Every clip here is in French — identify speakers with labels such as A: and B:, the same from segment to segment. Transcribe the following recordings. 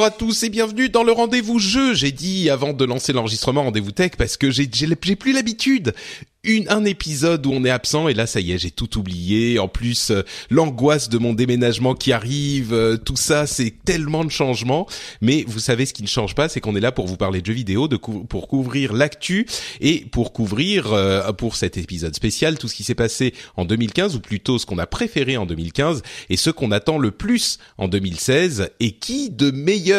A: Bonjour à tous et bienvenue dans le rendez-vous jeu. J'ai dit avant de lancer l'enregistrement rendez-vous tech parce que j'ai plus l'habitude. Une, un épisode où on est absent et là ça y est j'ai tout oublié. En plus euh, l'angoisse de mon déménagement qui arrive euh, tout ça c'est tellement de changements. Mais vous savez ce qui ne change pas c'est qu'on est là pour vous parler de jeux vidéo de pour couvrir l'actu et pour couvrir euh, pour cet épisode spécial tout ce qui s'est passé en 2015 ou plutôt ce qu'on a préféré en 2015 et ce qu'on attend le plus en 2016 et qui de meilleur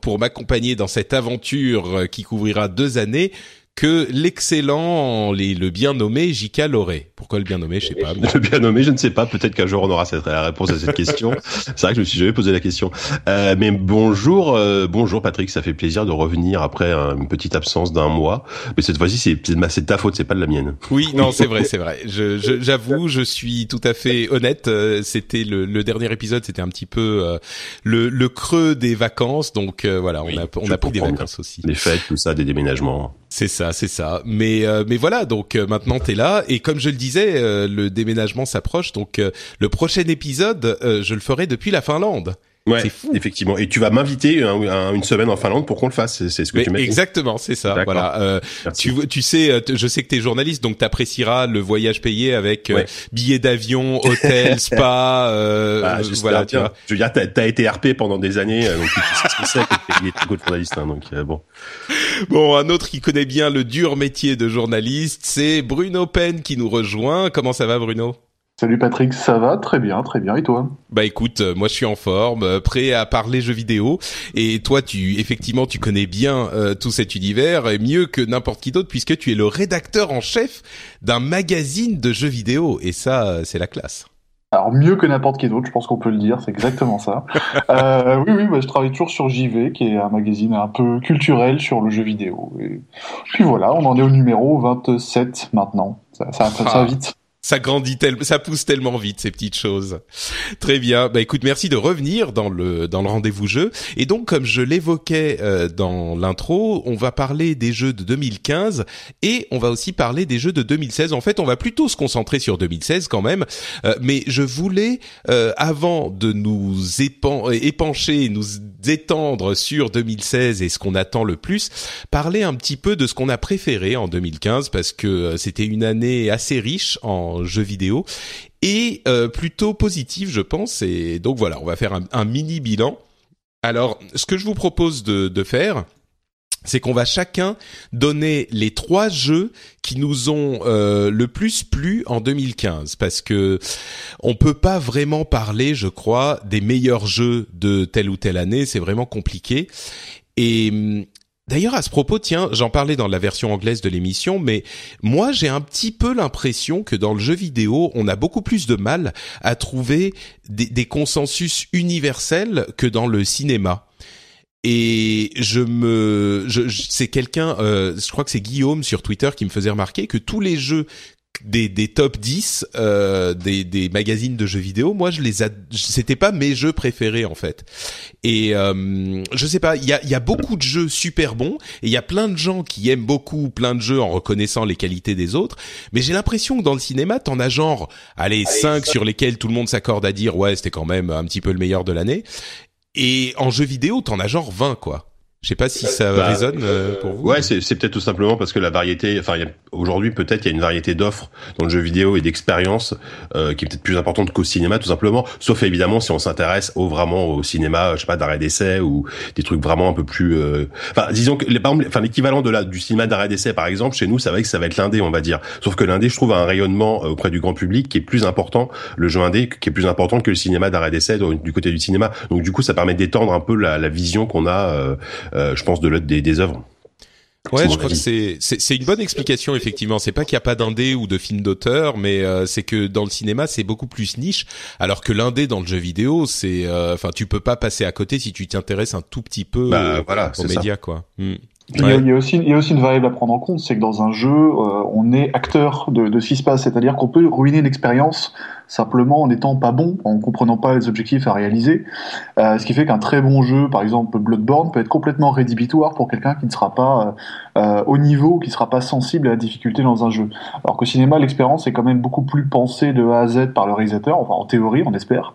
A: pour m'accompagner dans cette aventure qui couvrira deux années que l'excellent, le bien nommé J.K. Loré. Pourquoi le bien nommé, je sais pas.
B: Le bien nommé, je ne sais pas. Peut-être qu'un jour on aura cette, la réponse à cette question. C'est vrai que je me suis jamais posé la question. Euh, mais bonjour, euh, bonjour Patrick. Ça fait plaisir de revenir après une petite absence d'un mois. Mais cette fois-ci, c'est c'est ta faute, c'est pas de la mienne.
A: Oui, non, c'est vrai, c'est vrai. Je, j'avoue, je, suis tout à fait honnête. Euh, c'était le, le dernier épisode, c'était un petit peu euh, le, le creux des vacances. Donc euh, voilà, on a on a pris des vacances aussi.
B: Des fêtes, tout ça, des déménagements.
A: C'est ça, c'est ça. Mais euh, mais voilà, donc euh, maintenant t'es là et comme je le disais, euh, le déménagement s'approche. Donc le prochain épisode, je le ferai depuis la Finlande.
B: Ouais, c'est fou. effectivement. Et tu vas m'inviter une semaine en Finlande pour qu'on le fasse. C'est ce que tu m'as
A: Exactement, c'est ça. Voilà. Euh, tu, tu sais, je sais que tu es journaliste, donc t'apprécieras le voyage payé avec euh, billets d'avion, hôtel, spa. Euh,
B: bah, voilà, tu vois. Je veux dire, t'as as été RP pendant des années, donc tu sais ce que c'est que de journaliste. Hein, donc bon.
A: Bon, un autre qui connaît bien le dur métier de journaliste, c'est Bruno Penn qui nous rejoint. Comment ça va, Bruno?
C: Salut Patrick, ça va très bien, très bien. Et toi
A: Bah écoute, euh, moi je suis en forme, euh, prêt à parler jeux vidéo. Et toi, tu effectivement, tu connais bien euh, tout cet univers, et mieux que n'importe qui d'autre, puisque tu es le rédacteur en chef d'un magazine de jeux vidéo. Et ça, c'est la classe.
C: Alors mieux que n'importe qui d'autre, je pense qu'on peut le dire, c'est exactement ça. euh, oui, oui, bah, je travaille toujours sur JV, qui est un magazine un peu culturel sur le jeu vidéo. Et puis voilà, on en est au numéro 27 maintenant. Ça, ça, ça, ça va vite
A: ça grandit tellement, ça pousse tellement vite ces petites choses. Très bien. Bah écoute, merci de revenir dans le dans le rendez-vous jeu. Et donc comme je l'évoquais euh, dans l'intro, on va parler des jeux de 2015 et on va aussi parler des jeux de 2016. En fait, on va plutôt se concentrer sur 2016 quand même. Euh, mais je voulais euh, avant de nous épancher, nous étendre sur 2016 et ce qu'on attend le plus, parler un petit peu de ce qu'on a préféré en 2015 parce que c'était une année assez riche en jeux vidéo et euh, plutôt positif, je pense. Et donc voilà, on va faire un, mini bilan. Alors, ce que je vous propose de, faire, c'est qu'on va chacun donner les trois jeux qui nous ont euh, le plus plu en 2015 parce que on peut pas vraiment parler, je crois, des meilleurs jeux de telle ou telle année, c'est vraiment compliqué. Et D'ailleurs, à ce propos, tiens, j'en parlais dans la version anglaise de l'émission, mais moi, j'ai un petit peu l'impression que dans le jeu vidéo, on a beaucoup plus de mal à trouver des, consensus universels que dans le cinéma. Et je me, c'est quelqu'un, euh, je crois que c'est Guillaume sur Twitter qui me faisait remarquer que tous les jeux des, des top 10 euh, des, des magazines de jeux vidéo, moi je les c'était pas mes jeux préférés en fait. Et euh, je sais pas, il y a, y a beaucoup de jeux super bons et il y a plein de gens qui aiment beaucoup plein de jeux en reconnaissant les qualités des autres. Mais j'ai l'impression que dans le cinéma, t'en as genre, allez, 5 sur lesquels tout le monde s'accorde à dire ouais c'était quand même un petit peu le meilleur de l'année. Et en jeu vidéo, t'en as genre 20 quoi. Je sais pas si ça bah, résonne euh, pour vous.
B: Ouais, c'est, c'est peut-être tout simplement parce que la variété, enfin, aujourd'hui peut-être il y a une variété d'offres dans le jeu vidéo et d'expériences euh, qui est peut-être plus importante qu'au cinéma, tout simplement. Sauf évidemment si on s'intéresse au vraiment au cinéma, je sais pas, d'arrêt d'essai ou des trucs vraiment un peu plus. Euh... Enfin, disons que par exemple, enfin l'équivalent de la du cinéma d'arrêt d'essai, par exemple, chez nous, ça va que ça va être l'indé, on va dire. Sauf que l'indé, je trouve, a un rayonnement euh, auprès du grand public qui est plus important, le jeu indé qui est plus important que le cinéma d'arrêt d'essai du côté du cinéma. Donc du coup, ça permet d'étendre un peu la, la vision qu'on a euh, je pense, de l'autre des, des œuvres.
A: Ouais, je crois que c'est c'est une bonne explication effectivement. C'est pas qu'il y a pas d'indé ou de film d'auteur, mais euh, c'est que dans le cinéma c'est beaucoup plus niche, alors que l'indé dans le jeu vidéo c'est, euh, enfin tu peux pas passer à côté si tu t'intéresses un tout petit peu
B: bah, voilà,
A: aux médias quoi.
C: Hmm. Il, y a, aussi, il y a aussi une variable à prendre en compte, c'est que dans un jeu, on est acteur de, de ce qui se passe, c'est-à-dire qu'on peut ruiner une expérience simplement en n'étant pas bon, en comprenant pas les objectifs à réaliser. Euh, ce qui fait qu'un très bon jeu, par exemple Bloodborne, peut être complètement rédhibitoire pour quelqu'un qui ne sera pas euh, euh, au niveau, qui sera pas sensible à la difficulté dans un jeu. Alors qu'au cinéma, l'expérience est quand même beaucoup plus pensée de A à Z par le réalisateur, enfin en théorie, on espère.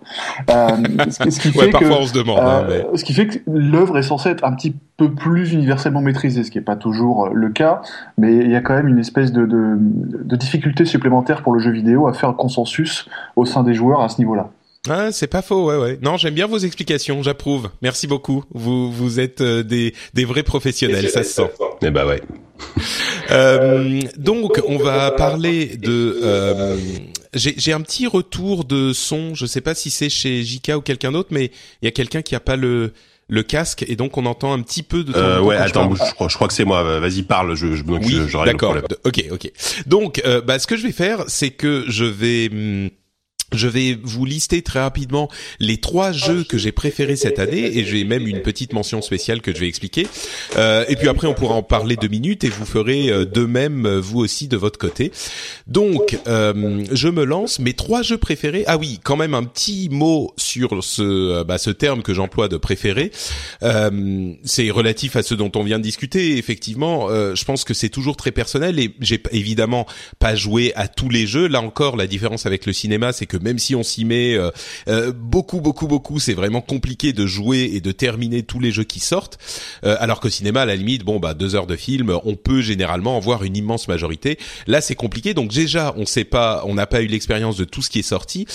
A: Euh, ce, ce, qui fait parfois on se demande. Hein,
C: mais... Ce qui fait que l'œuvre est censée être un petit peu plus universellement maîtrisée, ce qui n'est pas toujours le cas, mais il y a quand même une espèce de, de, de difficulté supplémentaire pour le jeu vidéo à faire consensus au sein des joueurs à ce niveau-là.
A: Ah, c'est pas faux, ouais, ouais. Non, j'aime bien vos explications, j'approuve. Merci beaucoup. Vous, vous êtes euh, des, des vrais professionnels, ça se sent.
B: Eh bah ouais.
A: euh, donc, on va parler de. Euh, J'ai un petit retour de son. Je sais pas si c'est chez JK ou quelqu'un d'autre, mais il y a quelqu'un qui a pas le le casque et donc on entend un petit peu de.
B: Euh, ouais, attends, je, crois, je crois que c'est moi. Vas-y, parle. Je, je,
A: oui, d'accord. Ok, ok. Donc, euh, bah, ce que je vais faire, c'est que je vais. Je vais vous lister très rapidement les trois jeux que j'ai préférés cette année et j'ai même une petite mention spéciale que je vais expliquer. Euh, et puis après, on pourra en parler deux minutes et vous ferez euh, de même euh, vous aussi de votre côté. Donc, euh, je me lance. Mes trois jeux préférés. Ah oui, quand même un petit mot sur ce euh, bah, ce terme que j'emploie de préféré. Euh, c'est relatif à ce dont on vient de discuter. Effectivement, je pense que c'est toujours très personnel et j'ai évidemment pas joué à tous les jeux. Là encore, la différence avec le cinéma, c'est que même si on s'y met euh, euh, beaucoup, beaucoup, beaucoup, c'est vraiment compliqué de jouer et de terminer tous les jeux qui sortent. Euh, alors qu'au cinéma, à la limite, bon bah deux heures de film, on peut généralement en voir une immense majorité. Là, c'est compliqué. Donc déjà, on sait pas, on n'a pas eu l'expérience de tout ce qui est sorti.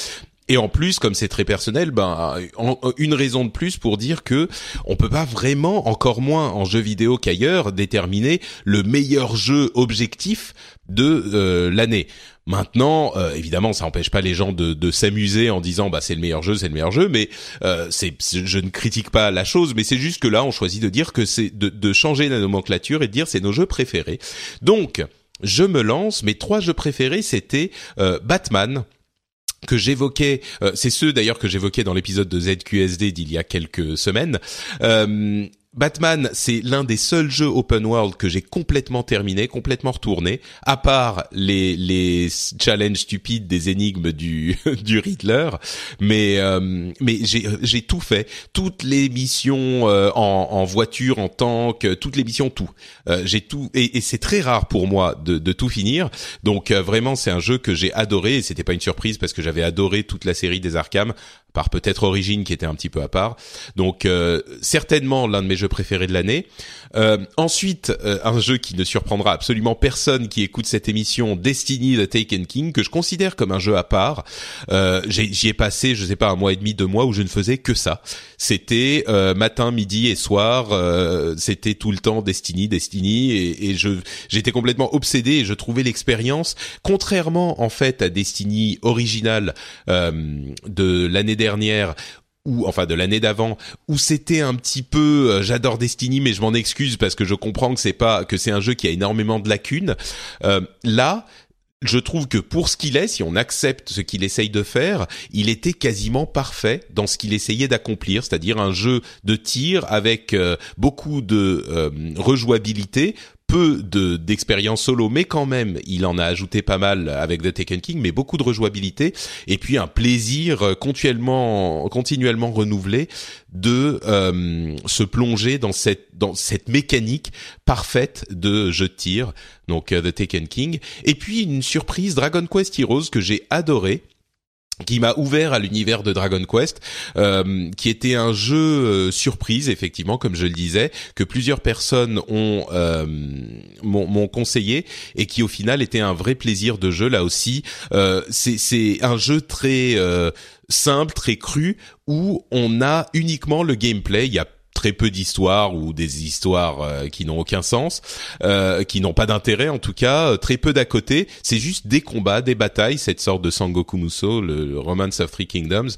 A: Et en plus, comme c'est très personnel, ben une raison de plus pour dire que on peut pas vraiment, encore moins en jeu vidéo qu'ailleurs, déterminer le meilleur jeu objectif de l'année. Maintenant, euh, évidemment, ça n'empêche pas les gens de, de s'amuser en disant bah c'est le meilleur jeu, c'est le meilleur jeu, mais euh, c'est je ne critique pas la chose, mais c'est juste que là on choisit de dire que c'est de, de changer la nomenclature et de dire c'est nos jeux préférés. Donc je me lance. Mes trois jeux préférés c'était euh, Batman que j'évoquais, euh, c'est ceux d'ailleurs que j'évoquais dans l'épisode de ZQSD d'il y a quelques semaines. Euh, Batman, c'est l'un des seuls jeux open world que j'ai complètement terminé, complètement retourné, à part les les challenges stupides des énigmes du du Riddler, mais euh, mais j'ai tout fait, toutes les missions euh, en, en voiture, en tank, toutes les missions, tout. Euh, j'ai tout et, et c'est très rare pour moi de de tout finir. Donc vraiment, c'est un jeu que j'ai adoré et c'était pas une surprise parce que j'avais adoré toute la série des Arkham par peut-être Origin qui était un petit peu à part. Donc euh, certainement l'un de mes jeux préférés de l'année. Euh, ensuite, euh, un jeu qui ne surprendra absolument personne qui écoute cette émission, Destiny the Taken King, que je considère comme un jeu à part. J'y ai, passé, je sais pas, un mois et demi, deux mois où je ne faisais que ça. C'était matin, midi et soir. C'était tout le temps Destiny, Destiny, et, et je j'étais complètement obsédé et je trouvais l'expérience, contrairement en fait à Destiny original de l'année dernière ou enfin de l'année d'avant où c'était un petit peu euh, j'adore Destiny mais je m'en excuse parce que je comprends que c'est pas que c'est un jeu qui a énormément de lacunes. Euh, là je trouve que pour ce qu'il est, si on accepte ce qu'il essaye de faire, il était quasiment parfait dans ce qu'il essayait d'accomplir, c'est-à-dire un jeu de tir avec euh, beaucoup de rejouabilité peu de d'expérience solo, mais quand même, il en a ajouté pas mal avec The Taken King, mais beaucoup de rejouabilité et puis un plaisir continuellement continuellement renouvelé de euh, se plonger dans cette dans cette mécanique parfaite de jeu de tir, donc euh, The Taken King. Et puis une surprise Dragon Quest Heroes que j'ai adoré qui m'a ouvert à l'univers de Dragon Quest, euh, qui était un jeu euh, surprise effectivement, comme je le disais, que plusieurs personnes ont euh, m'ont conseillé et qui au final était un vrai plaisir de jeu. Là aussi, euh, c'est un jeu très simple, très cru, où on a uniquement le gameplay. Il y a très peu d'histoires ou des histoires euh, qui n'ont aucun sens, euh, qui n'ont pas d'intérêt en tout cas, euh, très peu d'à côté. C'est juste des combats, des batailles, cette sorte de Sangoku Muso, le, Romance of Three Kingdoms,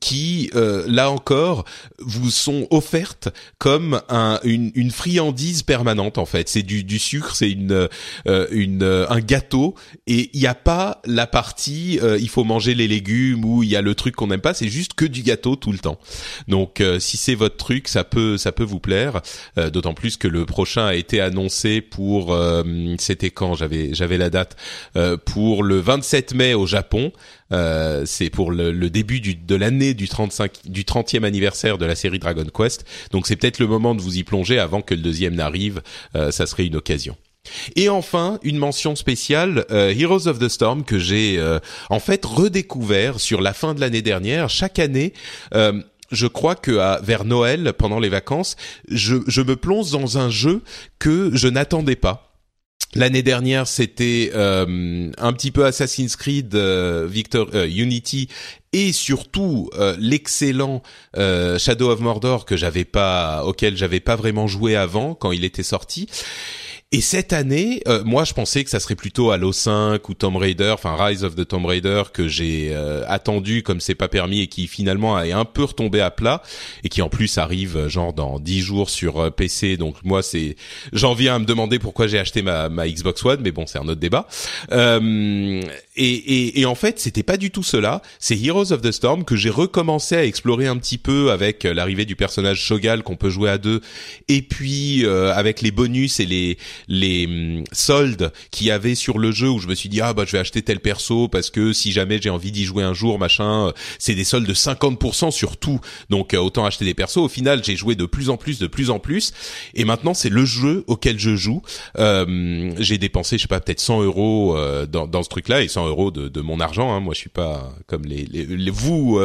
A: qui là encore vous sont offertes comme un, une, une friandise permanente en fait. C'est du, du sucre, c'est une, une un gâteau et il n'y a pas la partie il faut manger les légumes ou il y a le truc qu'on n'aime pas. C'est juste que du gâteau tout le temps. Donc si c'est truc, ça peut ça peut vous plaire. Euh, d'autant plus que le prochain a été annoncé pour euh, c'était quand j'avais j'avais la date euh, pour le 27 mai au Japon. c'est pour le, début du, de l'année du 35 du 30e anniversaire de la série Dragon Quest. Donc c'est peut-être le moment de vous y plonger avant que le deuxième n'arrive. ça serait une occasion. Et enfin, une mention spéciale, Heroes of the Storm, que j'ai en fait redécouvert sur la fin de l'année dernière. Chaque année, je crois que à, vers Noël, pendant les vacances, je, je me plonge dans un jeu que je n'attendais pas. L'année dernière, c'était euh, un petit peu Assassin's Creed euh, Victor euh, Unity et surtout l'excellent Shadow of Mordor que j'avais pas auquel j'avais pas vraiment joué avant quand il était sorti. Et cette année, euh, moi, je pensais que ça serait plutôt Halo 5 ou Tomb Raider, enfin Rise of the Tomb Raider que j'ai euh, attendu comme c'est pas permis et qui finalement est un peu retombé à plat et qui en plus arrive euh, genre dans 10 jours sur PC. Donc moi, c'est j'en viens à me demander pourquoi j'ai acheté ma, ma Xbox One, mais bon, c'est un autre débat. Euh, et, et, et, en fait, c'était pas du tout cela. C'est Heroes of the Storm que j'ai recommencé à explorer un petit peu avec l'arrivée du personnage Shogal qu'on peut jouer à deux, et puis avec les bonus et les les hum, soldes qu'il y avait sur le jeu où je me suis dit ah bah je vais acheter tel perso parce que si jamais j'ai envie d'y jouer un jour machin, euh, c'est des soldes de 50% sur tout. Donc euh, autant acheter des persos. Au final, j'ai joué de plus en plus, de plus en plus, et maintenant c'est le jeu auquel je joue. Euh, j'ai dépensé je sais pas peut-être 100 euros euh, dans, dans ce truc-là et 100 euros de, de mon argent. Hein. Moi je suis pas comme les, les, vous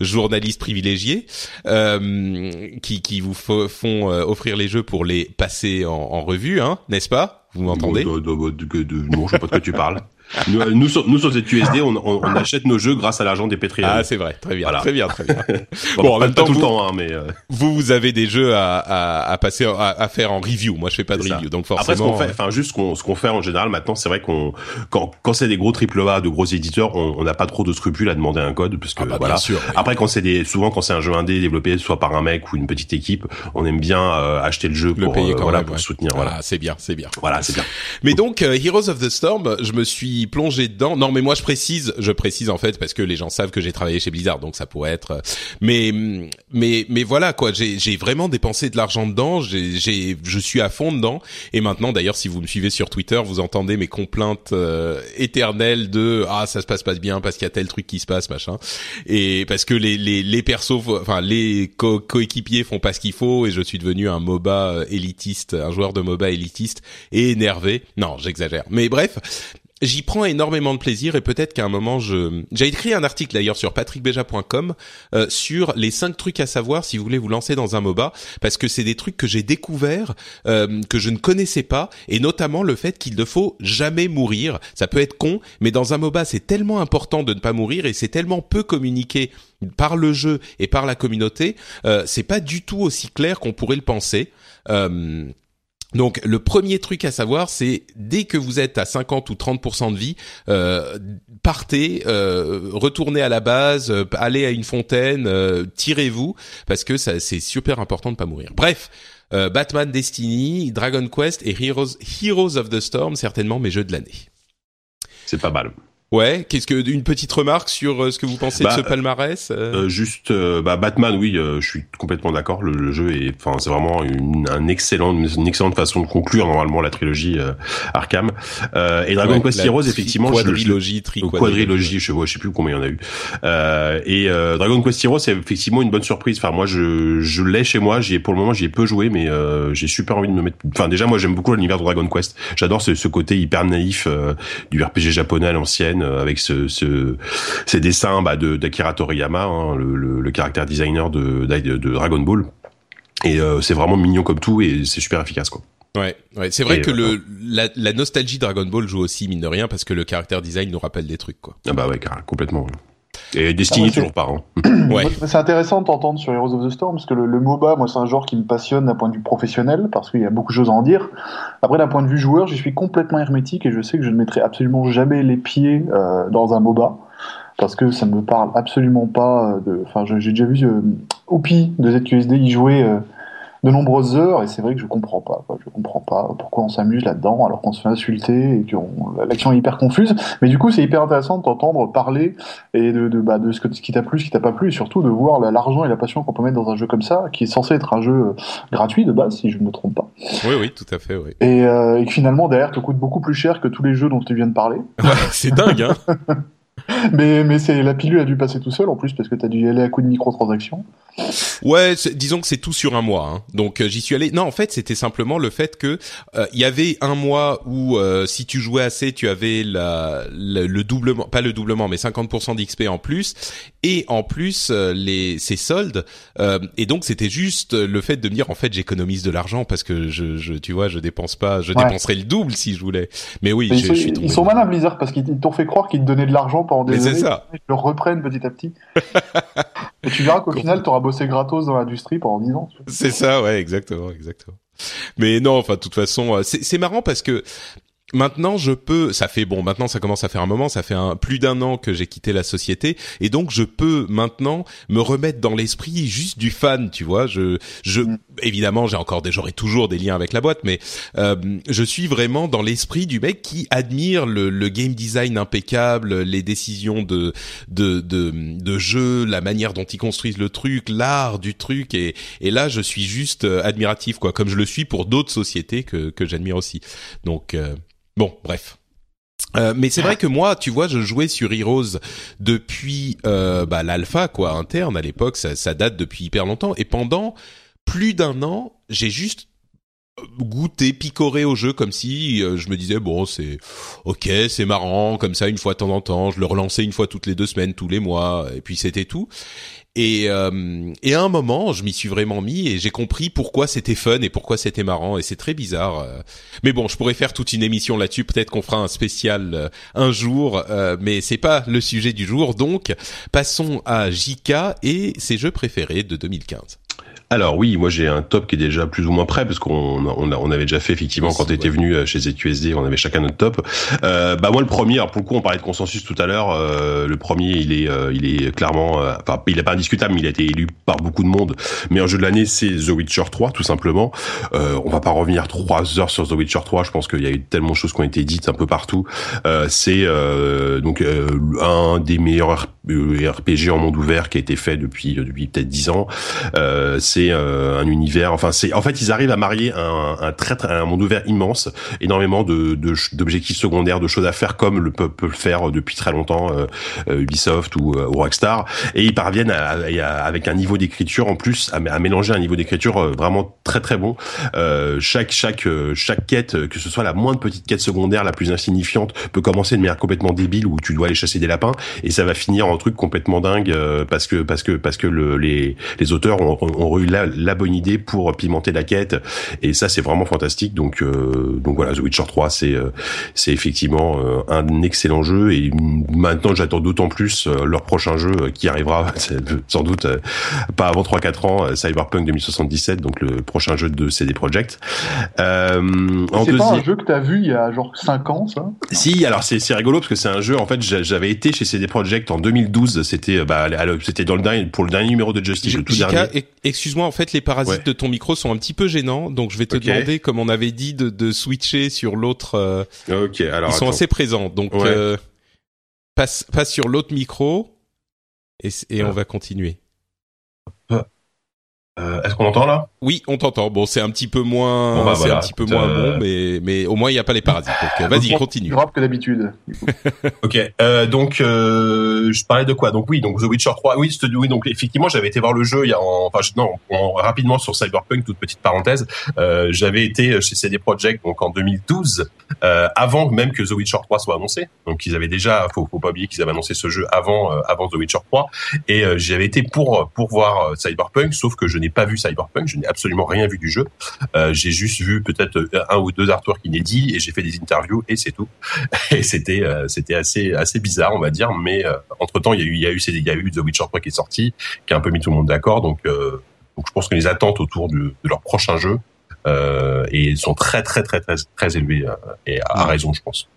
A: journalistes privilégiés qui, qui vous font offrir les jeux pour les passer en, en revue, hein, n'est-ce pas Vous m'entendez
B: Non, je sais pas de quoi tu parles. Nous, euh, nous, sur, nous sur ZQSD, on, on, on, achète nos jeux grâce à l'argent des Patreons.
A: Ah, c'est vrai, très bien, très bien, très bien.
B: bon, en même temps, tout le temps, hein, mais euh...
A: vous, vous avez des jeux à, à, à passer, à, à, faire en review. Moi, je fais pas de review, donc forcément.
B: Après, ce qu'on fait, enfin, juste ce qu'on, ce qu'on fait en général maintenant, c'est vrai qu'on, quand, quand c'est des gros triple A, de gros éditeurs, on n'a pas trop de scrupules à demander un code, parce que ah bah, voilà. Sûr, Après, quand c'est des, souvent quand c'est un jeu indé développé soit par un mec ou une petite équipe, on aime bien euh, acheter le jeu pour, le payer euh, voilà, pour soutenir. Voilà,
A: ah, c'est bien, c'est bien.
B: Voilà, c'est bien.
A: Mais donc, euh, Heroes of the Storm, je me suis plongé dedans non, mais moi je précise, je précise en fait parce que les gens savent que j'ai travaillé chez Blizzard, donc ça pourrait être. Euh, mais mais mais voilà quoi, j'ai vraiment dépensé de l'argent dedans, j'ai j'ai je suis à fond dedans. Et maintenant d'ailleurs, si vous me suivez sur Twitter, vous entendez mes complaintes euh, éternelles de ah ça se passe pas bien parce qu'il y a tel truc qui se passe machin. Et parce que les les les persos, enfin les coéquipiers font pas ce qu'il faut et je suis devenu un MOBA euh, élitiste, un joueur de MOBA élitiste et énervé. Non, j'exagère. Mais bref, j'y prends énormément de plaisir et peut-être qu'à un moment je j'ai écrit un article d'ailleurs sur patrickbeja.com euh, sur les cinq trucs à savoir si vous voulez vous lancer dans un MOBA parce que c'est des trucs que j'ai découvert euh, que je ne connaissais pas et notamment le fait qu'il ne faut jamais mourir. Ça peut être con mais dans un MOBA c'est tellement important de ne pas mourir et c'est tellement peu communiqué par le jeu et par la communauté euh, c'est pas du tout aussi clair qu'on pourrait le penser. Euh, donc le premier truc à savoir, c'est dès que vous êtes à 50 ou 30% de vie, euh, partez, euh, retournez à la base, euh, allez à une fontaine, euh, tirez-vous, parce que ça, c'est super important de pas mourir. Bref, euh, Batman Destiny, Dragon Quest et Heroes, Heroes of the Storm, certainement mes jeux de l'année.
B: C'est pas mal.
A: Ouais, qu'est-ce que une petite remarque sur euh, ce que vous pensez de
B: Bah,
A: ce palmarès euh
B: Euh, juste, euh, bah, Batman, oui, euh, je suis complètement d'accord. Le, le jeu est, enfin, c'est vraiment une, un excellent, une excellente façon de conclure normalement la trilogie euh, Arkham. Euh, et Dragon
A: Ouais,
B: Quest Heroes, effectivement, je- je-
A: quadrilogie,
B: quadrilogie, je, ouais, je sais plus combien il y en a eu. Euh, et euh, Dragon Quest Heroes, c'est effectivement une bonne surprise. Enfin, moi, je, je l'ai chez moi. J'y ai pour le moment, j'y ai peu joué, mais euh, j'ai super envie de me mettre. Enfin, déjà, moi, j'aime beaucoup l'univers de Dragon Quest. J'adore ce, ce côté hyper naïf euh, du RPG japonais à l'ancienne, euh, avec ce, ce ces dessins bah, de d'Akira Toriyama, hein, le, le, le caractère designer de, de, de Dragon Ball. Et euh, c'est vraiment mignon comme tout et c'est super efficace quoi.
A: Ouais, ouais. c'est vrai
B: Et,
A: que
B: euh,
A: le la, la nostalgie Dragon Ball joue aussi mine de rien parce que le caractère design nous rappelle des trucs quoi.
B: Ah bah ouais, complètement. Et Destiny
C: Ah
B: toujours. Hein.
A: Ouais.
C: C'est intéressant de t'entendre sur Heroes of the Storm, parce que le, le MOBA, moi, c'est un genre qui me passionne d'un point de vue professionnel, parce qu'il y a beaucoup de choses à en dire. Après, d'un point de vue joueur, j'y suis complètement hermétique, et je sais que je ne mettrai absolument jamais les pieds euh, dans un MOBA, parce que ça me parle absolument pas euh, de... Enfin, je- j'ai déjà vu euh, Oupi de ZQSD y jouer euh, de nombreuses heures, et c'est vrai que je comprends pas. Quoi. Je comprends pas pourquoi on s'amuse là-dedans, alors qu'on se fait insulter, et que on- l'action est hyper confuse. Mais du coup, c'est hyper intéressant de t'entendre parler et de, de, bah, de ce, que, ce qui t'a plu, ce qui t'a pas plu, et surtout de voir la- l'argent et la passion qu'on peut mettre dans un jeu comme ça, qui est censé être un jeu euh, gratuit de base, si je ne me trompe pas.
A: Oui, oui, tout à fait, oui.
C: Et, euh, et qui finalement, derrière, te coûte beaucoup plus cher que tous les jeux dont tu viens de parler.
A: Ouais, c'est dingue, hein.
C: Mais, mais c'est la pilule a dû passer tout seul, en plus, parce que t'as dû y aller à coup de microtransactions.
A: Ouais, disons que c'est tout sur un mois. Hein. Donc euh, j'y suis allé. Non, en fait, c'était simplement le fait que euh, il y avait un mois où euh, si tu jouais assez, tu avais la, la- le doublement, pas le doublement, mais 50% d'XP en plus, et en plus euh, les ces soldes. euh, et donc c'était juste le fait de me dire en fait j'économise de l'argent parce que je, je, tu vois, je dépense pas, je
C: Ouais.
A: dépenserais le double si je voulais. Mais oui,
C: Mais
A: je,
C: ils, sont,
A: je suis tombé.
C: ils sont malins, Blizzard, parce qu'ils ils t'ont fait croire qu'ils te donnaient de l'argent
A: Mais c'est
C: années.
A: ça.
C: Ils le reprennent petit à petit. et tu verras qu'au final, t'auras bossé gratos dans l'industrie pendant 10 ans. tu.
A: C'est ça, ouais, exactement, exactement. Mais non, enfin, de toute façon, euh, c'est c'est marrant parce que maintenant je peux, ça fait bon, maintenant ça commence à faire un moment, ça fait un, plus d'un an que j'ai quitté la société, et donc je peux maintenant me remettre dans l'esprit juste du fan, tu vois. Je, je,
C: Mm.
A: évidemment, j'ai encore des, j'aurai toujours des liens avec la boîte, mais euh, je suis vraiment dans l'esprit du mec qui admire le, le game design impeccable, les décisions de de de, de jeu, la manière dont ils construisent le truc, l'art du truc, et et là je suis juste euh, admiratif, quoi, comme je le suis pour d'autres sociétés que que j'admire aussi. Donc euh, Bon, bref. Euh, mais c'est vrai que moi, tu vois, je jouais sur Heroes depuis euh, bah, l'alpha quoi interne à l'époque. Ça, ça date depuis hyper longtemps. Et pendant plus d'un an, j'ai juste goûté, picoré au jeu comme si euh, je me disais bon c'est ok c'est marrant comme ça une fois de temps en temps je le relançais une fois toutes les deux semaines tous les mois et puis c'était tout et euh, et à un moment je m'y suis vraiment mis et j'ai compris pourquoi c'était fun et pourquoi c'était marrant. Et c'est très bizarre euh. mais bon je pourrais faire toute une émission là-dessus. Peut-être qu'on fera un spécial euh, un jour euh, mais c'est pas le sujet du jour. Donc passons à JK et ses jeux préférés de 2015
B: Alors oui, moi j'ai un top qui est déjà plus ou moins prêt parce qu'on on, on avait déjà fait effectivement quand tu étais venu euh, chez ZQSD, on avait chacun notre top. Euh, bah moi le premier, alors pour le coup on parlait de consensus tout à l'heure, euh, le premier il est euh, il est clairement, euh, enfin il est pas indiscutable, mais il a été élu par beaucoup de monde. Mais un jeu de l'année c'est The Witcher 3 tout simplement. Euh, on va pas revenir trois heures sur The Witcher 3, je pense qu'il y a eu tellement de choses qui ont été dites un peu partout. Euh, c'est euh, donc euh, un des meilleurs RP, RPG en monde ouvert qui a été fait depuis depuis peut-être dix ans. Euh, c'est euh, un univers. Enfin, c'est en fait ils arrivent à marier un, un très, très un monde ouvert immense, énormément de d'objectifs secondaires, de choses à faire comme le peut, peut le faire depuis très longtemps euh, euh, Ubisoft ou, euh, ou Rockstar, et ils parviennent à, à- avec un niveau d'écriture en plus à, à mélanger un niveau d'écriture euh, vraiment très très bon. Euh, chaque chaque euh, chaque quête, euh, que ce soit la moindre petite quête secondaire, la plus insignifiante, peut commencer de manière complètement débile où tu dois aller chasser des lapins et ça va finir en truc complètement dingue euh, parce que parce que parce que le, les les auteurs ont, ont, ont la, la bonne idée pour pimenter la quête et ça c'est vraiment fantastique donc euh, donc voilà The Witcher 3 c'est euh, c'est effectivement euh, un excellent jeu et maintenant j'attends d'autant plus euh, leur prochain jeu qui arrivera sans doute euh, pas avant 3 4 ans Cyberpunk 2077 donc le prochain jeu de CD Projekt euh, en
C: C'est pas un jeu que t'as vu il y a genre 5 ans, ça?
B: Si, alors c'est c'est rigolo parce que c'est un jeu. En fait, j'a- j'avais été chez CD Projekt en 2012. C'était bah c'était dans le dernier pour le dernier numéro de Justice, le tout
A: JK,
B: dernier.
A: e- excuse-moi, en fait, les parasites
B: Ouais.
A: de ton micro sont un petit peu gênants, donc je vais te demander, comme on avait dit, de, de switcher sur l'autre. euh,
B: Ok, alors
A: ils sont assez présents, donc
B: Ouais.
A: euh, passe passe sur l'autre micro et, et on va continuer.
B: Euh, Est-ce qu'on entend là?
A: Oui, on t'entend. Bon, c'est un petit peu moins,
B: Bon, bah,
A: c'est
B: voilà.
A: un petit peu moins
B: euh,
A: bon, mais mais au moins il y a pas les parasites. Donc euh, vas-y,
C: Plus
A: continue.
C: grave que d'habitude.
B: Ok, euh, donc euh, je parlais de quoi? Donc oui, donc The Witcher 3. Oui, oui, donc effectivement, j'avais été voir le jeu il y a en, enfin je- non, en- rapidement sur Cyberpunk, toute petite parenthèse. Euh, j'avais été chez CD Projekt donc en 2012, euh, avant même que The Witcher 3 soit annoncé. Donc ils avaient déjà, faut, faut pas oublier qu'ils avaient annoncé ce jeu avant euh, avant The Witcher 3. Et euh, j'avais été pour pour voir Cyberpunk, sauf que je n'ai pas vu Cyberpunk, je n'ai absolument rien vu du jeu. Euh, j'ai juste vu peut-être euh, un ou deux artworks inédits et j'ai fait des interviews et c'est tout. Et c'était euh, c'était assez assez bizarre on va dire, mais entre temps il y a eu il y a eu il y a eu The Witcher 3 qui est sorti, qui a un peu mis tout le monde d'accord. Donc donc je pense que les attentes autour de, de leur prochain jeu et sont très très très très très élevées et à, raison je pense.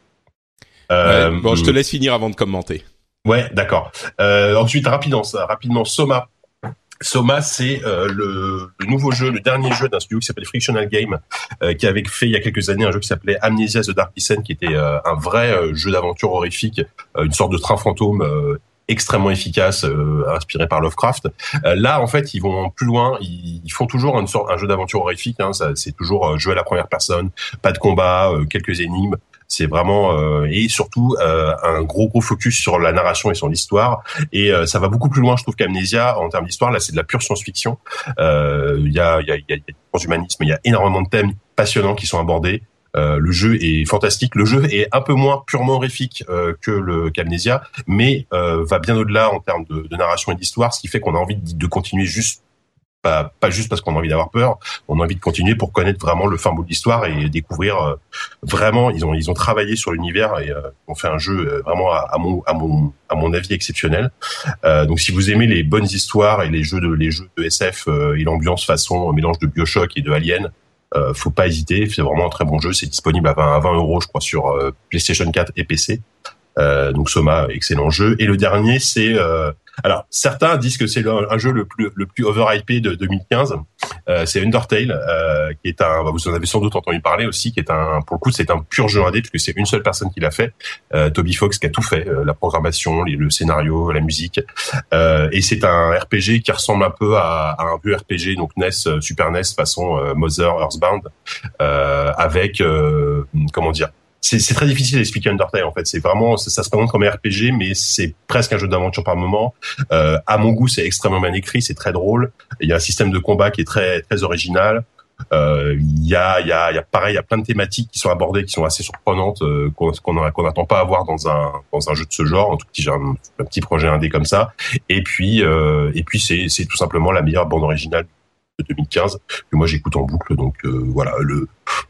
A: Ouais, bon, je te laisse finir avant de commenter.
B: Ouais, d'accord. Euh, ensuite, rapidement, ça, rapidement, Soma. Soma, c'est euh, le, le nouveau jeu, le dernier jeu d'un studio qui s'appelle Frictional Game, euh, qui avait fait il y a quelques années un jeu qui s'appelait Amnesia The Dark Descent, qui était euh, un vrai euh, jeu d'aventure horrifique, euh, une sorte de train fantôme euh, extrêmement efficace, euh, inspiré par Lovecraft. Euh, là, en fait, ils vont plus loin. Ils, ils font toujours une sorte, un jeu d'aventure horrifique. Hein, c'est toujours euh, jouer à la première personne, pas de combat, quelques énigmes. C'est vraiment euh, et surtout euh, un gros gros focus sur la narration et sur l'histoire. Et euh, ça va beaucoup plus loin, je trouve, qu'Amnesia en termes d'histoire. Là, c'est de la pure science-fiction. Euh, Il y a y a y a, y a transhumanisme, il y a énormément de thèmes passionnants qui sont abordés. Euh, le jeu est fantastique. Le jeu est un peu moins purement horrifique euh, que le qu'Amnesia, mais euh, va bien au-delà en termes de, de narration et d'histoire, ce qui fait qu'on a envie de, de continuer juste pas, pas juste parce qu'on a envie d'avoir peur, on a envie de continuer pour connaître vraiment le fin bout de l'histoire et découvrir euh, vraiment. Ils ont ils ont travaillé sur l'univers et euh, ont fait un jeu euh, vraiment à, mon à mon à mon avis exceptionnel. Euh, donc si vous aimez les bonnes histoires et les jeux de les jeux de SF euh, et l'ambiance façon mélange de Bioshock et de Alien, euh, faut pas hésiter. C'est vraiment un très bon jeu. C'est disponible à 20 à 20 euros, je crois, sur PlayStation 4 et PC. Euh, donc Soma, excellent jeu. Et le dernier, c'est euh, alors certains disent que c'est un jeu le plus le plus overhypé de 2015. Euh, c'est Undertale, euh, qui est un. Vous en avez sans doute entendu parler aussi, qui est un. Pour le coup, c'est un pur jeu indé puisque c'est une seule personne qui l'a fait, euh, Toby Fox, qui a tout fait, euh, la programmation, le scénario, la musique. Euh, et c'est un RPG qui ressemble un peu à, à un vieux RPG, donc NES, euh, Super NES façon Mother, Earthbound, avec comment dire c'est très difficile d'expliquer Undertale en fait. C'est vraiment ça, se présente comme un RPG, mais c'est presque un jeu d'aventure par moment. Euh, à mon goût, c'est extrêmement bien écrit, c'est très drôle. Il y a un système de combat qui est très très original. Euh, il y a il y a y a pareil, il y a plein de thématiques qui sont abordées, qui sont assez surprenantes, euh, qu'on qu'on n'attend pas à voir dans un dans un jeu de ce genre. En tout j'ai un, un petit projet indé comme ça. Et puis euh, et puis c'est c'est tout simplement la meilleure bande originale de 2015 que moi j'écoute en boucle. Donc euh, voilà le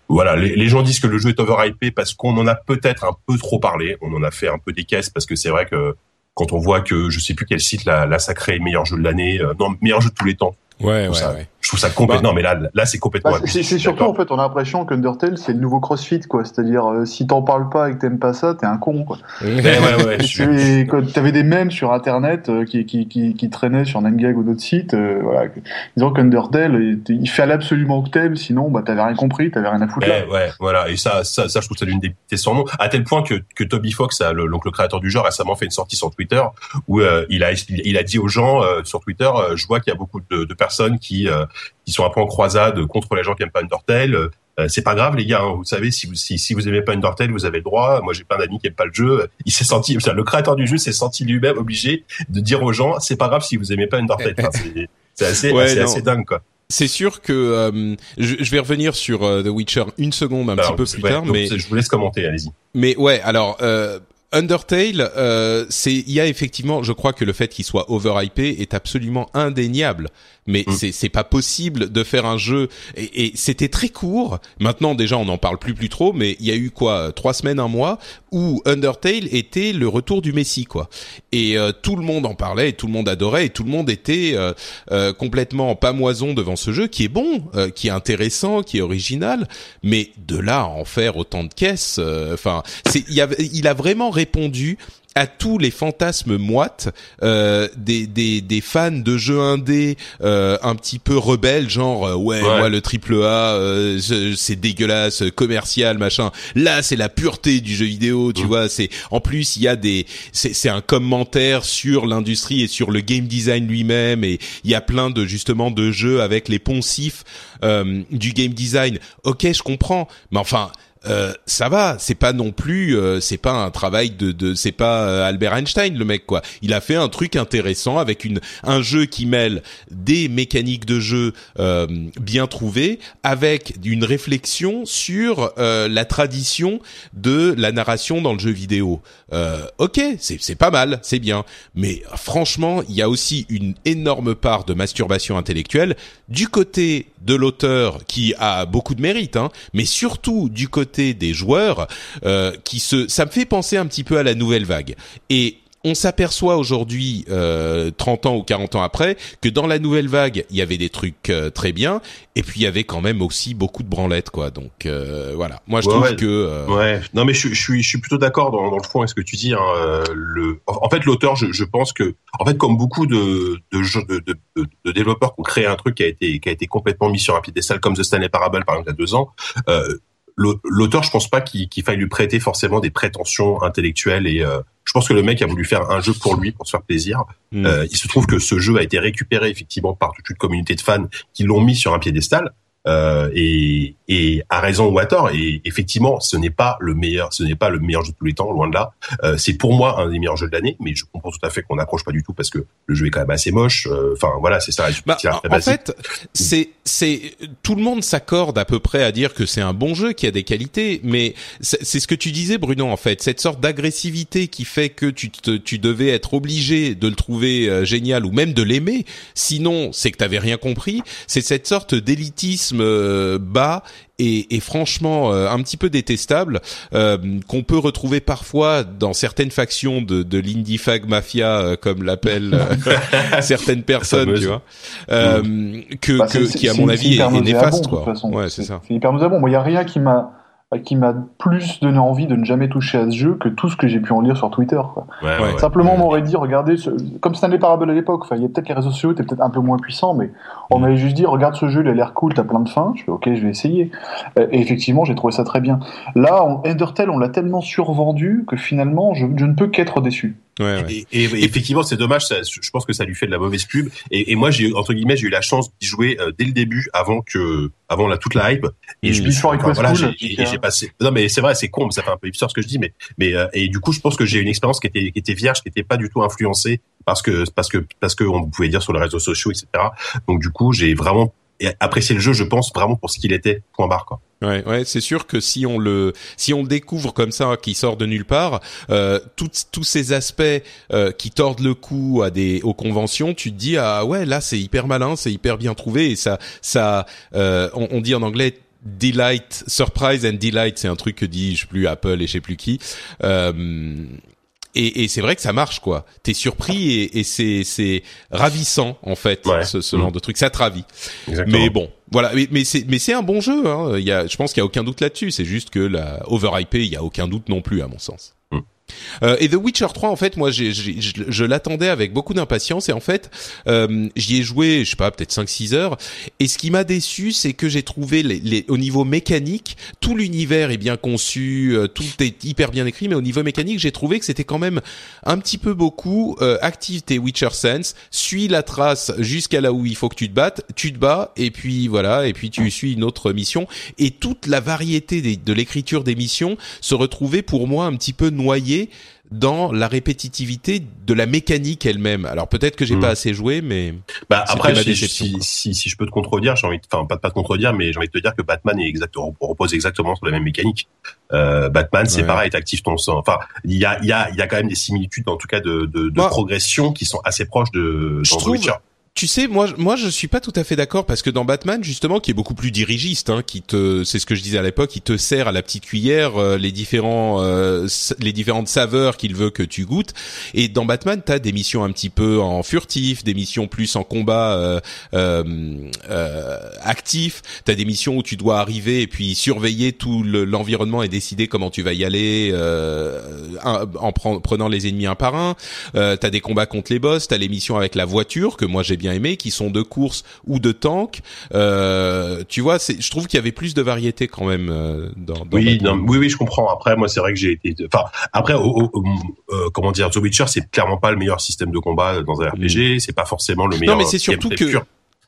B: voilà, les, les gens disent que le jeu est overhypé parce qu'on en a peut-être un peu trop parlé. On en a fait un peu des caisses parce que c'est vrai que quand on voit que je sais plus quel site l'a, l'a sacré meilleur jeu de l'année, euh, non meilleur jeu de tous les temps.
A: Ouais,
B: ça,
A: ouais.
B: Je trouve ça complètement.
A: Bah-
B: non, mais là, là, c'est complètement.
C: Bah, c'est surtout en fait, on a l'impression qu'Undertale c'est le nouveau CrossFit quoi. C'est-à-dire euh, si t'en parles pas et que t'aimes pas ça, t'es un con quoi.
B: Ouais, ouais, ouais, suis-
C: T'avais des mèmes sur internet euh, qui, qui, qui, qui traînaient sur Nangag ou d'autres sites, euh, voilà, que- disant qu'Undertale il, il fallait absolument que t'aimes, sinon bah t'avais rien compris, t'avais rien à foutre là.
B: Ouais, ouais, voilà. Et ça, ça, ça, je trouve que c'est l'une des des sans nom. À tel point que, que Toby Fox, a le, donc le créateur du jeu, récemment fait une sortie sur Twitter où euh, il a, il a dit aux gens euh, sur Twitter, euh, je vois qu'il y a beaucoup de, de personnes qui, euh, qui sont un peu en croisade contre les gens qui aiment pas Undertale. Euh, c'est pas grave les gars, hein. vous savez si vous si, si vous aimez pas Undertale, vous avez le droit. Moi j'ai plein d'amis qui aiment pas le jeu. Il s'est senti, enfin, le créateur du jeu s'est senti lui-même obligé de dire aux gens, c'est pas grave si vous aimez pas Undertale. Enfin, c'est assez,
A: Ouais,
B: assez,
A: non.
B: assez dingue quoi.
A: C'est sûr que euh, je, je vais revenir sur euh, The Witcher une seconde un
B: Alors,
A: petit peu plus
B: ouais,
A: tard, mais
B: je vous laisse commenter, allez-y.
A: Mais ouais, alors euh, Undertale, c'est il y a effectivement, je crois que le fait qu'il soit overhypé est absolument indéniable. Mais
B: Mm.
A: c'est c'est pas possible de faire un jeu et, et c'était très court. Maintenant déjà on n'en parle plus plus trop, mais il y a eu quoi trois semaines, un mois où Undertale était le retour du Messie quoi. Et euh, tout le monde en parlait, et tout le monde adorait, et tout le monde était euh, euh, complètement en pamoison devant ce jeu qui est bon, euh, qui est intéressant, qui est original. Mais de là à en faire autant de caisses, euh, enfin, c'est il a vraiment répondu à tous les fantasmes moites euh, des, des, des fans de jeux indés euh, un petit peu rebelles, genre euh, ouais, moi le triple A euh, c'est dégueulasse, commercial machin. Là c'est la pureté du jeu vidéo, tu vois. C'est en plus il y a des c'est un commentaire sur l'industrie et sur le game design lui-même et il y a plein de justement de jeux avec les poncifs du game design. Ok je comprends, mais enfin euh, ça va, c'est pas non plus, euh, c'est pas un travail de, de c'est pas euh, Albert Einstein le mec quoi. Il a fait un truc intéressant avec une un jeu qui mêle des mécaniques de jeu bien trouvées avec une réflexion sur la tradition de la narration dans le jeu vidéo. ok, c'est c'est pas mal, c'est bien, mais franchement, il y a aussi une énorme part de masturbation intellectuelle du côté de l'auteur qui a beaucoup de mérite, hein, mais surtout du côté des joueurs euh, qui se, ça me fait penser un petit peu à la nouvelle vague. Et on s'aperçoit aujourd'hui, euh, 30 ans ou 40 ans après, que dans la nouvelle vague, il y avait des trucs euh, très bien, et puis il y avait quand même aussi beaucoup de branlettes, quoi. Donc euh, voilà, moi je trouve que euh,
B: ouais, non mais je, je suis je suis plutôt d'accord dans, dans, le fond avec ce que tu dis. Hein, le, en fait, l'auteur, je, je, pense que, en fait, comme beaucoup de de, de, de, de, développeurs qui ont créé un truc qui a été qui a été complètement mis sur un piédestal, comme The Stanley Parable par exemple il y a deux ans. L'auteur, je pense pas qu'il faille lui prêter forcément des prétentions intellectuelles et euh, je pense que le mec a voulu faire un jeu pour lui, pour se faire plaisir. Hmm. Euh, il se trouve que ce jeu a été récupéré effectivement par toute une communauté de fans qui l'ont mis sur un piédestal. Euh, et, et à raison ou à tort. Et effectivement, ce n'est pas le meilleur, ce n'est pas le meilleur jeu de tous les temps, loin de là. Euh, c'est pour moi un des meilleurs jeux de l'année, mais je comprends tout à fait qu'on n'accroche pas du tout parce que le jeu est quand même assez moche. Euh, enfin voilà, c'est ça.
A: Bah, en fait, c'est c'est tout le monde s'accorde à peu près à dire que c'est un bon jeu qui a des qualités, mais c'est ce que tu disais, Bruno. En fait, cette sorte d'agressivité qui fait que tu te, tu devais être obligé de le trouver euh, génial ou même de l'aimer. Sinon, c'est que t'avais rien compris. C'est cette sorte d'élitisme euh, bas et, et franchement euh, un petit peu détestable euh, qu'on peut retrouver parfois dans certaines factions de, de l'indie fag mafia comme l'appellent certaines personnes tu vois. Que, bah, que qui à mon avis est, néfaste quoi.
C: ouais c'est ça. c'est hyper bon moi il y a rien qui m'a qui m'a plus donné envie de ne jamais toucher à ce jeu que tout ce que j'ai pu en lire sur Twitter. Quoi. Ouais, Simplement, on m'aurait dit, regardez, ce... comme Stanley Parable à l'époque, enfin, il y a peut-être les réseaux sociaux étaient peut-être un peu moins puissants, mais on mm. m'avait juste dit, regarde ce jeu, il a l'air cool, t'as plein de fins. Je fais, ok, je vais essayer. Et effectivement, j'ai trouvé ça très bien. Là, en Undertale, on l'a tellement survendu que finalement, je, je ne peux qu'être déçu.
B: Ouais, ouais. Et, et, effectivement, c'est dommage. Ça, je pense que ça lui fait de la mauvaise pub. Et, et moi, j'ai entre guillemets, j'ai eu la chance d'y jouer euh, dès le début, avant que, avant la toute la hype.
C: Et je me suis
B: voilà, j'ai passé. Non, mais c'est vrai, c'est con, mais ça fait un peu hipster ce que je dis. Mais, mais euh, et du coup, je pense que j'ai une expérience qui était, qui était vierge, qui était pas du tout influencée parce que, parce que, parce que on pouvait dire sur les réseaux sociaux, etc. Donc du coup, j'ai vraiment apprécié le jeu, je pense vraiment pour ce qu'il était. Point barre quoi.
A: Ouais, ouais, c'est sûr que si on le si on le découvre comme ça, qui sort de nulle part, euh, tous ces aspects euh, qui tordent le cou à des aux conventions, tu te dis ah ouais là c'est hyper malin, c'est hyper bien trouvé et ça ça euh, on, on, dit en anglais delight, surprise and delight, c'est un truc que dit je sais plus Apple et je sais plus qui. Euh, et, et c'est vrai que ça marche quoi. T'es surpris et, et c'est c'est ravissant en fait ce, ce, genre mm. de truc. Ça te ravit. Exactement. Mais bon, voilà. Mais, mais c'est mais c'est un bon jeu. Hein. Il y a, je pense qu'il y a aucun doute là-dessus. C'est juste que la overhypé, il y a aucun doute non plus à mon sens. Euh, et The Witcher 3, en fait, moi, je l'attendais avec beaucoup d'impatience et en fait, euh, j'y ai joué, je sais pas, peut-être 5-6 heures. Et ce qui m'a déçu, c'est que j'ai trouvé les, les, au niveau mécanique, tout l'univers est bien conçu, euh, tout est hyper bien écrit, mais au niveau mécanique, j'ai trouvé que c'était quand même un petit peu beaucoup. Euh, active tes Witcher Sense, suis la trace jusqu'à là où il faut que tu te battes, tu te bats et puis voilà, et puis tu suis une autre mission. Et toute la variété des, de l'écriture des missions se retrouvait pour moi un petit peu noyée dans la répétitivité de la mécanique elle-même. Alors peut-être que j'ai hmm. pas assez joué, mais
B: bah après si, si, si, je peux te contredire, j'ai envie, de, enfin pas pas te contredire, mais j'ai envie de te dire que Batman est exactement repose exactement sur la même mécanique. Euh, Batman, c'est pareil, t'actives ton sang. Enfin, il y a il y a il y a quand même des similitudes en tout cas de de, de progression qui sont assez proches de
A: dans je trouve, tu sais, moi, moi, je suis pas tout à fait d'accord parce que dans Batman, justement, qui est beaucoup plus dirigiste, hein, qui te, c'est ce que je disais à l'époque, il te sert à la petite cuillère euh, les différents, euh, les différentes saveurs qu'il veut que tu goûtes. Et dans Batman, t'as des missions un petit peu en furtif, des missions plus en combat euh, euh, actif. T'as des missions où tu dois arriver et puis surveiller tout l'environnement et décider comment tu vas y aller en prenant les ennemis un par un. t'as des combats contre les boss. T'as les missions avec la voiture que moi j'ai bien aimé, qui sont de course ou de tank. Euh, tu vois, je trouve qu'il y avait plus de variété quand même euh, dans, dans
B: oui, oui, oui, je comprends. Après, moi, c'est vrai que j'ai été, enfin, après, euh, comment dire, The Witcher, c'est clairement pas le meilleur système de combat dans un RPG. C'est pas forcément le meilleur.
A: Non, mais c'est surtout que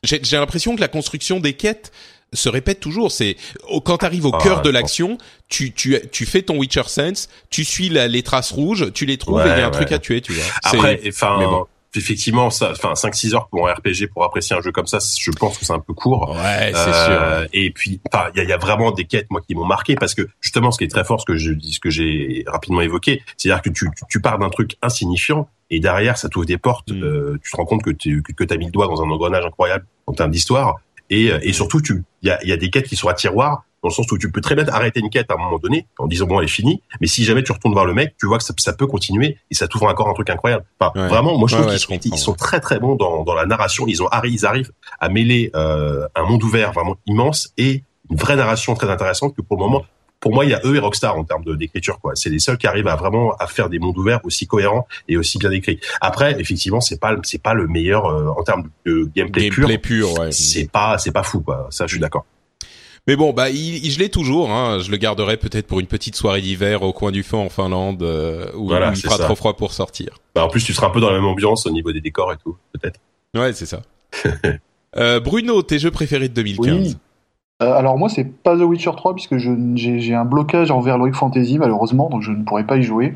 A: j'ai, l'impression que la construction des quêtes se répète toujours. C'est quand tu arrives au ah, cœur de l'action, tu, tu tu fais ton Witcher Sense, tu suis la, les traces rouges, tu les trouves et il y a un truc à tuer, tu vois.
B: Après, enfin, bon effectivement, ça, enfin, 5-6 heures pour un RPG pour apprécier un jeu comme ça, je pense que c'est un peu court.
A: Ouais, c'est euh,
B: sûr. Et puis, enfin, il y a, y a, vraiment des quêtes moi qui m'ont marqué parce que justement, ce qui est très fort, ce que je ce que j'ai rapidement évoqué, c'est-à-dire que tu, tu, pars d'un truc insignifiant et derrière, ça t'ouvre des portes. Mm. Euh, tu te rends compte que tu que, que as mis le doigt dans un engrenage incroyable en termes d'histoire. Et, et surtout, il y a, y a des quêtes qui sont à tiroir dans le sens où tu peux très bien arrêter une quête à un moment donné en disant bon elle est finie, mais si jamais tu retournes voir le mec, tu vois que ça, peut continuer et ça t'ouvre encore un truc incroyable. Enfin, vraiment, moi je trouve qu'ils sont, très très bons dans, dans la narration. Ils ont ils arrivent à mêler euh, un monde ouvert vraiment immense et une vraie narration très intéressante que pour le moment pour moi, il y a eux et Rockstar en termes d'écriture, quoi. C'est les seuls qui arrivent à vraiment à faire des mondes ouverts aussi cohérents et aussi bien écrits. Après, effectivement, c'est pas c'est pas le meilleur euh, en termes de gameplay,
A: gameplay pur.
B: pur C'est pas c'est pas fou, quoi. Ça, je suis d'accord.
A: Mais bon, bah, il, je l'ai toujours. Hein. Je le garderai peut-être pour une petite soirée d'hiver au coin du feu en Finlande, euh, où, il fera trop froid pour sortir.
B: Bah, en plus, tu seras un peu dans la même ambiance au niveau des décors et tout, peut-être.
A: Ouais, c'est ça. euh, Bruno, tes jeux préférés de 2015 oui.
C: Euh, alors moi c'est pas The Witcher 3 puisque j'ai un blocage envers Loic Fantasy malheureusement donc je ne pourrais pas y jouer.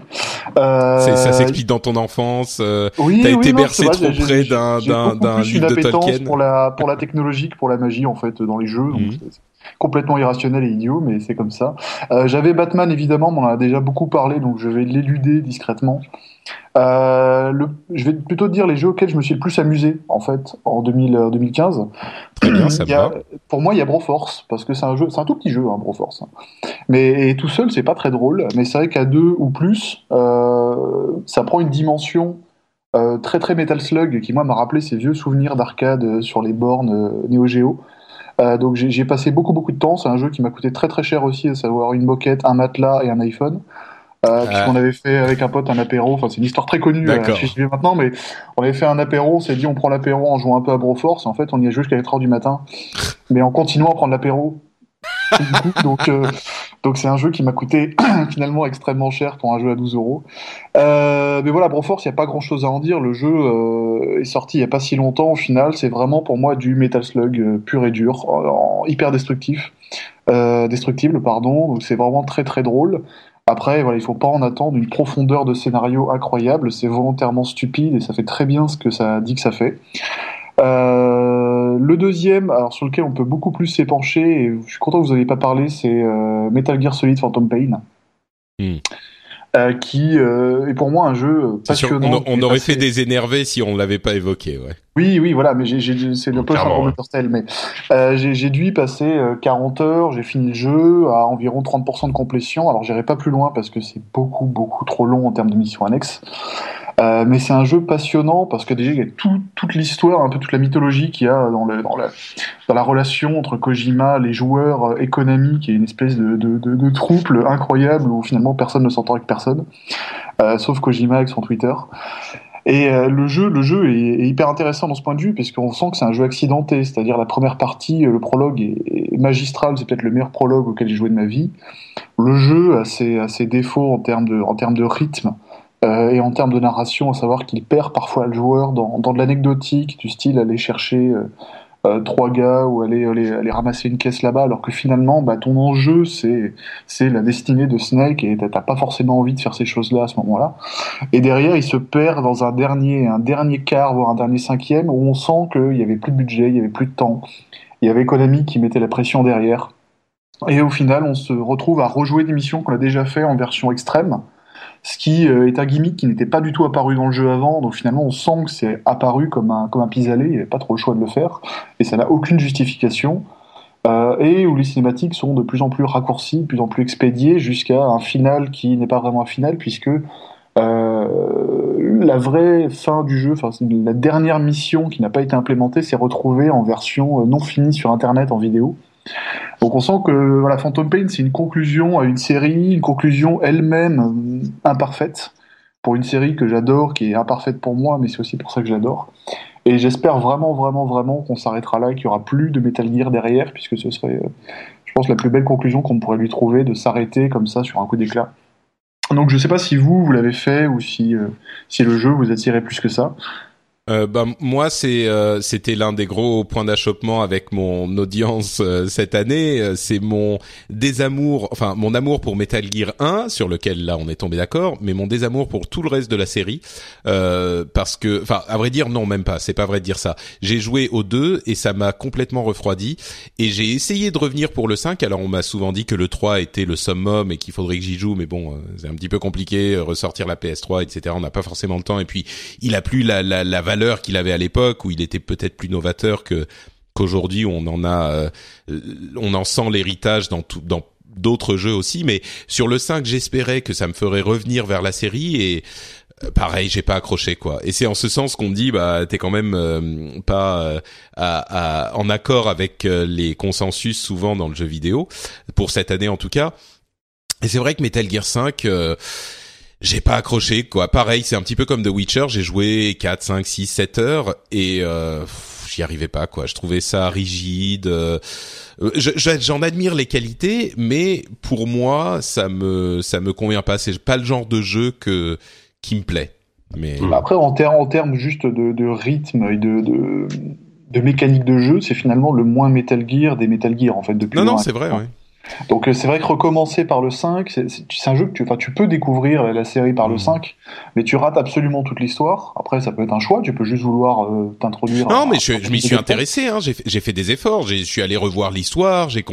A: Euh... Ça s'explique dans ton enfance. Euh, oui, T'as été bercé trop près d'un d'un livre de Tolkien.
C: Pour la pour la technologie, pour la magie en fait dans les jeux. Donc mhm complètement irrationnel et idiot, mais c'est comme ça. Euh, J'avais Batman, évidemment, on en a déjà beaucoup parlé, donc je vais l'éluder discrètement. Euh, le, je vais plutôt dire les jeux auxquels je me suis le plus amusé, en fait, en 2000, 2015.
A: Très bien, ça
C: va. Pour moi, il y a Broforce, parce que c'est un jeu, c'est un tout petit jeu, hein, Broforce. Mais et tout seul, c'est pas très drôle, mais c'est vrai qu'à deux ou plus, euh, ça prend une dimension euh, très très Metal Slug qui moi m'a rappelé ces vieux souvenirs d'arcade sur les bornes euh, Neo Geo euh, donc j'ai passé beaucoup beaucoup de temps. C'est un jeu qui m'a coûté très très cher aussi, à savoir une moquette, un matelas et un iPhone. Euh, ah. puisqu'on avait fait avec un pote un apéro, enfin c'est une histoire très connue, euh, je suis maintenant, mais on avait fait un apéro, on s'est dit on prend l'apéro en jouant un peu à Broforce, en fait on y a joué jusqu'à 4h du matin, mais en continuant à prendre l'apéro. donc euh, donc c'est un jeu qui m'a coûté finalement extrêmement cher pour un jeu à 12 euros. Euh, mais voilà, Broforce, il n'y a pas grand chose à en dire. Le jeu euh, est sorti il n'y a pas si longtemps. Au final, c'est vraiment pour moi du Metal Slug euh, pur et dur, hyper destructif, destructible, pardon. Donc c'est vraiment très très drôle. Après, voilà, il faut pas en attendre une profondeur de scénario incroyable. C'est volontairement stupide et ça fait très bien ce que ça dit que ça fait. Euh, le deuxième, alors sur lequel on peut beaucoup plus s'épancher, et je suis content que vous n'ayez pas parlé, c'est euh, Metal Gear Solid Phantom Pain. Hmm. Euh, qui euh, est pour moi un jeu passionnant.
A: on, aurait fait des énervés si on l'avait pas évoqué, ouais.
C: Oui, oui, voilà, mais c'est un peu le mais euh, j'ai dû y passer 40 heures, j'ai fini le jeu à environ 30% de complétion. Alors j'irai pas plus loin parce que c'est beaucoup, beaucoup trop long en termes de missions annexes. Euh, mais c'est un jeu passionnant parce que déjà il y a tout, toute l'histoire, un peu toute la mythologie qu'il y a dans, le, dans, la, dans la relation entre Kojima, les joueurs, et Konami, qui est une espèce de, de, de, de trouble incroyable où finalement personne ne s'entend avec personne, euh, sauf Kojima avec son Twitter. Et euh, le jeu, le jeu est, est, hyper intéressant dans ce point de vue, puisqu'on sent que c'est un jeu accidenté, c'est-à-dire la première partie, euh, le prologue est, magistral, c'est peut-être le meilleur prologue auquel j'ai joué de ma vie. Le jeu a ses, a ses défauts en termes de, en termes de rythme, euh, et en termes de narration, à savoir qu'il perd parfois le joueur dans, dans de l'anecdotique, du style aller chercher euh, euh, trois gars ou aller, aller, ramasser une caisse là-bas, alors que finalement, bah, ton enjeu, c'est, c'est la destinée de Snake et t'as pas forcément envie de faire ces choses-là à ce moment-là. Et derrière, il se perd dans un dernier, un dernier quart, voire un dernier cinquième, où on sent qu'il y avait plus de budget, il y avait plus de temps. Il y avait Konami qui mettait la pression derrière. Et au final, on se retrouve à rejouer des missions qu'on a déjà fait en version extrême, ce qui est un gimmick qui n'était pas du tout apparu dans le jeu avant, donc finalement on sent que c'est apparu comme un, comme un pis-aller, il n'y avait pas trop le choix de le faire, et ça n'a aucune justification. et où les cinématiques sont de plus en plus raccourcies, de plus en plus expédiées, jusqu'à un final qui n'est pas vraiment un final, puisque euh, la vraie fin du jeu, enfin la dernière mission qui n'a pas été implémentée, s'est retrouvée en version euh, non finie sur Internet en vidéo. Donc on sent que voilà, Phantom Pain, c'est une conclusion à une série, une conclusion elle-même euh, imparfaite pour une série que j'adore, qui est imparfaite pour moi, mais c'est aussi pour ça que j'adore. Et j'espère vraiment, vraiment, vraiment qu'on s'arrêtera là, qu'il n'y aura plus de Metal Gear derrière, puisque ce serait, je pense, la plus belle conclusion qu'on pourrait lui trouver de s'arrêter comme ça sur un coup d'éclat. Donc je sais pas si vous, vous l'avez fait ou si, euh, si le jeu vous attirait plus que ça
A: euh, bah, moi c'est euh, c'était l'un des gros points d'achoppement avec mon audience euh, cette année, euh, c'est mon désamour enfin mon amour pour Metal Gear 1 sur lequel là on est tombé d'accord, mais mon désamour pour tout le reste de la série parce que enfin à vrai dire non même pas, c'est pas vrai de dire ça. J'ai joué aux deux et ça m'a complètement refroidi. Et j'ai essayé de revenir pour le 5 alors on m'a souvent dit que le 3 était le summum et qu'il faudrait que j'y joue mais bon c'est un petit peu compliqué ressortir la PS3 etc. On n'a pas forcément le temps. Et puis il a plus la la, la valeur qu'il avait à l'époque où il était peut-être plus novateur que qu'aujourd'hui on en a euh, on en sent l'héritage dans tout dans d'autres jeux aussi. Mais sur le 5 j'espérais que ça me ferait revenir vers la série et euh, pareil j'ai pas accroché quoi. Et c'est en ce sens qu'on me dit bah t'es quand même euh, pas à, en accord avec les consensus souvent dans le jeu vidéo pour cette année en tout cas. Et c'est vrai que Metal Gear 5 j'ai pas accroché quoi. Pareil, c'est un petit peu comme The Witcher, j'ai joué 4, 5, 6, 7 heures et euh, j'y arrivais pas quoi. Je trouvais ça rigide. Euh, j'en admire les qualités, mais pour moi, ça me ça me convient pas. C'est pas le genre de jeu que qui me plaît. Mais
C: bah, après, en termes en termes juste de, de rythme et de, de de mécanique de jeu, c'est finalement le moins Metal Gear des Metal Gear en fait depuis.
A: Non non, c'est vrai. Ouais.
C: Donc euh, c'est vrai que recommencer par le 5, c'est un jeu que tu, tu peux découvrir la série par le 5, mmh. mais tu rates absolument toute l'histoire. Après, ça peut être un choix, tu peux juste vouloir euh, t'introduire.
A: Non, mais je, je m'y suis intéressé. Hein. J'ai fait, des efforts. Je suis allé revoir l'histoire. J'ai,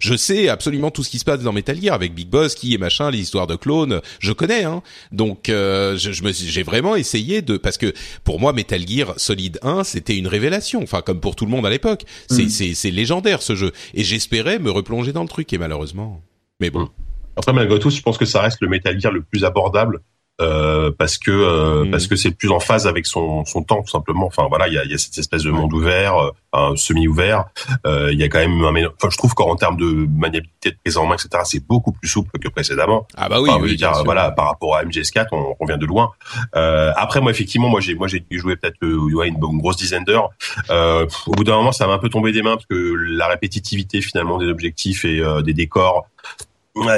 A: je sais absolument tout ce qui se passe dans Metal Gear avec Big Boss, qui est machin, les histoires de clones. Je connais. Hein. Donc euh, je, je me, j'ai vraiment essayé de, parce que pour moi, Metal Gear Solid 1, c'était une révélation. Enfin, comme pour tout le monde à l'époque, c'est, mmh. c'est, c'est légendaire ce jeu. Et j'espérais me replonger dans le truc et malheureusement. Mais bon.
B: Après, malgré tout, je pense que ça reste le Metal le plus abordable euh, parce que euh, mm. parce que c'est plus en phase avec son son temps tout simplement. Enfin voilà, il y a, y a cette espèce de monde ouvert, euh, semi-ouvert. Euh, il y a quand même, un, enfin je trouve qu'en termes de maniabilité, de prise en main, etc., c'est beaucoup plus souple que précédemment.
A: Ah bah oui, oui
B: dire, voilà, par rapport à MGS4, on, on vient de loin. après moi effectivement, moi j'ai moi j'ai joué peut-être une, une, grosse dizaine d'heures. au bout d'un moment, ça m'a un peu tombé des mains parce que la répétitivité finalement des objectifs et des décors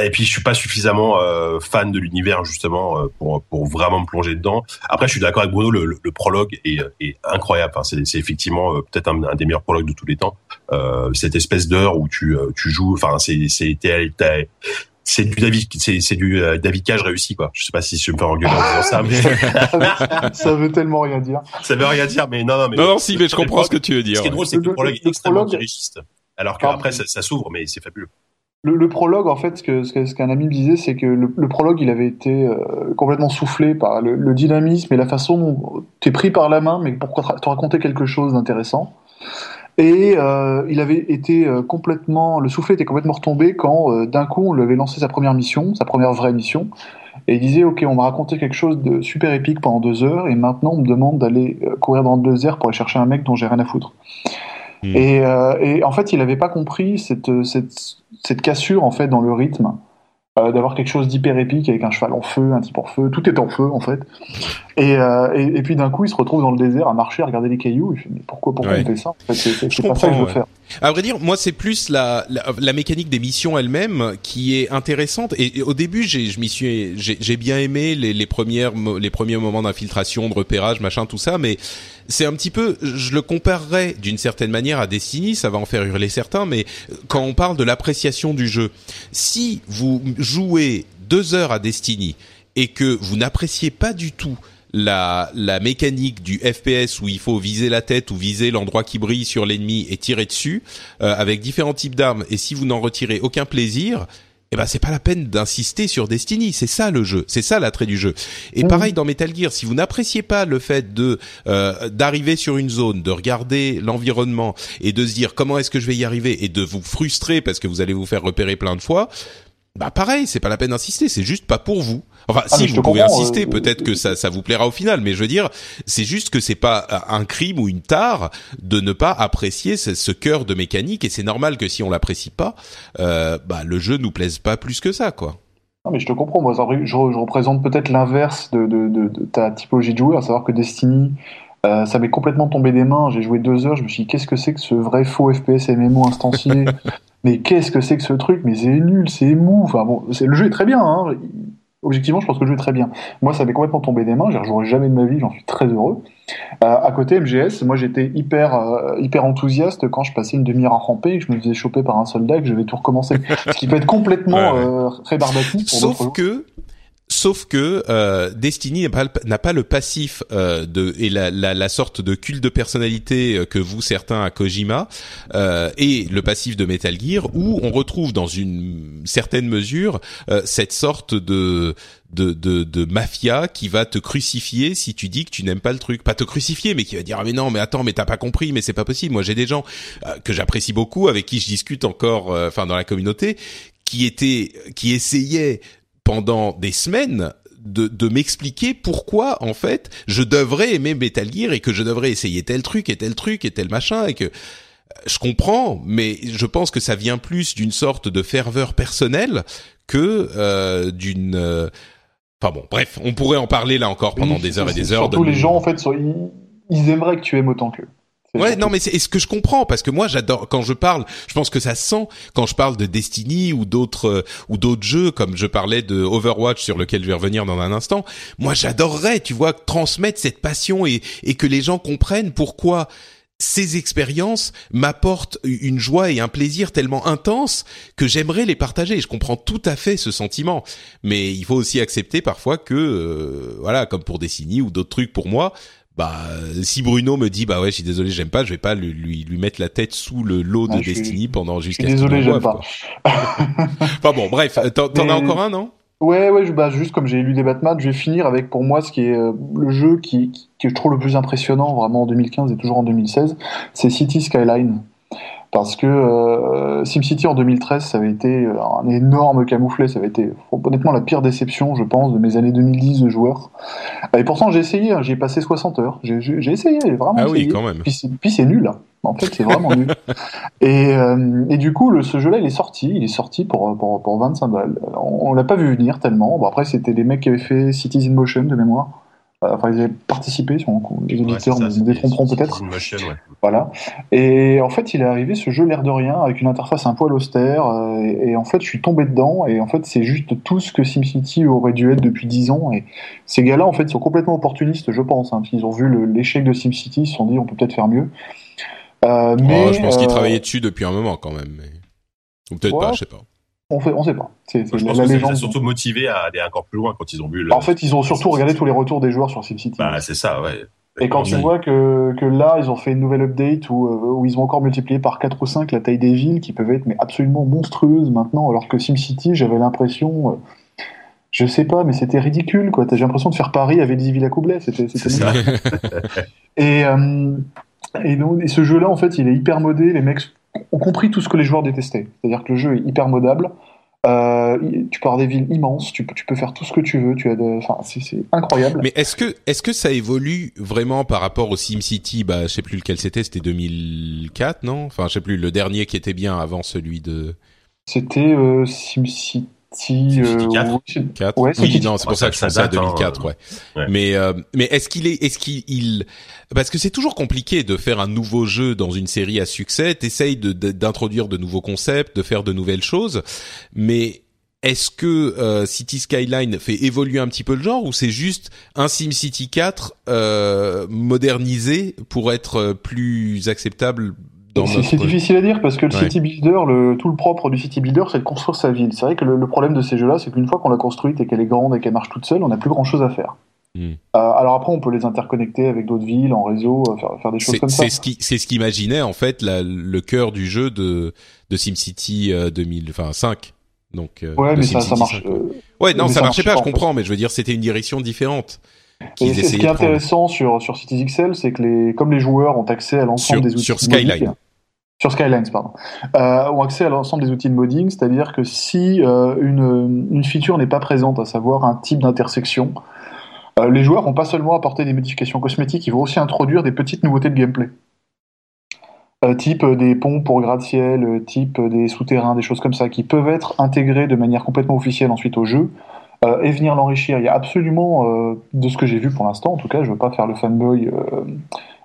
B: et puis je suis pas suffisamment euh, fan de l'univers justement euh, pour pour vraiment me plonger dedans. Après, je suis d'accord avec Bruno, le, le, prologue est, est incroyable. Enfin, c'est effectivement euh, peut-être un, des meilleurs prologues de tous les temps. cette espèce d'heure où tu tu joues, enfin c'est c'est c'est du David, c'est du David Cage réussi quoi. Je sais pas si je me fais engueuler en disant ça,
C: mais ça veut tellement rien dire.
B: Ça veut rien dire, mais non non mais
A: non, non si mais je comprends ce que tu veux dire.
B: Ce qui est drôle, c'est que le prologue est extrêmement dirigiste, alors qu'après ça, ça s'ouvre, mais c'est fabuleux.
C: Le, prologue, en fait, ce qu'un ami me disait, c'est que le, prologue, il avait été euh, complètement soufflé par le, dynamisme et la façon dont t'es pris par la main, mais pour te raconter quelque chose d'intéressant. Et euh, il avait été euh, complètement, le soufflet était complètement retombé quand d'un coup on lui avait lancé sa première mission, sa première vraie mission, et il disait ok on m'a raconté quelque chose de super épique pendant deux heures, et maintenant on me demande d'aller courir dans le désert pour aller chercher un mec dont j'ai rien à foutre. Hmm. Et, euh, et, en fait, il n'avait pas compris cette, cette, cette, cassure en fait dans le rythme. Euh, d'avoir quelque chose d'hyper épique avec un cheval en feu, un type en feu, tout est en feu en fait. Et, euh, et, et, puis d'un coup, il se retrouve dans le désert à marcher, à regarder les cailloux. Il fait, mais pourquoi, pourquoi on fait ça? En fait, C'est pas ça que je veux faire.
A: À vrai dire, moi, c'est plus la, la, la, mécanique des missions elles-mêmes qui est intéressante. Et, au début, j'ai, je m'y suis, j'ai bien aimé les, les premières, les premiers moments d'infiltration, de repérage, machin, tout ça. Mais c'est un petit peu, je le comparerais d'une certaine manière à Destiny. Ça va en faire hurler certains, mais quand on parle de l'appréciation du jeu, si vous jouez deux heures à Destiny et que vous n'appréciez pas du tout la, la mécanique du FPS où il faut viser la tête ou viser l'endroit qui brille sur l'ennemi et tirer dessus euh, avec différents types d'armes et si vous n'en retirez aucun plaisir, eh ben c'est pas la peine d'insister sur Destiny. C'est ça le jeu, c'est ça l'attrait du jeu. Et pareil dans Metal Gear, si vous n'appréciez pas le fait de euh, d'arriver sur une zone, de regarder l'environnement et de se dire comment est-ce que je vais y arriver et de vous frustrer parce que vous allez vous faire repérer plein de fois, bah pareil, c'est pas la peine d'insister, c'est juste pas pour vous. Enfin,
C: Ah,
A: si vous pouvez insister,
C: euh,
A: peut-être que ça, ça vous plaira au final. Mais je veux dire, c'est juste que c'est pas un crime ou une tare de ne pas apprécier ce, ce cœur de mécanique. Et c'est normal que si on l'apprécie pas, euh, bah le jeu nous plaise pas plus que ça, quoi.
C: Non, mais je te comprends. Moi, je, je représente peut-être l'inverse de, de, de, de ta typologie de joueur, à savoir que Destiny, euh, ça m'est complètement tombé des mains. J'ai joué deux heures, je me suis dit, qu'est-ce que c'est que ce vrai faux FPS MMO instancié? Mais qu'est-ce que c'est que ce truc? Mais c'est nul, c'est mou. Enfin bon, le jeu est très bien. Hein. Objectivement, je pense que le jeu est très bien. Moi, ça m'est complètement tombé des mains. J'y rejouerai jamais de ma vie. J'en suis très heureux. Euh, à côté, MGS, moi, j'étais hyper, euh, hyper enthousiaste quand je passais une demi-heure à ramper et que je me faisais choper par un soldat et que je vais tout recommencer. Ce qui peut être complètement
A: Ouais, ouais.
C: euh, rébarbatif pour d'autres
A: Sauf que Sauf que euh, Destiny n'a pas, le- passif euh, de et la, la, la sorte de culte de personnalité euh, que vous certains à Kojima euh, et le passif de Metal Gear où on retrouve dans une certaine mesure euh, cette sorte de de, de de mafia qui va te crucifier si tu dis que tu n'aimes pas le truc. Pas te crucifier mais qui va dire ah mais non mais attends mais t'as pas compris mais c'est pas possible. Moi j'ai des gens euh, que j'apprécie beaucoup avec qui je discute encore enfin dans la communauté qui étaient qui essayaient pendant des semaines de, de m'expliquer pourquoi en fait je devrais aimer Metal Gear et que je devrais essayer tel truc et tel truc et tel machin et que je comprends, mais je pense que ça vient plus d'une sorte de ferveur personnelle que euh, d'une. euh, Enfin bon, bref, on pourrait en parler là encore pendant
C: Oui,
A: des heures et des heures.
C: Surtout
A: de-
C: les gens, en fait, sont- ils aimeraient que tu aimes autant qu'eux.
A: Ouais, non, mais c'est ce que je comprends parce que moi j'adore quand je parle. Je pense que ça se sent quand je parle de Destiny ou d'autres euh, ou d'autres jeux comme je parlais de Overwatch sur lequel je vais revenir dans un instant. Moi, j'adorerais, tu vois, transmettre cette passion et et que les gens comprennent pourquoi ces expériences m'apportent une joie et un plaisir tellement intense que j'aimerais les partager. Je comprends tout à fait ce sentiment, mais il faut aussi accepter parfois que, euh, voilà, comme pour Destiny ou d'autres trucs pour moi, bah si Bruno me dit bah ouais, je suis désolé, j'aime pas, je vais pas lui lui, lui mettre la tête sous le lot de
C: Ah, suis-
A: Destiny pendant jusqu'à ce
C: désolé, j'aime pas.
A: Enfin bon, bref, t'en t'en as encore un, non?
C: Ouais, ouais, je, bah, juste comme j'ai lu des Batman, je vais finir avec pour moi ce qui est euh, le jeu qui, qui, que je trouve le plus impressionnant vraiment en 2015 et toujours en 2016, c'est City Skyline. Parce que euh, SimCity en 2013, ça avait été euh, un énorme camouflet, ça avait été honnêtement la pire déception, je pense, de mes années 2010 de joueur. Et pourtant, j'ai essayé, hein, j'y ai passé 60 heures, j'ai j'ai- j'ai essayé, j'ai vraiment
A: Ah oui,
C: essayé.
A: quand même.
C: Puis c'est- nul. hein. En fait, c'est vraiment nul. Et, euh, et du coup, le, ce jeu-là, il est sorti. Il est sorti pour, pour, pour 25 balles. On, on l'a pas vu venir tellement. Bon, après, c'était les mecs qui avaient fait Cities in Motion de mémoire. Euh, Enfin, ils avaient participé. Si on- les
B: Ouais,
C: auditeurs
B: ça,
C: me détromperont peut-être.
B: Ouais.
C: Voilà. Et en fait, il est arrivé ce jeu l'air de rien avec une interface un poil austère. euh, et, et en fait, je suis tombé dedans. Et en fait, c'est juste tout ce que SimCity aurait dû être depuis 10 ans. Et ces gars-là, en fait, sont complètement opportunistes, je pense. Hein, parce qu'ils ont vu l'échec de SimCity, ils se sont dit, on peut peut-être faire mieux. Euh, mais
A: Oh, Je pense qu'il
C: euh,
A: travaillait dessus depuis un moment quand même. Mais... Ou peut-être
C: Ouais.
A: pas, je sais pas.
C: On on sait pas. C'est c'est
B: je
C: la,
B: pense
C: la
B: que ça les
C: légende.
B: a surtout motivé à aller encore plus loin quand ils ont vu le.
C: En fait, ils ont surtout regardé tous les retours des joueurs sur SimCity.
B: Bah, c'est ça, ouais.
C: Et quand tu vois que, que là, ils ont fait une nouvelle update où, euh, où ils ont encore multiplié par 4 ou 5 la taille des villes qui peuvent être mais absolument monstrueuses maintenant, alors que SimCity, j'avais l'impression, euh, je sais pas, mais c'était ridicule quoi. J'ai l'impression de faire Paris avec Villa Coublet, c'était c'était
B: C'est ça.
C: Et, euh, et, donc, et ce jeu-là, en fait, il est hyper modé. Les mecs ont compris tout ce que les joueurs détestaient. C'est-à-dire que le jeu est hyper modable. Euh, tu peux avoir des villes immenses, tu peux, tu peux faire tout ce que tu veux. Tu as de, enfin, c'est c'est incroyable.
A: Mais est-ce que est-ce que ça évolue vraiment par rapport au SimCity? Bah, je sais plus lequel c'était. C'était 2004, non? Enfin, je sais plus le dernier qui était bien avant celui de
C: C'était euh, SimCity.
B: SimCity
C: euh,
B: 4.
C: oui, c'est-
A: 4.
C: Ouais,
A: oui,
C: SimCity.
A: non, c'est pour ça que je
B: ça
A: pensais à
B: date, hein,
A: 2004, ouais.
B: ouais.
A: Mais euh, mais est-ce qu'il est est-ce qu'il il parce que c'est toujours compliqué de faire un nouveau jeu dans une série à succès. T'essayes de d'introduire de nouveaux concepts, de faire de nouvelles choses, mais est-ce que euh, City Skyline fait évoluer un petit peu le genre ou c'est juste un SimCity 4 euh, modernisé pour être euh, plus acceptable
C: C'est difficile à dire parce que le
A: Ouais.
C: city builder, le, tout le propre du city builder, c'est de construire sa ville. C'est vrai que le, le problème de ces jeux-là, c'est qu'une fois qu'on l'a construite et qu'elle est grande et qu'elle marche toute seule, on n'a plus grand-chose à faire.
A: Hmm.
C: Euh, alors après, on peut les interconnecter avec d'autres villes en réseau, euh, faire, faire des choses comme ça.
A: c'est ce qui c'est ce qu'imaginait en fait la- le cœur du jeu de de SimCity euh, 2000 enfin 5 Donc,
C: ouais, mais ça, ça marche.
A: ouais, non, ça, marchait pas, je comprends, mais je veux dire, c'était une direction différente.
C: Et ce qui est intéressant sur, sur CitiesXL, c'est que les, comme les joueurs ont accès à l'ensemble des outils
A: sur Skyline.
C: sur Skylines, pardon, euh, ont accès à l'ensemble des outils de modding, c'est-à-dire que si euh, une, une feature n'est pas présente, à savoir un type d'intersection, euh, les joueurs vont pas seulement apporter des modifications cosmétiques, ils vont aussi introduire des petites nouveautés de gameplay. Type des ponts pour gratte-ciel, type des souterrains, des choses comme ça, qui peuvent être intégrées de manière complètement officielle ensuite au jeu, et venir l'enrichir. Il y a absolument, euh, de ce que j'ai vu pour l'instant, en tout cas, je veux pas faire le fanboy euh,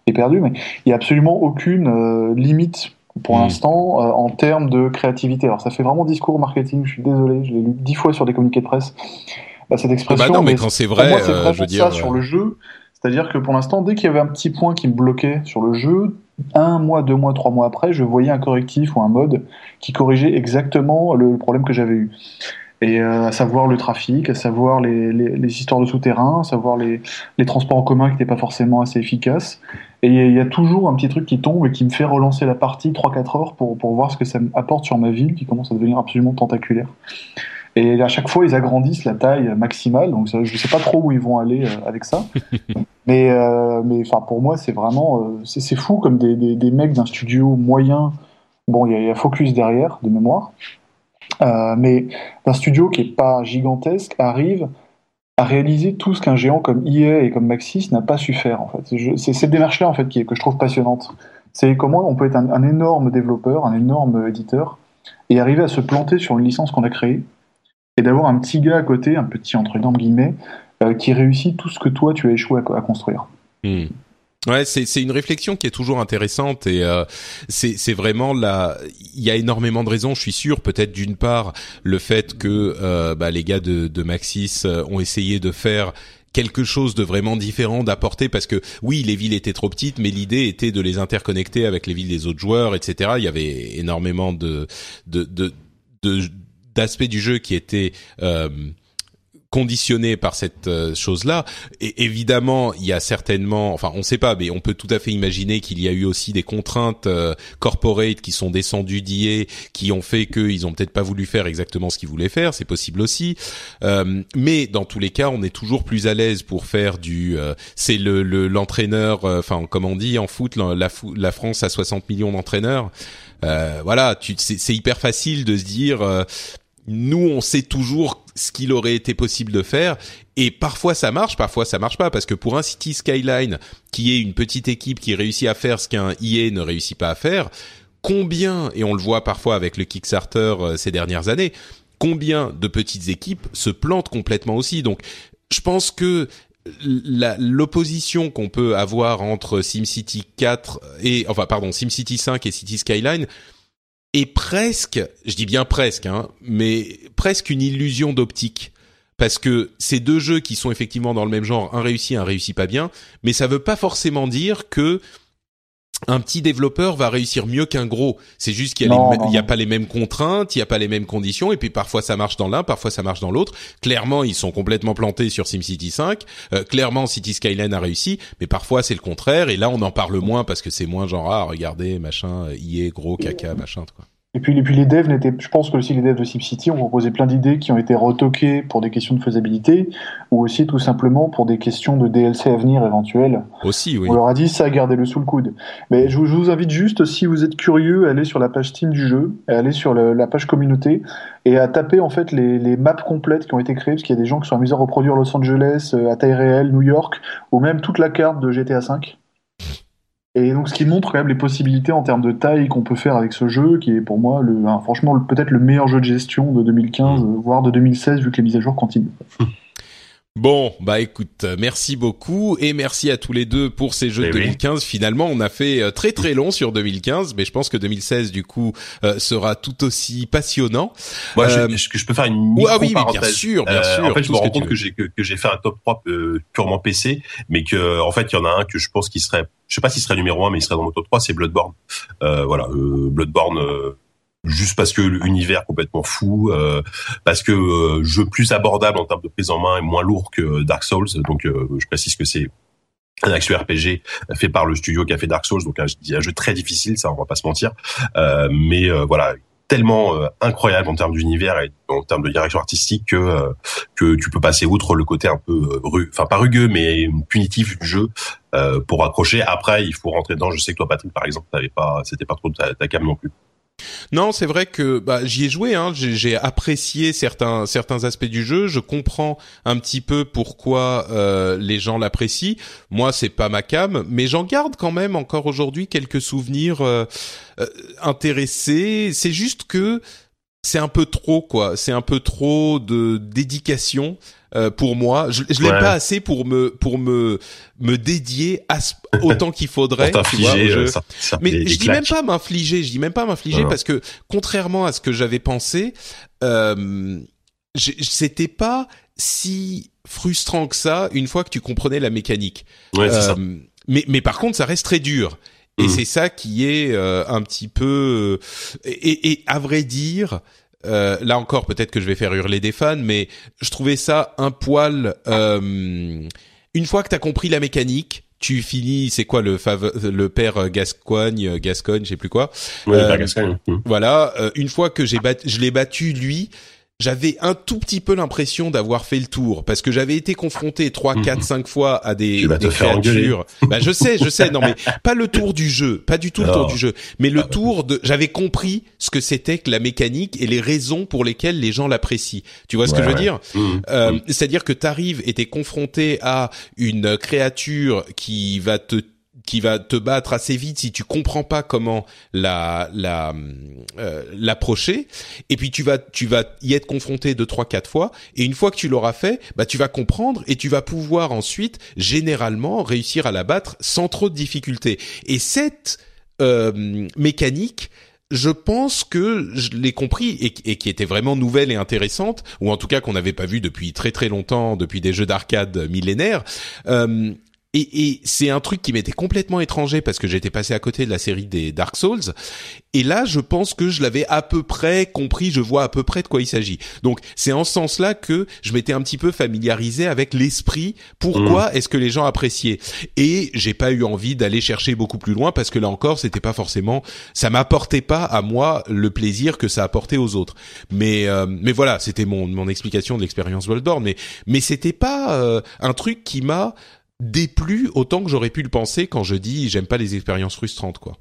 C: éperdu, mais il y a absolument aucune limite pour hmm. l'instant en termes de créativité. Alors ça fait vraiment discours marketing. Je suis désolé, je l'ai lu dix fois sur des communiqués de presse. Bah, cette expression.
A: Bah non, mais, quand c'est vrai, moi, je veux dire,
C: ça sur le jeu. C'est-à-dire que pour l'instant, dès qu'il y avait un petit point qui me bloquait sur le jeu, un mois, deux mois, trois mois après, je voyais un correctif ou un mode qui corrigeait exactement le problème que j'avais eu et euh, à savoir le trafic, à savoir les, les, les histoires de souterrain, à savoir les, les transports en commun qui n'étaient pas forcément assez efficaces. Et il y, a toujours un petit truc qui tombe et qui me fait relancer la partie 3-4 heures pour, pour voir ce que ça apporte sur ma ville qui commence à devenir absolument tentaculaire. Et à chaque fois, ils agrandissent la taille maximale, donc je ne sais pas trop où ils vont aller euh, avec ça. mais euh, mais enfin pour moi, c'est vraiment euh, c'est fou comme des, des, des mecs d'un studio moyen. Bon, il y, y, a Focus derrière de mémoire, euh, mais un studio qui est pas gigantesque arrive à réaliser tout ce qu'un géant comme EA et comme Maxis n'a pas su faire en fait. C'est cette démarche-là en fait qui que je trouve passionnante. C'est comment on peut être un, énorme développeur, un énorme éditeur et arriver à se planter sur une licence qu'on a créée et d'avoir un petit gars à côté, un petit entre guillemets, euh, qui réussit tout ce que toi tu as échoué à, construire.
A: Hmm. Ouais, c'est une réflexion qui est toujours intéressante et euh, c'est vraiment là. Il y a énormément de raisons, je suis sûr. Peut-être d'une part le fait que euh, bah, les gars de, de Maxis euh, ont essayé de faire quelque chose de vraiment différent d'apporter parce que oui les villes étaient trop petites mais l'idée était de les interconnecter avec les villes des autres joueurs etc il y avait énormément de de d'aspects du jeu qui étaient euh, conditionné par cette euh, chose-là. Et évidemment, il y a certainement, enfin, on ne sait pas, mais on peut tout à fait imaginer qu'il y a eu aussi des contraintes euh, corporate qui sont descendues d'IA, qui ont fait qu'ils ont peut-être pas voulu faire exactement ce qu'ils voulaient faire. C'est possible aussi. Euh, mais dans tous les cas, on est toujours plus à l'aise pour faire du. c'est le l'entraîneur, enfin, comme on dit en foot, la, la, la France a 60 millions d'entraîneurs. voilà, c'est hyper facile de se dire nous on sait toujours ce qu'il aurait été possible de faire et parfois ça marche, parfois ça marche pas parce que pour un City Skyline qui est une petite équipe qui réussit à faire ce qu'un EA ne réussit pas à faire, combien et on le voit parfois avec le Kickstarter euh, ces dernières années, combien de petites équipes se plantent complètement aussi. Donc je pense que l'opposition qu'on peut avoir entre SimCity 4 et enfin pardon SimCity 5 et City Skyline est presque, je dis bien presque, hein, mais presque une illusion d'optique. Parce que ces deux jeux qui sont effectivement dans le même genre, un réussi, un réussit pas bien, mais ça veut pas forcément dire que un petit développeur va réussir mieux qu'un gros. C'est juste qu'il n'y a, a, pas les mêmes contraintes, il n'y a pas les mêmes conditions, et puis parfois ça marche dans l'un, parfois ça marche dans l'autre. Clairement, ils sont complètement plantés sur SimCity 5. Euh, clairement, City Skyline a réussi, mais parfois c'est le contraire. Et là, on en parle moins parce que c'est moins genre ah regardez machin, est gros caca machin quoi.
C: Et puis, puis les devs n'étaient, je pense que aussi les devs de SimCity ont proposé plein d'idées qui ont été retoquées pour des questions de faisabilité ou aussi tout simplement pour des questions de DLC à venir éventuelles.
A: Aussi, oui.
C: On leur a dit ça, gardez-le sous le coude. Mais je, vous invite juste, si vous êtes curieux, à aller sur la page Steam du jeu, à aller sur la page communauté et à taper en fait les, les, maps complètes qui ont été créées parce qu'il y a des gens qui sont amusés à reproduire Los Angeles euh, à taille réelle, New York ou même toute la carte de GTA V. Et donc, ce qui montre quand même les possibilités en termes de taille qu'on peut faire avec ce jeu, qui est pour moi, le, franchement, peut-être le meilleur jeu de gestion de 2015, mmh. voire de 2016, vu que les mises à jour continuent.
A: Bon, bah écoute, merci beaucoup et merci à tous les deux pour ces jeux de 2015. Eh Finalement, on a fait euh, très très long sur 2015, mais je pense que 2016 du coup euh, sera tout aussi passionnant.
B: Moi, euh, je, je, peux faire une micro
A: ah oui, bien sûr, bien sûr.
B: en fait, je me rends compte que j'ai que, j'ai fait un top 3 purement PC, mais que en fait, il y en a un que je pense qu'il serait, je sais pas s'il serait numéro 1, mais il serait dans mon top 3, c'est Bloodborne. voilà, Bloodborne juste parce que l'univers complètement fou, euh, parce que euh, jeu plus abordable en termes de prise en main et moins lourd que Dark Souls. Donc euh, je précise que c'est un action RPG fait par le studio qui a fait Dark Souls, donc un, un jeu très difficile, ça on va pas se mentir. mais voilà, tellement euh, incroyable en termes d'univers et en termes de direction artistique que euh, que tu peux passer outre le côté un peu euh, enfin pas rugueux mais punitif du jeu pour accrocher. Après, il faut rentrer dedans. Je sais que toi, Patrick, par exemple, t'avais pas, c'était pas trop ta, ta cam non plus.
A: Non, c'est vrai que bah, j'y ai joué. Hein. J'ai apprécié certains certains aspects du jeu. Je comprends un petit peu pourquoi euh, les gens l'apprécient. Moi, c'est pas ma cam, mais j'en garde quand même encore aujourd'hui quelques souvenirs euh, euh, intéressés. C'est juste que c'est un peu trop quoi. C'est un peu trop de dédication euh, pour moi. Je, je l'aime pas assez pour me pour me me dédier à autant qu'il faudrait.
B: tu vois, euh,
A: Mais je dis même pas m'infliger. Je dis même pas m'infliger parce que contrairement à ce que j'avais pensé, euh, c'était pas si frustrant que ça une fois que tu comprenais la mécanique.
B: Ouais, ça.
A: Mais mais par contre, ça reste très dur. Et mmh. c'est ça qui est un petit peu et, et à vrai dire, euh, là encore, peut-être que je vais faire hurler des fans, mais je trouvais ça un poil. Euh, une fois que t'as compris la mécanique, tu finis. C'est quoi le le père Gascogne, Gascogne, je sais plus quoi.
B: Oui, euh, Gascogne.
A: Mmh. Voilà. Euh, une fois que j'ai je l'ai battu lui, j'avais un tout petit peu l'impression d'avoir fait le tour parce que j'avais été confronté trois, quatre, cinq fois à des, des créatures. Bah je sais, je sais. Non mais pas le tour du jeu, pas du tout le tour du jeu, mais le tour de. J'avais compris ce que c'était que la mécanique et les raisons pour lesquelles les gens l'apprécient. Tu vois ce que je veux dire? Mmh. euh, mmh. C'est-à-dire que t'arrives et t'es confronté à une créature qui va te qui va te battre assez vite si tu comprends pas comment la la euh, l'approcher. Et puis tu vas tu vas y être confronté deux trois quatre fois. Et une fois que tu l'auras fait bah tu vas comprendre et tu vas pouvoir ensuite généralement réussir à la battre sans trop de difficultés. Et cette euh, mécanique je pense que je l'ai compris et, qui était vraiment nouvelle et intéressante, ou en tout cas qu'on n'avait pas vu depuis très très longtemps, depuis des jeux d'arcade millénaires. Euh, et, et c'est un truc qui m'était complètement étranger parce que j'étais passé à côté de la série des Dark Souls. Et là, je pense que je l'avais à peu près compris, je vois à peu près de quoi il s'agit. Donc, c'est en ce sens-là que je m'étais un petit peu familiarisé avec l'esprit. Pourquoi mmh. est-ce que les gens appréciaient? Et j'ai pas eu envie d'aller chercher beaucoup plus loin parce que là encore, c'était pas forcément, ça m'apportait pas à moi le plaisir que ça apportait aux autres. Mais euh, mais voilà, c'était mon mon explication de l'expérience Bloodborne. Mais mais c'était pas euh, un truc qui m'a déplu autant que j'aurais pu le penser quand je dis j'aime pas les expériences frustrantes quoi.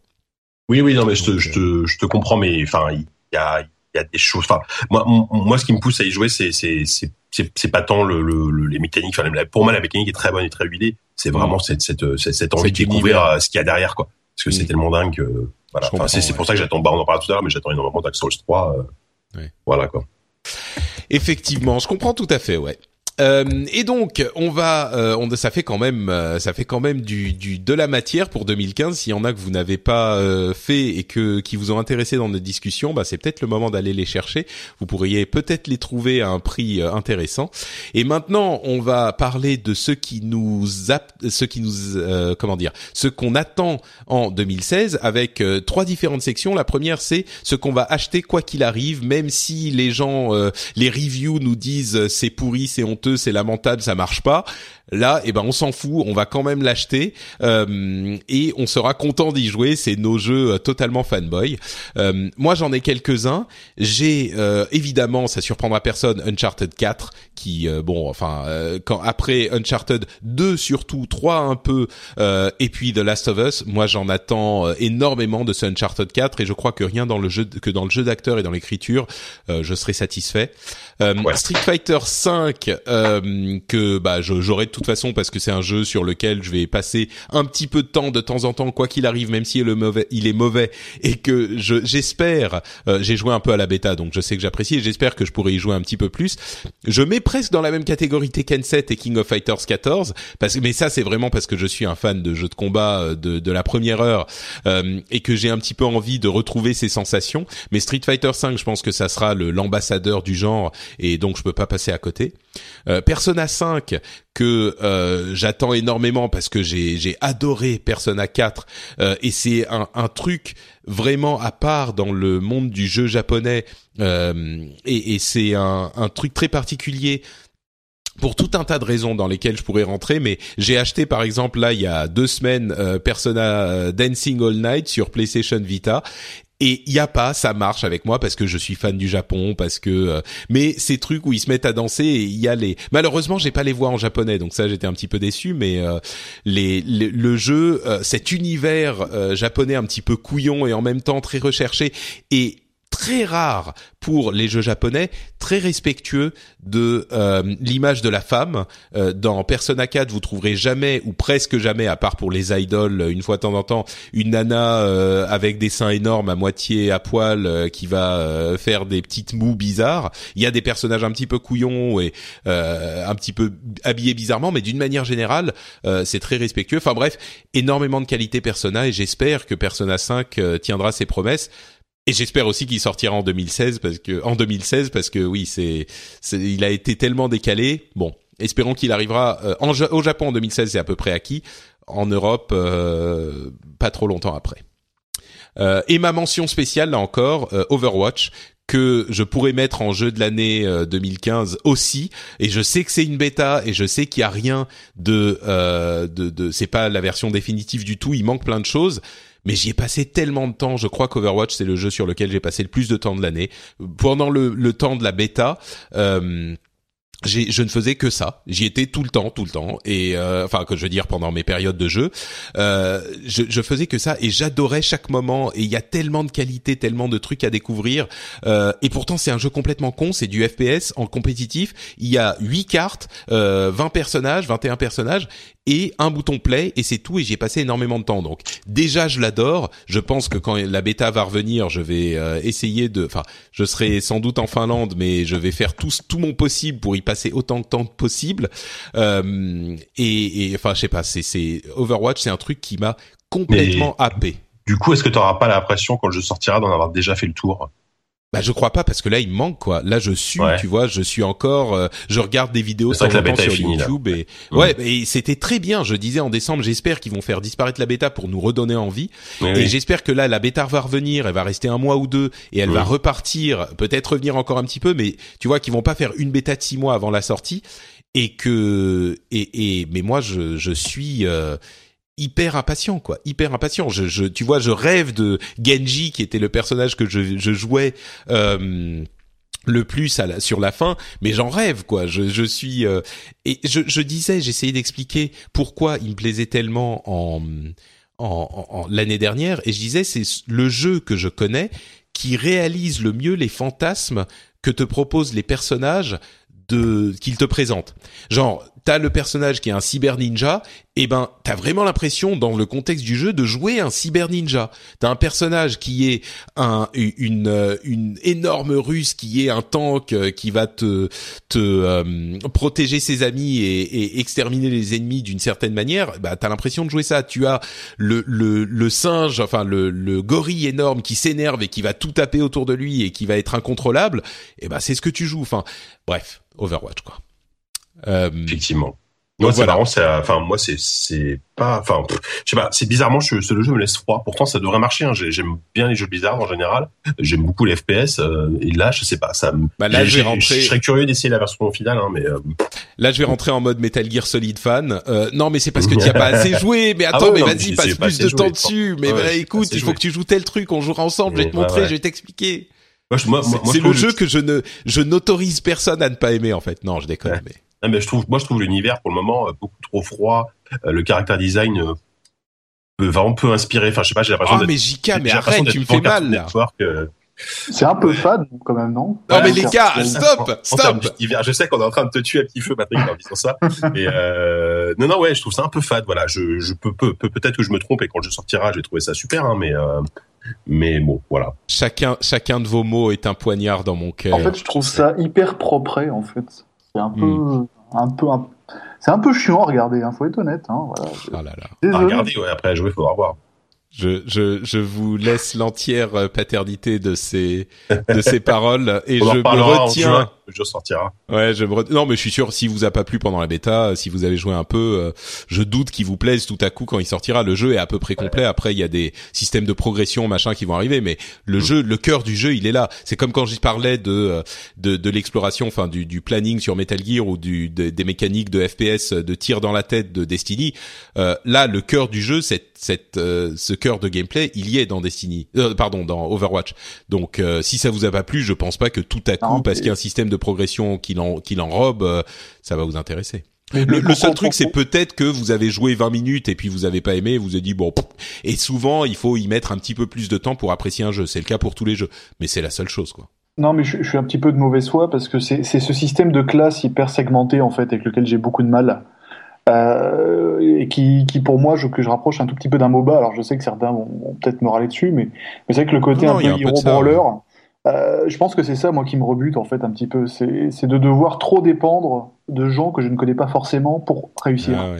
B: Oui oui non mais je te, je te, je te comprends mais enfin il y a il y a des choses enfin moi moi ce qui me pousse à y jouer c'est c'est c'est c'est pas tant le, le, les mécaniques enfin pour moi la mécanique est très bonne et très huilée c'est mm. vraiment cette cette cette, envie de découvrir euh, ce qu'il y a derrière quoi parce que c'est mm. tellement dingue que voilà enfin, c'est c'est pour ça que j'attends bah on en parlera tout à l'heure mais j'attends énormément Dark Souls 3 euh, voilà quoi
A: Effectivement, je comprends tout à fait, ouais. Euh, et donc, on va, euh, on, ça fait quand même, euh, ça fait quand même du, du de la matière pour 2015. S'il y en a que vous n'avez pas euh, fait et que qui vous ont intéressé dans notre discussion, bah c'est peut-être le moment d'aller les chercher. Vous pourriez peut-être les trouver à un prix intéressant. Et maintenant, on va parler de ce qui nous, ce qui nous, comment dire, ce qu'on attend en 2016 avec trois différentes sections. La première, c'est ce qu'on va acheter quoi qu'il arrive, même si les gens, les reviews nous disent c'est pourri, c'est honteux c'est lamentable, ça marche pas. Là, eh ben, on s'en fout, on va quand même l'acheter euh, et on sera content d'y jouer. C'est nos jeux euh, totalement fanboy. Euh, moi, j'en ai quelques-uns. J'ai évidemment, ça surprendra personne, Uncharted 4, qui bon, enfin, quand après Uncharted 2 surtout, 3 un peu, et puis The Last of Us. Moi, j'en attends énormément de ce Uncharted 4 et je crois que rien dans le jeu que dans le jeu d'acteur et dans l'écriture, je serai satisfait. Street Fighter 5 que bah j'aurais toute façon parce que c'est un jeu sur lequel je vais passer un petit peu de temps de temps en temps quoi qu'il arrive même si le mauvais il est mauvais et que je j'espère euh, j'ai joué un peu à la bêta donc je sais que j'apprécie et j'espère que je pourrai y jouer un petit peu plus. Je mets presque dans la même catégorie Tekken 7 et King of Fighters 14 parce que mais ça c'est vraiment parce que je suis un fan de jeux de combat euh, de, de la première heure euh, et que j'ai un petit peu envie de retrouver ces sensations. Mais Street Fighter 5 je pense que ça sera l'ambassadeur du genre et donc je peux pas passer à côté Persona 5 que euh, j'attends énormément parce que j'ai j'ai adoré Persona 4 euh, et c'est un, un truc vraiment à part dans le monde du jeu japonais euh, et, et c'est un, un truc très particulier pour tout un tas de raisons dans lesquelles je pourrais rentrer, mais j'ai acheté par exemple là il y a deux semaines Persona Dancing All Night sur PlayStation Vita Et il y a pas, ça marche avec moi parce que je suis fan du Japon, parce que. euh, mais ces trucs où ils se mettent à danser, et il y a les. Malheureusement, j'ai pas les voix en japonais, donc ça j'étais un petit peu déçu. Mais euh, les, les- le jeu, euh, cet univers euh, japonais un petit peu couillon et en même temps très recherché et très rare pour les jeux japonais, très respectueux de euh, l'image de la femme. Euh, dans Persona 4, vous trouverez jamais ou presque jamais, à part pour les idoles, une fois de temps en temps, une nana euh, avec des seins énormes à moitié à poil euh, qui va euh, faire des petites moues bizarres. Il y a des personnages un petit peu couillons et euh, un petit peu habillés bizarrement, mais d'une manière générale, c'est très respectueux. Enfin bref, énormément de qualité Persona et j'espère que Persona 5 euh, tiendra ses promesses. Et j'espère aussi qu'il sortira en 2016 parce que en 2016 parce que oui c'est il a été tellement décalé. Bon, espérons qu'il arrivera euh, en, au Japon en 2016 c'est à peu près acquis. En Europe euh, pas trop longtemps après. Euh, et ma mention spéciale là encore euh, Overwatch que je pourrais mettre en jeu de l'année euh, 2015 aussi et je sais que c'est une bêta et je sais qu'il y a rien de euh, de, de c'est pas la version définitive du tout il manque plein de choses mais j'y ai passé tellement de temps. Je crois qu'Overwatch c'est le jeu sur lequel j'ai passé le plus de temps de l'année. Pendant le, le temps de la bêta, euh, je ne faisais que ça. J'y étais tout le temps, tout le temps, et euh, enfin que je veux dire pendant mes périodes de jeu, euh, je, je faisais que ça et j'adorais chaque moment. Et il y a tellement de qualités, tellement de trucs à découvrir. Euh, et pourtant c'est un jeu complètement con. C'est du FPS en compétitif. Il y a 8 cartes, euh, 20 personnages, 21 personnages et un bouton play et c'est tout. Et j'y ai passé énormément de temps. Donc déjà je l'adore. Je pense que quand la bêta va revenir, je vais euh, essayer de. Enfin, je serai sans doute en Finlande, mais je vais faire tout tout mon possible pour y passer autant de temps possible. Euh, et, enfin, je sais pas. C'est c'est Overwatch, c'est un truc qui m'a complètement happé.
B: Du coup, est-ce que tu n'auras pas l'impression, quand jeu sortira, d'en avoir déjà fait le tour?
A: Bah je crois pas parce que là il me manque quoi. Là je suis,
B: Ouais.
A: tu vois, je suis encore, euh, je regarde des vidéos sur. YouTube et
B: Mhm.
A: ouais, et c'était très bien. Je disais en décembre, j'espère qu'ils vont faire disparaître la bêta pour nous redonner envie.
B: Oui,
A: Et
B: oui.
A: j'espère que là, la bêta va revenir, elle va rester un mois ou deux, et elle va repartir, peut-être revenir encore un petit peu, mais tu vois qu'ils vont pas faire une bêta de six mois avant la sortie, et que et, et mais moi je je suis euh, hyper impatient quoi, hyper impatient. Je, je tu vois, je rêve de Genji qui était le personnage que je je jouais. Euh, le plus à la, sur la fin, mais j'en rêve quoi. Je, je suis euh, et je, je disais, j'essayais d'expliquer pourquoi il me plaisait tellement en, en, en- l'année dernière, et je disais c'est le jeu que je connais qui réalise le mieux les fantasmes que te proposent les personnages de qu'ils te présentent. Genre, t'as le personnage qui est un cyber ninja, et ben t'as vraiment l'impression dans le contexte du jeu de jouer un cyber ninja. T'as un personnage qui est un une une énorme russe qui est un tank euh, qui va te te euh, protéger ses amis et, et exterminer les ennemis d'une certaine manière. Bah t'as l'impression de jouer ça. Tu as le le le singe, enfin le le gorille énorme qui s'énerve et qui va tout taper autour de lui et qui va être incontrôlable. Et ben c'est ce que tu joues. Enfin bref, Overwatch quoi. Euh,
B: Effectivement.
A: Donc
B: Moi, c'est
A: voilà.
B: marrant, c'est, euh, enfin, moi, c'est, c'est pas, enfin, je sais pas, c'est bizarrement, je, ce- jeu me laisse froid. Pourtant, ça devrait marcher, hein. J'ai- J'aime bien les jeux bizarres en général. J'aime beaucoup les FPS, euh, et là, je sais pas, ça me,
A: Bah là, je vais rentrer-
B: je serais curieux d'essayer la version finale, hein, mais, euh,
A: Là, je vais rentrer en mode Metal Gear Solid fan. Euh, non, mais c'est parce que tu as pas assez joué. Mais
B: Ah
A: attends,
B: ouais,
A: mais vas-y, passe plus de
B: joué,
A: temps dessus. Mais
B: Ouais,
A: bah,
B: c'est
A: écoute, il faut
B: joué.
A: que tu joues tel truc. On jouera ensemble. Je vais te montrer.
B: ouais.
A: Je vais t'expliquer.
B: moi, moi,
A: C'est
B: moi,
A: c'est le jeu que je ne, je n'autorise personne à ne pas aimer en fait. Non, je déconne. Mais
B: Ah, mais je trouve, moi, je trouve l'univers pour le moment euh, beaucoup trop froid. Euh, le caractère design euh, peut vraiment peu inspirer. Enfin, je sais pas, j'ai l'impression
A: ah, mais JK, mais arrête, tu me fais mal là.
C: C'est un peu fade, quand même, non?
A: Non, mais les gars, stop, stop.
B: Je sais qu'on est en train de te tuer à petit feu, Patrick, en disant ça. Et euh, non, non, ouais, je trouve ça un peu fade. Voilà, je, je peux, peux- peut, peut-être que je me trompe et quand jeu sortira, je vais trouver ça super, hein, mais, euh, mais bon, voilà.
A: Chacun, chacun de vos mots est un poignard dans mon cœur.
C: En fait, je trouve ça hyper propre, en fait. C'est un peu,
A: Hmm.
C: Un peu, un- c'est un peu chiant à regarder, hein, faut être honnête. Hein, voilà.
A: Ah là là.
B: À regarder, ouais, après à jouer, faudra voir.
A: Je, je, je vous laisse l'entière paternité de ces, de ces paroles et
B: On
A: je me retiens.
B: Le jeu sortira.
A: Ouais, je non mais je suis sûr si vous a pas plu pendant la bêta, si vous avez joué un peu, euh, je doute qu'il vous plaise tout à coup quand il sortira. Le jeu est à peu près complet. Après, il y a des systèmes de progression machin qui vont arriver, mais le mm. jeu, le cœur du jeu, il est là. C'est comme quand je parlais de euh, de, de l'exploration, enfin du, du planning sur Metal Gear ou du des mécaniques de FPS de tir dans la tête de Destiny. Euh, là, le cœur du jeu, cette cette ce cœur de gameplay, il y est dans Destiny, pardon, dans Overwatch. Donc si ça vous a pas plu, je pense pas que tout à coup, parce qu'il y a un système de progression qui l'enrobe, euh, ça va vous intéresser. le, seul truc, c'est peut-être que vous avez joué 20 minutes et puis vous avez pas aimé, vous avez dit bon. Et souvent, il faut y mettre un petit peu plus de temps pour apprécier un jeu. C'est le cas pour tous les jeux, mais c'est la seule chose, quoi.
C: Non, mais je, suis un petit peu de mauvaise foi parce que c'est ce système de classe hyper segmenté en fait avec lequel j'ai beaucoup de mal. Euh, et qui, qui pour moi je, que je rapproche un tout petit peu d'un MOBA. Alors je sais que certains vont, peut-être me râler dessus, mais, mais c'est vrai que le côté un peu hero brawler, euh, je pense que c'est ça, moi, qui me rebute, en fait, un petit peu. C'est de devoir trop dépendre de gens que je ne connais pas forcément pour réussir. Ah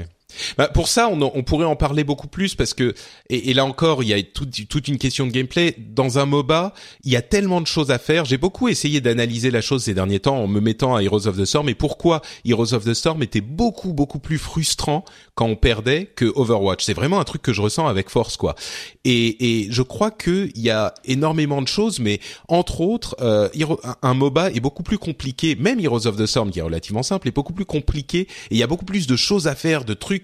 A: bah pour ça, on, on, pourrait en parler beaucoup plus parce que et, et là encore, il y a toute, toute, une question de gameplay. Dans un MOBA, il y a tellement de choses à faire. J'ai beaucoup essayé d'analyser la chose ces derniers temps en me mettant à Heroes of the Storm. Et pourquoi Heroes of the Storm était beaucoup beaucoup plus frustrant quand on perdait que Overwatch? C'est vraiment un truc que je ressens avec force, quoi. Et, et je crois que il y a énormément de choses, mais entre autres, euh, un MOBA est beaucoup plus compliqué. Même Heroes of the Storm, qui est relativement simple, est beaucoup plus compliqué. Et il y a beaucoup plus de choses à faire, de trucs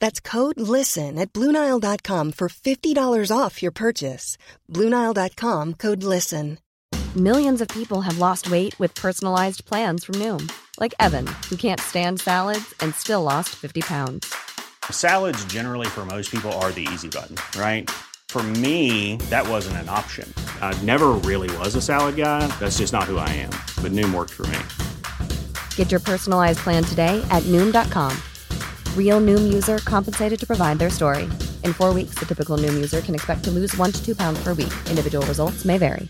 D: That's code LISTEN at Bluenile.com for $50 off your purchase. Bluenile.com code LISTEN.
E: Millions of people have lost weight with personalized plans from Noom, like Evan, who can't stand salads and still lost 50 pounds.
F: Salads, generally, for most people, are the easy button, right? For me, that wasn't an option. I never really was a salad guy. That's just not who I am. But Noom worked for me.
E: Get your personalized plan today at Noom.com. Real Noom user compensated to provide their story. In four weeks, the typical Noom user can expect to lose one to two pounds per week. Individual results may vary.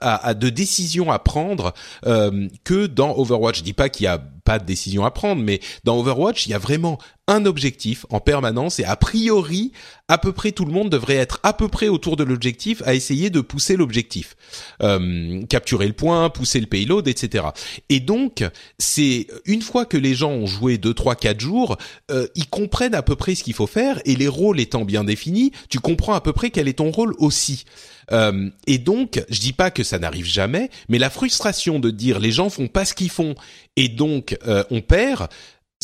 A: À, à de décisions à prendre euh, que dans Overwatch. Je dis pas qu'il y a pas de décision à prendre, mais dans Overwatch, il y a vraiment un objectif en permanence et a priori, à peu près tout le monde devrait être à peu près autour de l'objectif à essayer de pousser l'objectif, euh, capturer le point, pousser le payload, etc. Et donc, c'est une fois que les gens ont joué 2, 3, 4 jours, euh, ils comprennent à peu près ce qu'il faut faire et les rôles étant bien définis, tu comprends à peu près quel est ton rôle aussi. Euh, et donc, je dis pas que ça n'arrive jamais, mais la frustration de dire les gens font pas ce qu'ils font et donc euh, on perd,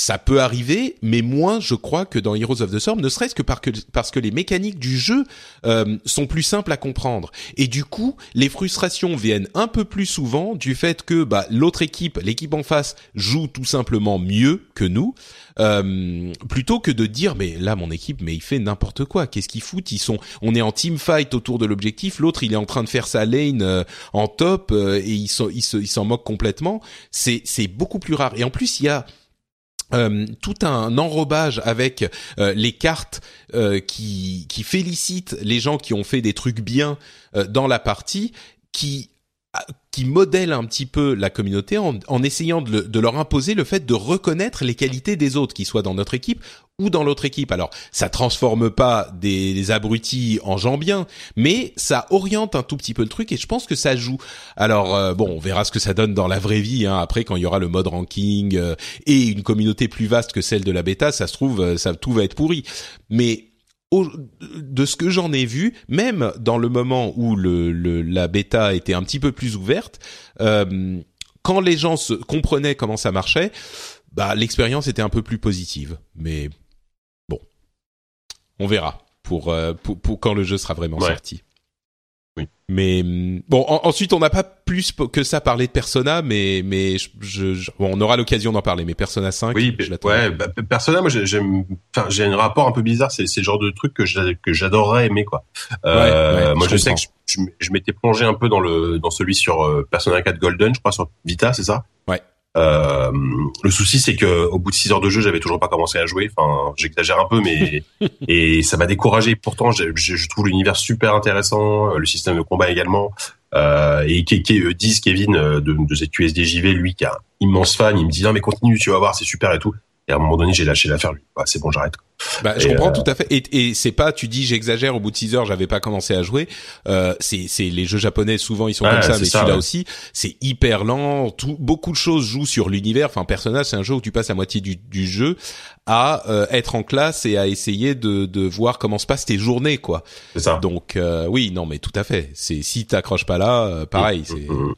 A: ça peut arriver, mais moins, je crois, que dans Heroes of the Storm, ne serait-ce que, parce que les mécaniques du jeu euh, sont plus simples à comprendre. Et du coup, les frustrations viennent un peu plus souvent du fait que bah, l'autre équipe, l'équipe en face, joue tout simplement mieux que nous, euh, plutôt que de dire mais là mon équipe, mais il fait n'importe quoi. Qu'est-ce qu'ils foutent Ils sont, on est en team fight autour de l'objectif. L'autre, il est en train de faire sa lane euh, en top et il s'en il moque complètement. C'est beaucoup plus rare. Et en plus, il y a euh, tout un enrobage avec euh, les cartes euh, qui, qui félicitent les gens qui ont fait des trucs bien dans la partie, qui qui modèle un petit peu la communauté en, en essayant de, de, leur imposer le fait de reconnaître les qualités des autres, qui soient dans notre équipe ou dans l'autre équipe. Alors, ça transforme pas des, des, abrutis en gens bien, mais ça oriente un tout petit peu le truc et je pense que ça joue. Alors, euh, bon, on verra ce que ça donne dans la vraie vie. Hein, après, quand il y aura le mode ranking euh, et une communauté plus vaste que celle de la bêta, ça se trouve, euh, ça tout va être pourri. Mais de ce que j'en ai vu, même dans le moment où le, la bêta était un petit peu plus ouverte, euh, quand les gens se comprenaient comment ça marchait, bah l'expérience était un peu plus positive. Mais bon, on verra pour, euh, pour, pour, quand le jeu sera vraiment sorti. Mais mm, bon, ensuite on n'a pas plus que ça parlé de Persona, mais mais je, bon, on aura l'occasion d'en parler. Mais Persona 5,
B: oui, je ouais, bah, Persona, moi j'aime, enfin j'ai un rapport un peu bizarre. C'est c'est le genre de truc que que j'adorerais aimer quoi. Euh, moi je, sais que je, m'étais plongé un peu dans le dans celui sur euh, Persona 4 Golden, je crois sur Vita, c'est ça?
A: Ouais.
B: Euh, le souci, c'est que au bout de 6 heures de jeu, j'avais toujours pas commencé à jouer. Enfin, j'exagère un peu, mais et ça m'a découragé. Pourtant, je, je trouve l'univers super intéressant, le système de combat également. Euh, et qui, qui disent Kevin de, de ZQSDJV, lui qui a un immense fan, il me dit non mais continue, tu vas voir, c'est super et tout. Et à un moment donné, j'ai lâché l'affaire. Lui, bah, c'est bon, j'arrête.
A: Bah, je comprends euh, tout à fait. Et, et c'est pas, tu dis, j'exagère. Au bout de 6 heures, j'avais pas commencé à jouer. Euh, c'est, c'est les jeux japonais. Souvent, ils sont comme ça, mais celui-là aussi, c'est hyper lent. Tout, beaucoup de choses jouent sur l'univers. Enfin, Persona, c'est un jeu où tu passes la moitié du, du jeu à euh, être en classe et à essayer de, de voir comment se passent tes journées, quoi.
B: C'est ça.
A: Donc, euh, oui, non, mais tout à fait. C'est si t'accroches pas là, euh, pareil.
B: Mmh, c'est. Mmh, mmh.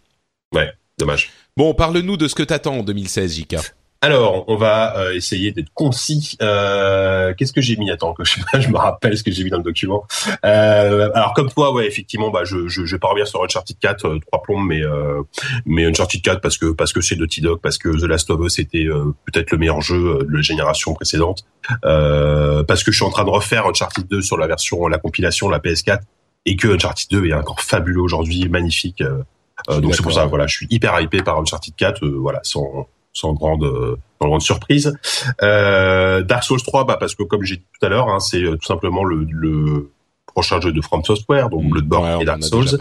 B: Ouais, dommage.
A: Bon, parle-nous de ce que t'attends en 2016, Jika.
B: Alors, on va euh, essayer d'être concis. Euh, Qu'est-ce que j'ai mis? Attends, que je, je, me rappelle ce que j'ai mis dans le document. Euh, alors, comme toi, ouais, effectivement, bah, je, je, je vais pas revenir sur Uncharted 4, euh, trois plombs, mais euh, mais Uncharted 4 parce que parce que c'est Naughty Dog, parce que The Last of Us était euh, peut-être le meilleur jeu de la génération précédente, parce que je suis en train de refaire Uncharted 2 sur la version, la compilation, la PS4, et que Uncharted 2 est encore fabuleux aujourd'hui, magnifique. donc c'est pour ça, voilà, je suis hyper hypé par Uncharted 4, voilà, sans sans grande, sans grande surprise. Euh, Dark Souls 3, bah parce que comme j'ai dit tout à l'heure, hein, c'est tout simplement le, le, prochain jeu de From Software, donc Bloodborne
A: ouais,
B: et Dark Souls.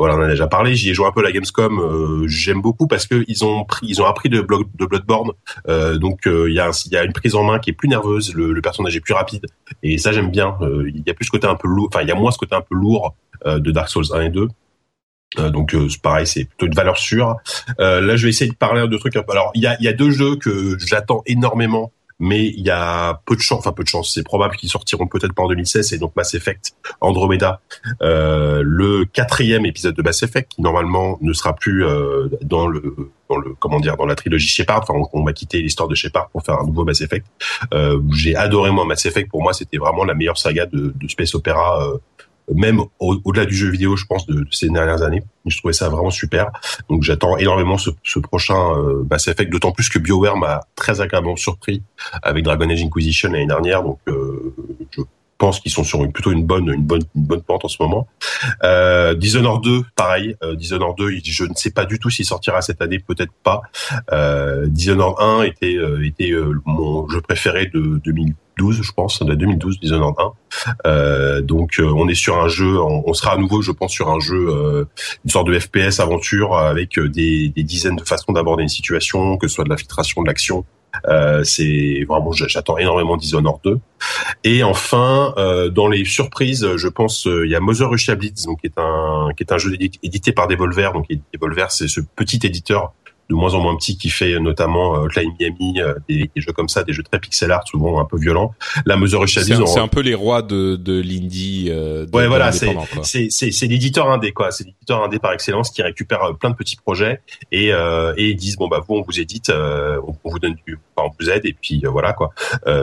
B: Voilà, on en a déjà parlé. J'y ai joué un peu à la Gamescom. Euh, J'aime beaucoup parce que ils ont pris, ils ont appris de, de Bloodborne. Euh, donc il y a, il y a une prise en main qui est plus nerveuse, le, le personnage est plus rapide, et ça j'aime bien. il y a plus ce côté un peu lourd, enfin il y a moins ce côté un peu lourd de Dark Souls 1 et 2. Euh, donc euh, pareil, c'est plutôt une valeur sûre. Euh, là, je vais essayer de parler de trucs. Alors, il y a, y a deux jeux que j'attends énormément, mais il y a peu de chance. Enfin, peu de chance. C'est probable qu'ils sortiront peut-être pas en 2016. Et donc Mass Effect Andromeda, euh, le quatrième épisode de Mass Effect, qui normalement ne sera plus euh, dans le dans le comment dire dans la trilogie Shepard. Enfin, on, on va quitter l'histoire de Shepard pour faire un nouveau Mass Effect. J'ai adoré moi Mass Effect. Pour moi, c'était vraiment la meilleure saga de, de space opéra même au-delà du jeu vidéo, je pense, de, ces dernières années. Je trouvais ça vraiment super. Donc j'attends énormément ce, ce prochain euh, Mass Effect, d'autant plus que BioWare m'a très agréablement surpris avec Dragon Age Inquisition l'année dernière. Donc euh, je pense qu'ils sont sur une, plutôt une bonne, une bonne, une bonne pente en ce moment. Euh, Dishonored 2, pareil. Euh, Dishonored 2, je ne sais pas du tout s'il sortira cette année, peut-être pas. Euh, Dishonored 1 était, euh, était euh, mon jeu préféré de 2012, je pense, de 2012, Dishonored 1. Euh, donc, euh, on est sur un jeu, on, sera à nouveau, je pense, sur un jeu, euh, une sorte de FPS aventure avec des, des dizaines de façons d'aborder une situation, que ce soit de l'infiltration, de l'action, euh, c'est vraiment, j'attends énormément Dishonored 2. Et enfin, euh, dans les surprises, je pense, euh, il y a Mother Russia Blitz, donc qui est un qui est un jeu édité par Devolver. Donc Devolver, c'est ce petit éditeur de moins en moins petit qui fait notamment euh, Climb Miami, euh, des, des, jeux comme ça, des jeux très pixel art, souvent un peu violents. La mesure
A: C'est un, un, peu les rois de, de l'indie. Euh,
B: ouais, voilà, c'est c'est l'éditeur indé quoi, c'est l'éditeur indé par excellence qui récupère euh, plein de petits projets et euh, et ils disent bon bah vous on vous édite, euh, on, vous donne du, enfin, on vous aide et puis voilà quoi.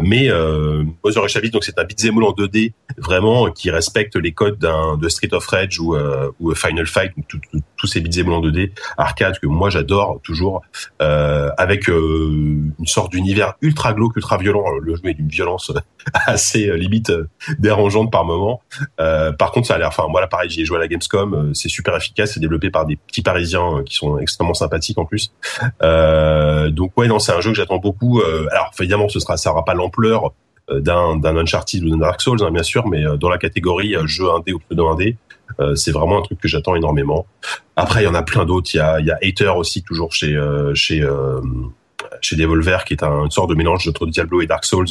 B: mais euh, Mother donc c'est un beat'em en 2D vraiment qui respecte les codes d'un de Street of Rage ou ou Final Fight, tous ces beat'em en 2D arcade que moi j'adore toujours euh, avec euh, une sorte d'univers ultra glauque, ultra violent. Le jeu est d'une violence assez euh, limite euh, dérangeante par moment. Euh, par contre, ça a l'air. Enfin, moi là, pareil, j'y ai joué à la Gamescom. c'est super efficace. C'est développé par des petits Parisiens qui sont extrêmement sympathiques en plus. donc ouais, non, c'est un jeu que j'attends beaucoup. alors évidemment, ce sera, ça aura pas l'ampleur d'un d'un Uncharted ou d'un Dark Souls, hein, bien sûr, mais dans la catégorie jeu indé ou pseudo indé, euh, c'est vraiment un truc que j'attends énormément. Après, il y en a plein d'autres. Il y a, il y a Hater aussi, toujours chez euh, chez euh, chez Devolver, qui est un, une sorte de mélange entre Diablo et Dark Souls,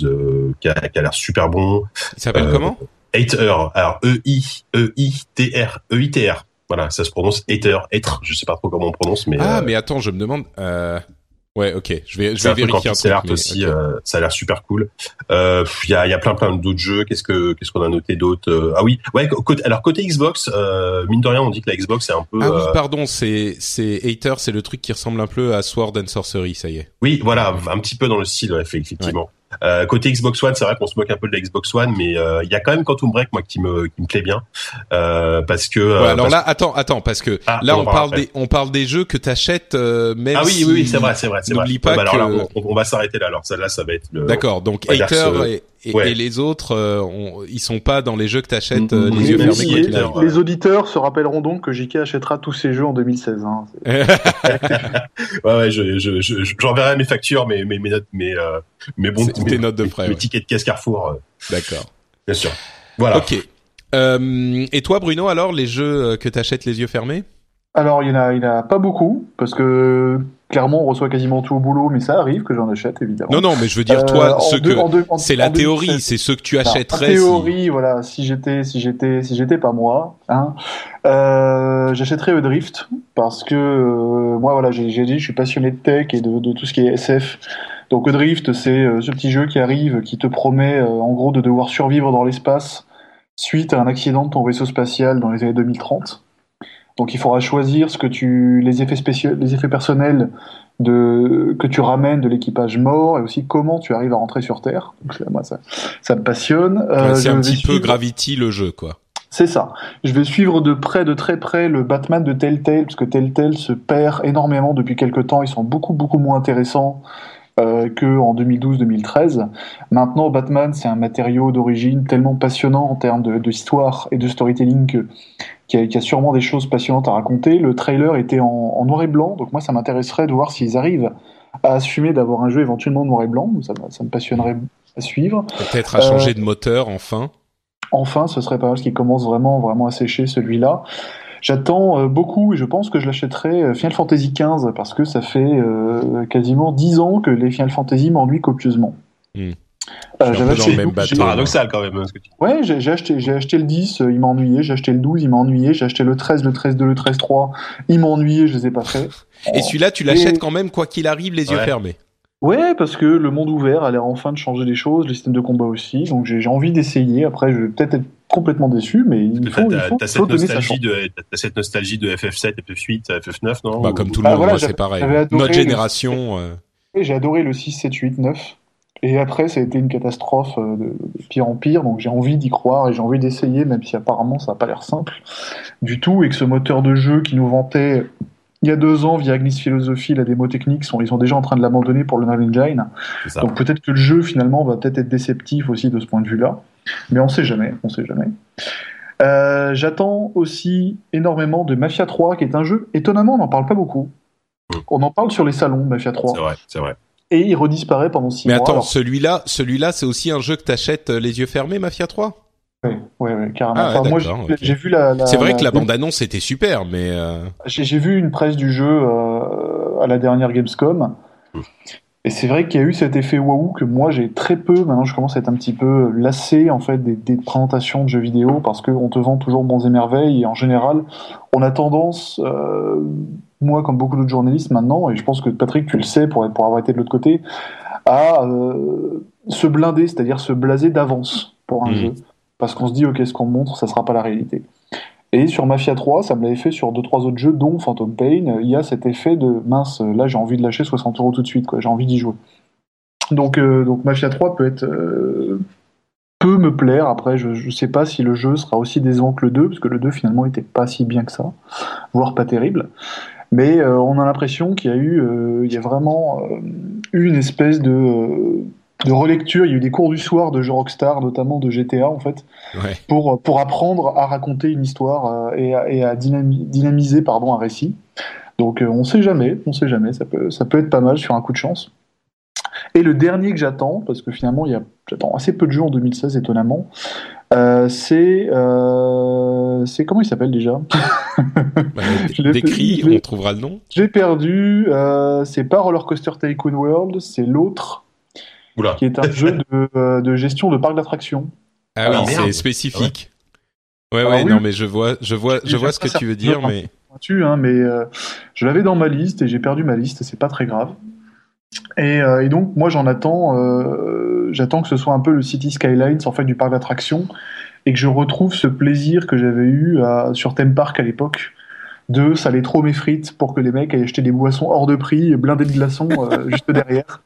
B: qui a, qui a l'air super bon.
A: Il s'appelle comment?
B: Hater. Alors E I E I T R E I T R. Voilà, ça se prononce Hater, être. Je sais pas trop comment on prononce, mais.
A: Ah, mais attends, je me demande. Ouais, ok. Je vais, je vais vérifier un
B: truc. aussi, euh, ça a l'air super cool. Il euh, y a, y a plein, plein d'autres jeux. Qu'est-ce que, qu'est-ce qu'on a noté d'autres euh, Ah oui, ouais. Côté, alors côté Xbox, euh, mine de rien, on dit que la Xbox c'est un peu.
A: Ah oui, pardon, c'est, c'est Hater, c'est le truc qui ressemble un peu à Sword and Sorcery, ça y est.
B: Oui, voilà, un petit peu dans le style, effectivement. Euh, côté Xbox One, c'est vrai qu'on se moque un peu de la Xbox One, mais euh, il y a quand même Quantum Break moi qui me qui me plaît bien euh, parce que.
A: Ouais, alors là, attends, attends, parce que ah, là on, parle des on parle des jeux que t'achètes euh, même.
B: Ah oui,
A: si
B: oui, oui c'est vrai, c'est vrai, c'est vrai.
A: pas
B: bah,
A: que...
B: alors là, on, on, va s'arrêter là. Alors ça, là, ça va être le.
A: D'accord. Donc Hater et, et,
B: Ouais.
A: et les autres, euh, on- ils sont pas dans les jeux que t'achètes euh, les yeux fermés. quoi
B: les-
C: auditeurs se rappelleront donc que JK achètera tous ces jeux en 2016. Hein.
B: Ouais, ouais, je, je, je, je- j'enverrai mes factures, mes, mes, mes notes, mes, euh, mes bons, mes,
A: tes notes de
B: mes-
A: frais,
B: mes
A: ouais.
B: tickets de caisse Carrefour, euh,
A: D'accord.
B: bien sûr. Voilà.
A: Ok. Euh, et toi, Bruno, alors les jeux que t'achètes les yeux fermés?
C: Alors, il y en a, il y en a pas beaucoup, parce que clairement, on reçoit quasiment tout au boulot, mais ça arrive que j'en achète, évidemment.
A: Non, non, mais je veux dire,
C: Euh,
A: toi, ceux
C: deux-
A: que c'est la
C: 2016.
A: théorie, c'est ceux que tu achèterais.
C: En
A: si-
C: théorie, voilà, si j'étais, si j'étais, si j'étais pas moi, hein, euh, j'achèterais le Drift parce que euh, moi, voilà, j'ai dit, je suis passionné de tech et de, de tout ce qui est SF. Donc, Drift, c'est euh, ce petit jeu qui arrive, qui te promet, euh, en gros, de devoir survivre dans l'espace suite à un accident de ton vaisseau spatial dans les années 2030. Donc, il faudra choisir ce que tu, les effets spéciaux, les effets personnels de que tu ramènes de l'équipage mort et aussi comment tu arrives à rentrer sur Terre. Donc, moi, ça, ça me passionne. Euh,
A: c'est un petit peu Gravity le jeu, quoi.
C: C'est ça. Je vais suivre de près, de très près, le Batman de Telltale, parce que Telltale se perd énormément depuis quelques temps. Ils sont beaucoup, beaucoup moins intéressants euh, que en 2012-2013. Maintenant, Batman, c'est un matériau d'origine tellement passionnant en termes de- d'histoire et de storytelling que- qu'il y, a- a sûrement des choses passionnantes à raconter. Le trailer était en, en noir et blanc, donc moi, ça m'intéresserait de voir s'ils arrivent à assumer d'avoir un jeu éventuellement noir et blanc. Ça, me- ça me passionnerait à suivre.
A: Peut-être à changer de moteur, enfin.
C: Enfin, ce serait pas mal, parce qu'il commence vraiment, vraiment à sécher celui-là. J'attends euh, beaucoup et je pense que je l'achèterai euh, Final Fantasy XV parce que ça fait euh, quasiment 10 ans que les Final Fantasy m'ennuient copieusement.
A: Hmm.
C: Euh, j'avais acheté
A: le
C: le
A: même
C: 12,
A: bateau.
C: j'ai-
B: Paradoxal quand même. hein,
C: Ouais, j'ai acheté, j'ai acheté le 10, euh, il m'a ennuyé. J'ai acheté le 12, il m'a ennuyé. J'ai acheté le 13, le 13-2, le 13-3, il m'a ennuyé, je les ai pas faits.
A: Et celui-là, tu l'achètes
C: Et-
A: quand même, quoi qu'il arrive, les yeux
B: Ouais.
A: fermés.
C: Ouais, parce que le monde ouvert a l'air enfin de changer les choses, le système de combat aussi. Donc j'ai envie d'essayer. Après, je vais peut-être être complètement déçu, mais il faut, il
B: T'as
C: faut,
B: cette nostalgie de, t'as cette nostalgie de FF7, FF8, FF9, non?
A: Bah, comme tout le
C: Ah,
A: monde,
C: voilà,
A: moi, c'est pareil. Notre
C: le-
A: génération. euh,
C: J'ai adoré le 6, 7, 8, 9. Et après, ça a été une catastrophe euh, de, de pire en pire. Donc j'ai envie d'y croire et j'ai envie d'essayer, même si apparemment ça n'a pas l'air simple du tout. Et que ce moteur de jeu qui nous vantait il y a deux ans via Agnis Philosophie, la démo technique, sont, ils sont déjà en train de l'abandonner pour le Unreal Engine. Donc peut-être que le jeu finalement va peut-être être déceptif aussi de ce point de vue-là. Mais on sait jamais, on sait jamais. Euh, J'attends aussi énormément de Mafia 3, qui est un jeu, étonnamment, on n'en parle pas beaucoup.
B: Mm.
C: On en parle sur les salons, Mafia 3
B: C'est vrai, c'est vrai.
C: et il redisparaît pendant six
A: Mais
C: mois.
A: attends,
C: Alors,
A: celui-là, celui-là, c'est aussi un jeu que t'achètes euh, les yeux fermés, Mafia 3
C: ouais, carrément.
A: Ah ouais,
C: Enfin, moi, j'ai
A: d'accord, ok.
C: j'ai vu la. la-
A: C'est vrai que la bande-annonce était super, mais euh,
C: J'ai vu une presse du jeu euh, à la dernière Gamescom.
B: Mm.
C: Et c'est vrai qu'il y a eu cet effet waouh que moi j'ai très peu. Maintenant, je commence à être un petit peu lassé en fait des, des présentations de jeux vidéo parce qu'on te vend toujours bons et merveilles et en général, on a tendance, euh, moi comme beaucoup d'autres journalistes maintenant, et je pense que Patrick tu le sais pour, pour avoir été de l'autre côté, à euh, se blinder, c'est-à-dire se blaser d'avance pour un
A: Mm.
C: jeu parce qu'on se dit ok ce qu'on montre ça sera pas la réalité. Et sur Mafia 3, ça me l'avait fait sur deux trois autres jeux, dont Phantom Pain. Il y a cet effet de mince, là j'ai envie de lâcher 60 euros tout de suite, quoi. J'ai envie d'y jouer. Donc, euh, Mafia 3 peut être euh, peut me plaire. Après, je, je sais pas si le jeu sera aussi décevant que le 2, parce que le 2 finalement était pas si bien que ça, voire pas terrible. Mais euh, on a l'impression qu'il y a eu, il y a vraiment eu une espèce de de relecture. Il y a eu des cours du soir de jeux Rockstar, notamment de GTA en fait
A: ouais.
C: pour, pour apprendre à raconter une histoire euh, et à, et à dynami- dynamiser pardon, un récit. Donc euh, on sait jamais, on sait jamais, ça peut, ça peut être pas mal sur un coup de chance. Et le dernier que j'attends, parce que finalement il y a, j'attends assez peu de jeux en 2016 étonnamment, euh, c'est euh, c'est comment il s'appelle déjà?
A: Bah, Décrit, on trouvera le nom.
C: J'ai perdu. euh, c'est pas Roller Coaster Tycoon World, c'est l'autre
B: Oula.
C: qui est un jeu de, euh, de gestion de parc d'attractions.
A: Ah
B: Alors,
A: oui, c'est
B: merde.
A: spécifique. Ouais,
C: Alors
A: ouais,
C: oui.
A: non, mais je vois, je vois, je vois ce que tu veux dire, mais
C: pointu, hein, mais euh, je l'avais dans ma liste et j'ai perdu ma liste, c'est pas très grave. Et, euh, et donc moi j'en attends, euh, j'attends que ce soit un peu le City Skylines en fait du parc d'attractions et que je retrouve ce plaisir que j'avais eu à- sur Theme Park à l'époque de saler trop mes frites pour que les mecs aillent acheter des boissons hors de prix, blindées de glaçons euh, juste derrière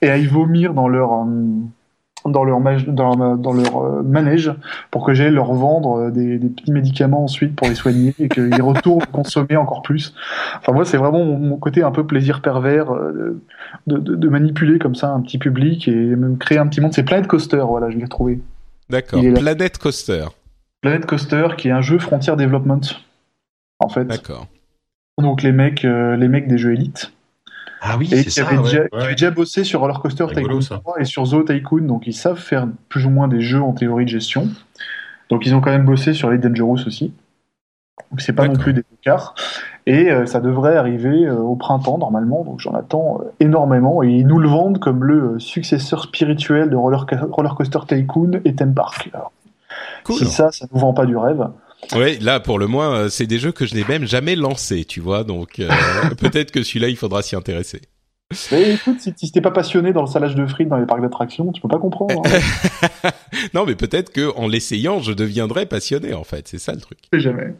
C: et aillent vomir dans leur euh, dans leur, dans, dans leur euh, manège pour que j'aille leur vendre des, des, petits médicaments ensuite pour les soigner et qu'ils retournent consommer encore plus. Enfin moi c'est vraiment mon, côté un peu plaisir pervers de, de, de, manipuler comme ça un petit public et même créer un petit monde. C'est Planet Coaster, voilà, je l'ai retrouvé.
A: D'accord. Planet Coaster.
C: Planet Coaster qui est un jeu Frontier Development en fait.
A: D'accord.
C: Donc les mecs, les mecs des jeux élites
B: ah oui,
C: et qui, avait déjà, qui avait déjà bossé sur Roller Coaster Tycoon 3 et sur Zoo Tycoon, donc ils savent faire plus ou moins des jeux en théorie de gestion. Donc ils ont quand même bossé sur les Dangerous aussi. Donc c'est pas non plus des écarts. Et euh, ça devrait arriver euh, au printemps normalement, donc j'en attends euh, énormément. Et ils nous le vendent comme le successeur spirituel de Roller, Roller Coaster Tycoon et Theme Park. cool. Si ça, ça nous vend pas du rêve.
A: Oui, là pour le moins, euh, c'est des jeux que je n'ai même jamais lancés, tu vois. Donc euh, peut-être que celui-là, il faudra s'y intéresser.
C: Mais écoute, si, tu t'es pas passionné dans le salage de frites dans les parcs d'attractions, tu peux pas comprendre.
A: Hein. non, mais peut-être que en l'essayant, je deviendrai passionné. En fait, c'est ça le truc.
C: jamais.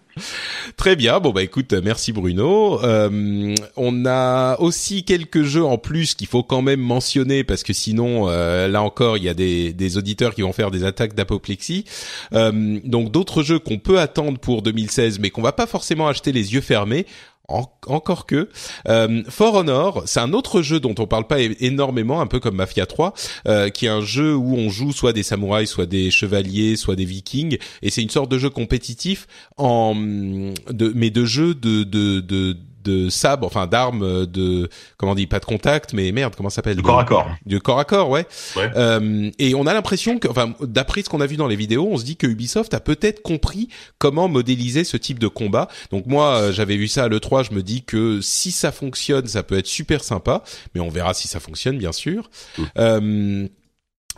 A: Très bien. Bon bah écoute, merci Bruno. Euh, on a aussi quelques jeux en plus qu'il faut quand même mentionner parce que sinon, euh, là encore, il y a des, des, auditeurs qui vont faire des attaques d'apoplexie. Euh, donc d'autres jeux qu'on peut attendre pour 2016, mais qu'on va pas forcément acheter les yeux fermés encore que euh, For Honor, c'est un autre jeu dont on parle pas énormément, un peu comme Mafia 3, euh, qui est un jeu où on joue soit des samouraïs, soit des chevaliers, soit des vikings, et c'est une sorte de jeu compétitif en mais de jeu de de, de de sabre, enfin d'armes de comment on dit pas de contact, mais merde, comment ça s'appelle?
B: De corps à corps.
A: De corps à corps, ouais. Euh, et on a l'impression que, enfin, d'après ce qu'on a vu dans les vidéos, on se dit que Ubisoft a peut-être compris comment modéliser ce type de combat. Donc moi, euh, j'avais vu ça à le 3, je me dis que si ça fonctionne, ça peut être super sympa, mais on verra si ça fonctionne, bien sûr. Mmh. Euh,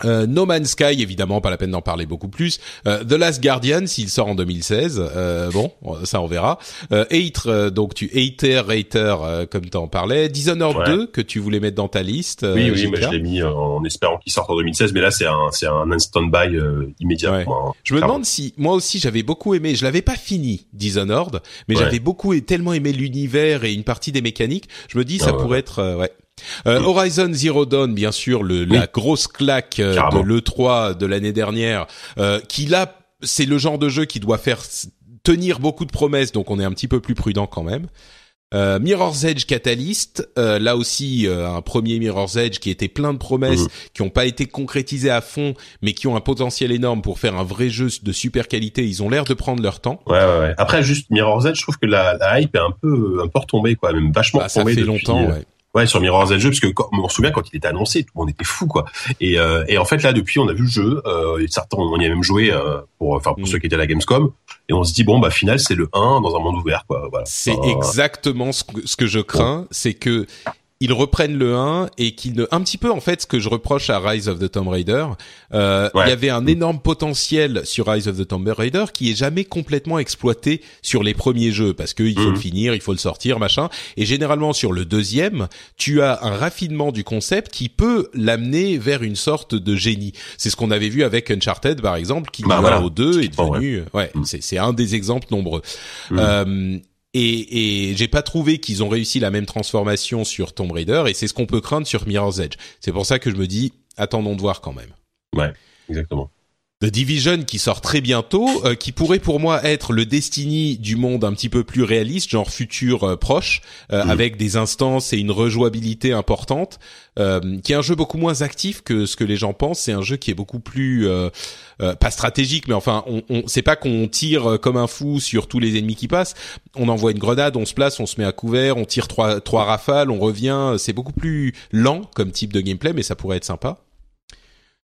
A: euh, no Man's Sky, évidemment, pas la peine d'en parler beaucoup plus. Euh, The Last Guardian, s'il sort en 2016, euh, bon, ça on verra. Euh, euh donc tu Hater, Hater, comme tu en parlais. Dishonored 2, que tu voulais mettre dans ta liste.
B: oui, oui, mais je l'ai mis en espérant qu'il sorte en 2016, mais là c'est un, c'est un instant buy immédiat.
A: Hein, je me demande si, moi aussi, j'avais beaucoup aimé. Je l'avais pas fini Dishonored, mais j'avais beaucoup et tellement aimé l'univers et une partie des mécaniques. Je me dis, ça pourrait être, ouais. Euh, Horizon Zero Dawn, bien sûr, le, la grosse claque euh, de l'E3 de l'année dernière, euh, qui là, c'est le genre de jeu qui doit faire tenir beaucoup de promesses, donc on est un petit peu plus prudent quand même. Euh, Mirror's Edge Catalyst, euh, là aussi euh, un premier Mirror's Edge qui était plein de promesses, qui n'ont pas été concrétisées à fond, mais qui ont un potentiel énorme pour faire un vrai jeu de super qualité. Ils ont l'air de prendre leur temps.
B: Ouais, ouais, ouais. Après, juste Mirror's Edge, je trouve que la, la hype est un peu un peu retombée, quoi, même vachement bah,
A: Ça fait longtemps, ouais.
B: Ouais, sur Mirror's Edge, parce que quand, on se souvient quand il était annoncé, tout le monde était fou, quoi. Et, euh, et en fait là, depuis, on a vu le jeu. Euh, certains, on y a même joué euh, pour, enfin, pour mm. ceux qui étaient à la Gamescom. Et on se dit bon, bah, final, c'est le 1 dans un monde ouvert, quoi. Voilà.
A: C'est exactement ce que, ce que je crains, c'est que ils reprennent le 1 et qu'ils ne un petit peu en fait ce que je reproche à Rise of the Tomb Raider euh, il y avait un énorme potentiel sur Rise of the Tomb Raider qui est jamais complètement exploité sur les premiers jeux parce qu'il faut le mhm. finir il faut le sortir machin et généralement sur le deuxième tu as un raffinement du concept qui peut l'amener vers une sorte de génie c'est ce qu'on avait vu avec Uncharted par exemple qui bah, au 2 est devenu ouais, mhm. c'est un des exemples nombreux mhm. euh, et, et j'ai pas trouvé qu'ils ont réussi la même transformation sur Tomb Raider et c'est ce qu'on peut craindre sur Mirror's Edge. C'est pour ça que je me dis attendons de voir quand même.
B: Ouais, exactement.
A: The Division qui sort très bientôt, euh, qui pourrait pour moi être le Destiny du monde un petit peu plus réaliste, genre futur euh, proche, euh, mm. avec des instances et une rejouabilité importante, qui est un jeu beaucoup moins actif que ce que les gens pensent. C'est un jeu qui est beaucoup plus pas stratégique, mais enfin, on, on c'est pas qu'on tire comme un fou sur tous les ennemis qui passent. On envoie une grenade, on se place, on se met à couvert, on tire trois trois rafales, on revient. C'est beaucoup plus lent comme type de gameplay, mais ça pourrait être sympa.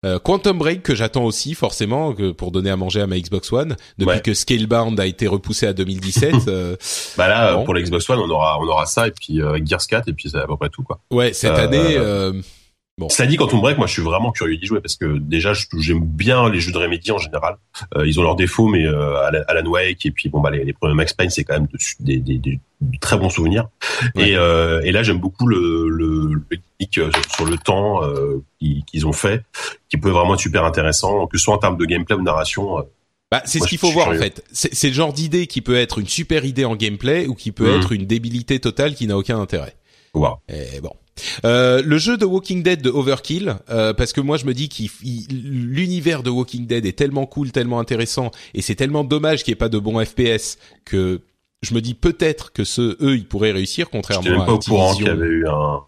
A: Euh, Quantum Break que j'attends aussi forcément que pour donner à manger à ma Xbox One depuis que Scalebound a été repoussé à 2017. euh,
B: bah là pour la Xbox One on aura on aura ça et puis euh, Gears 4 et puis c'est à peu près tout quoi.
A: Ouais cette euh, année.
B: Bon. Ça dit Quantum Break, moi je suis vraiment curieux d'y jouer parce que déjà j'aime bien les jeux de Remedy en général. ils ont leurs défauts, mais Alan Wake et puis bon bah les, les premiers Max Payne c'est quand même des, des, des, très bons souvenirs. Et, euh, et là, j'aime beaucoup le, le, le euh, sur le temps euh, qu'ils ont fait, qui peut vraiment être super intéressant, que ce soit en termes de gameplay ou de narration. Euh,
A: bah, c'est ce qu'il faut voir en fait. C'est le genre d'idée qui peut être une super idée en gameplay ou qui peut mmh. être une débilité totale qui n'a aucun intérêt.
B: Wow.
A: Et bon. Euh, le jeu de Walking Dead de Overkill, euh, parce que moi je me dis que l'univers de Walking Dead est tellement cool, tellement intéressant, et c'est tellement dommage qu'il n'y ait pas de bons FPS que je me dis peut-être que ce eux ils pourraient réussir contrairement à
B: pas au courant qu'il y avait eu un,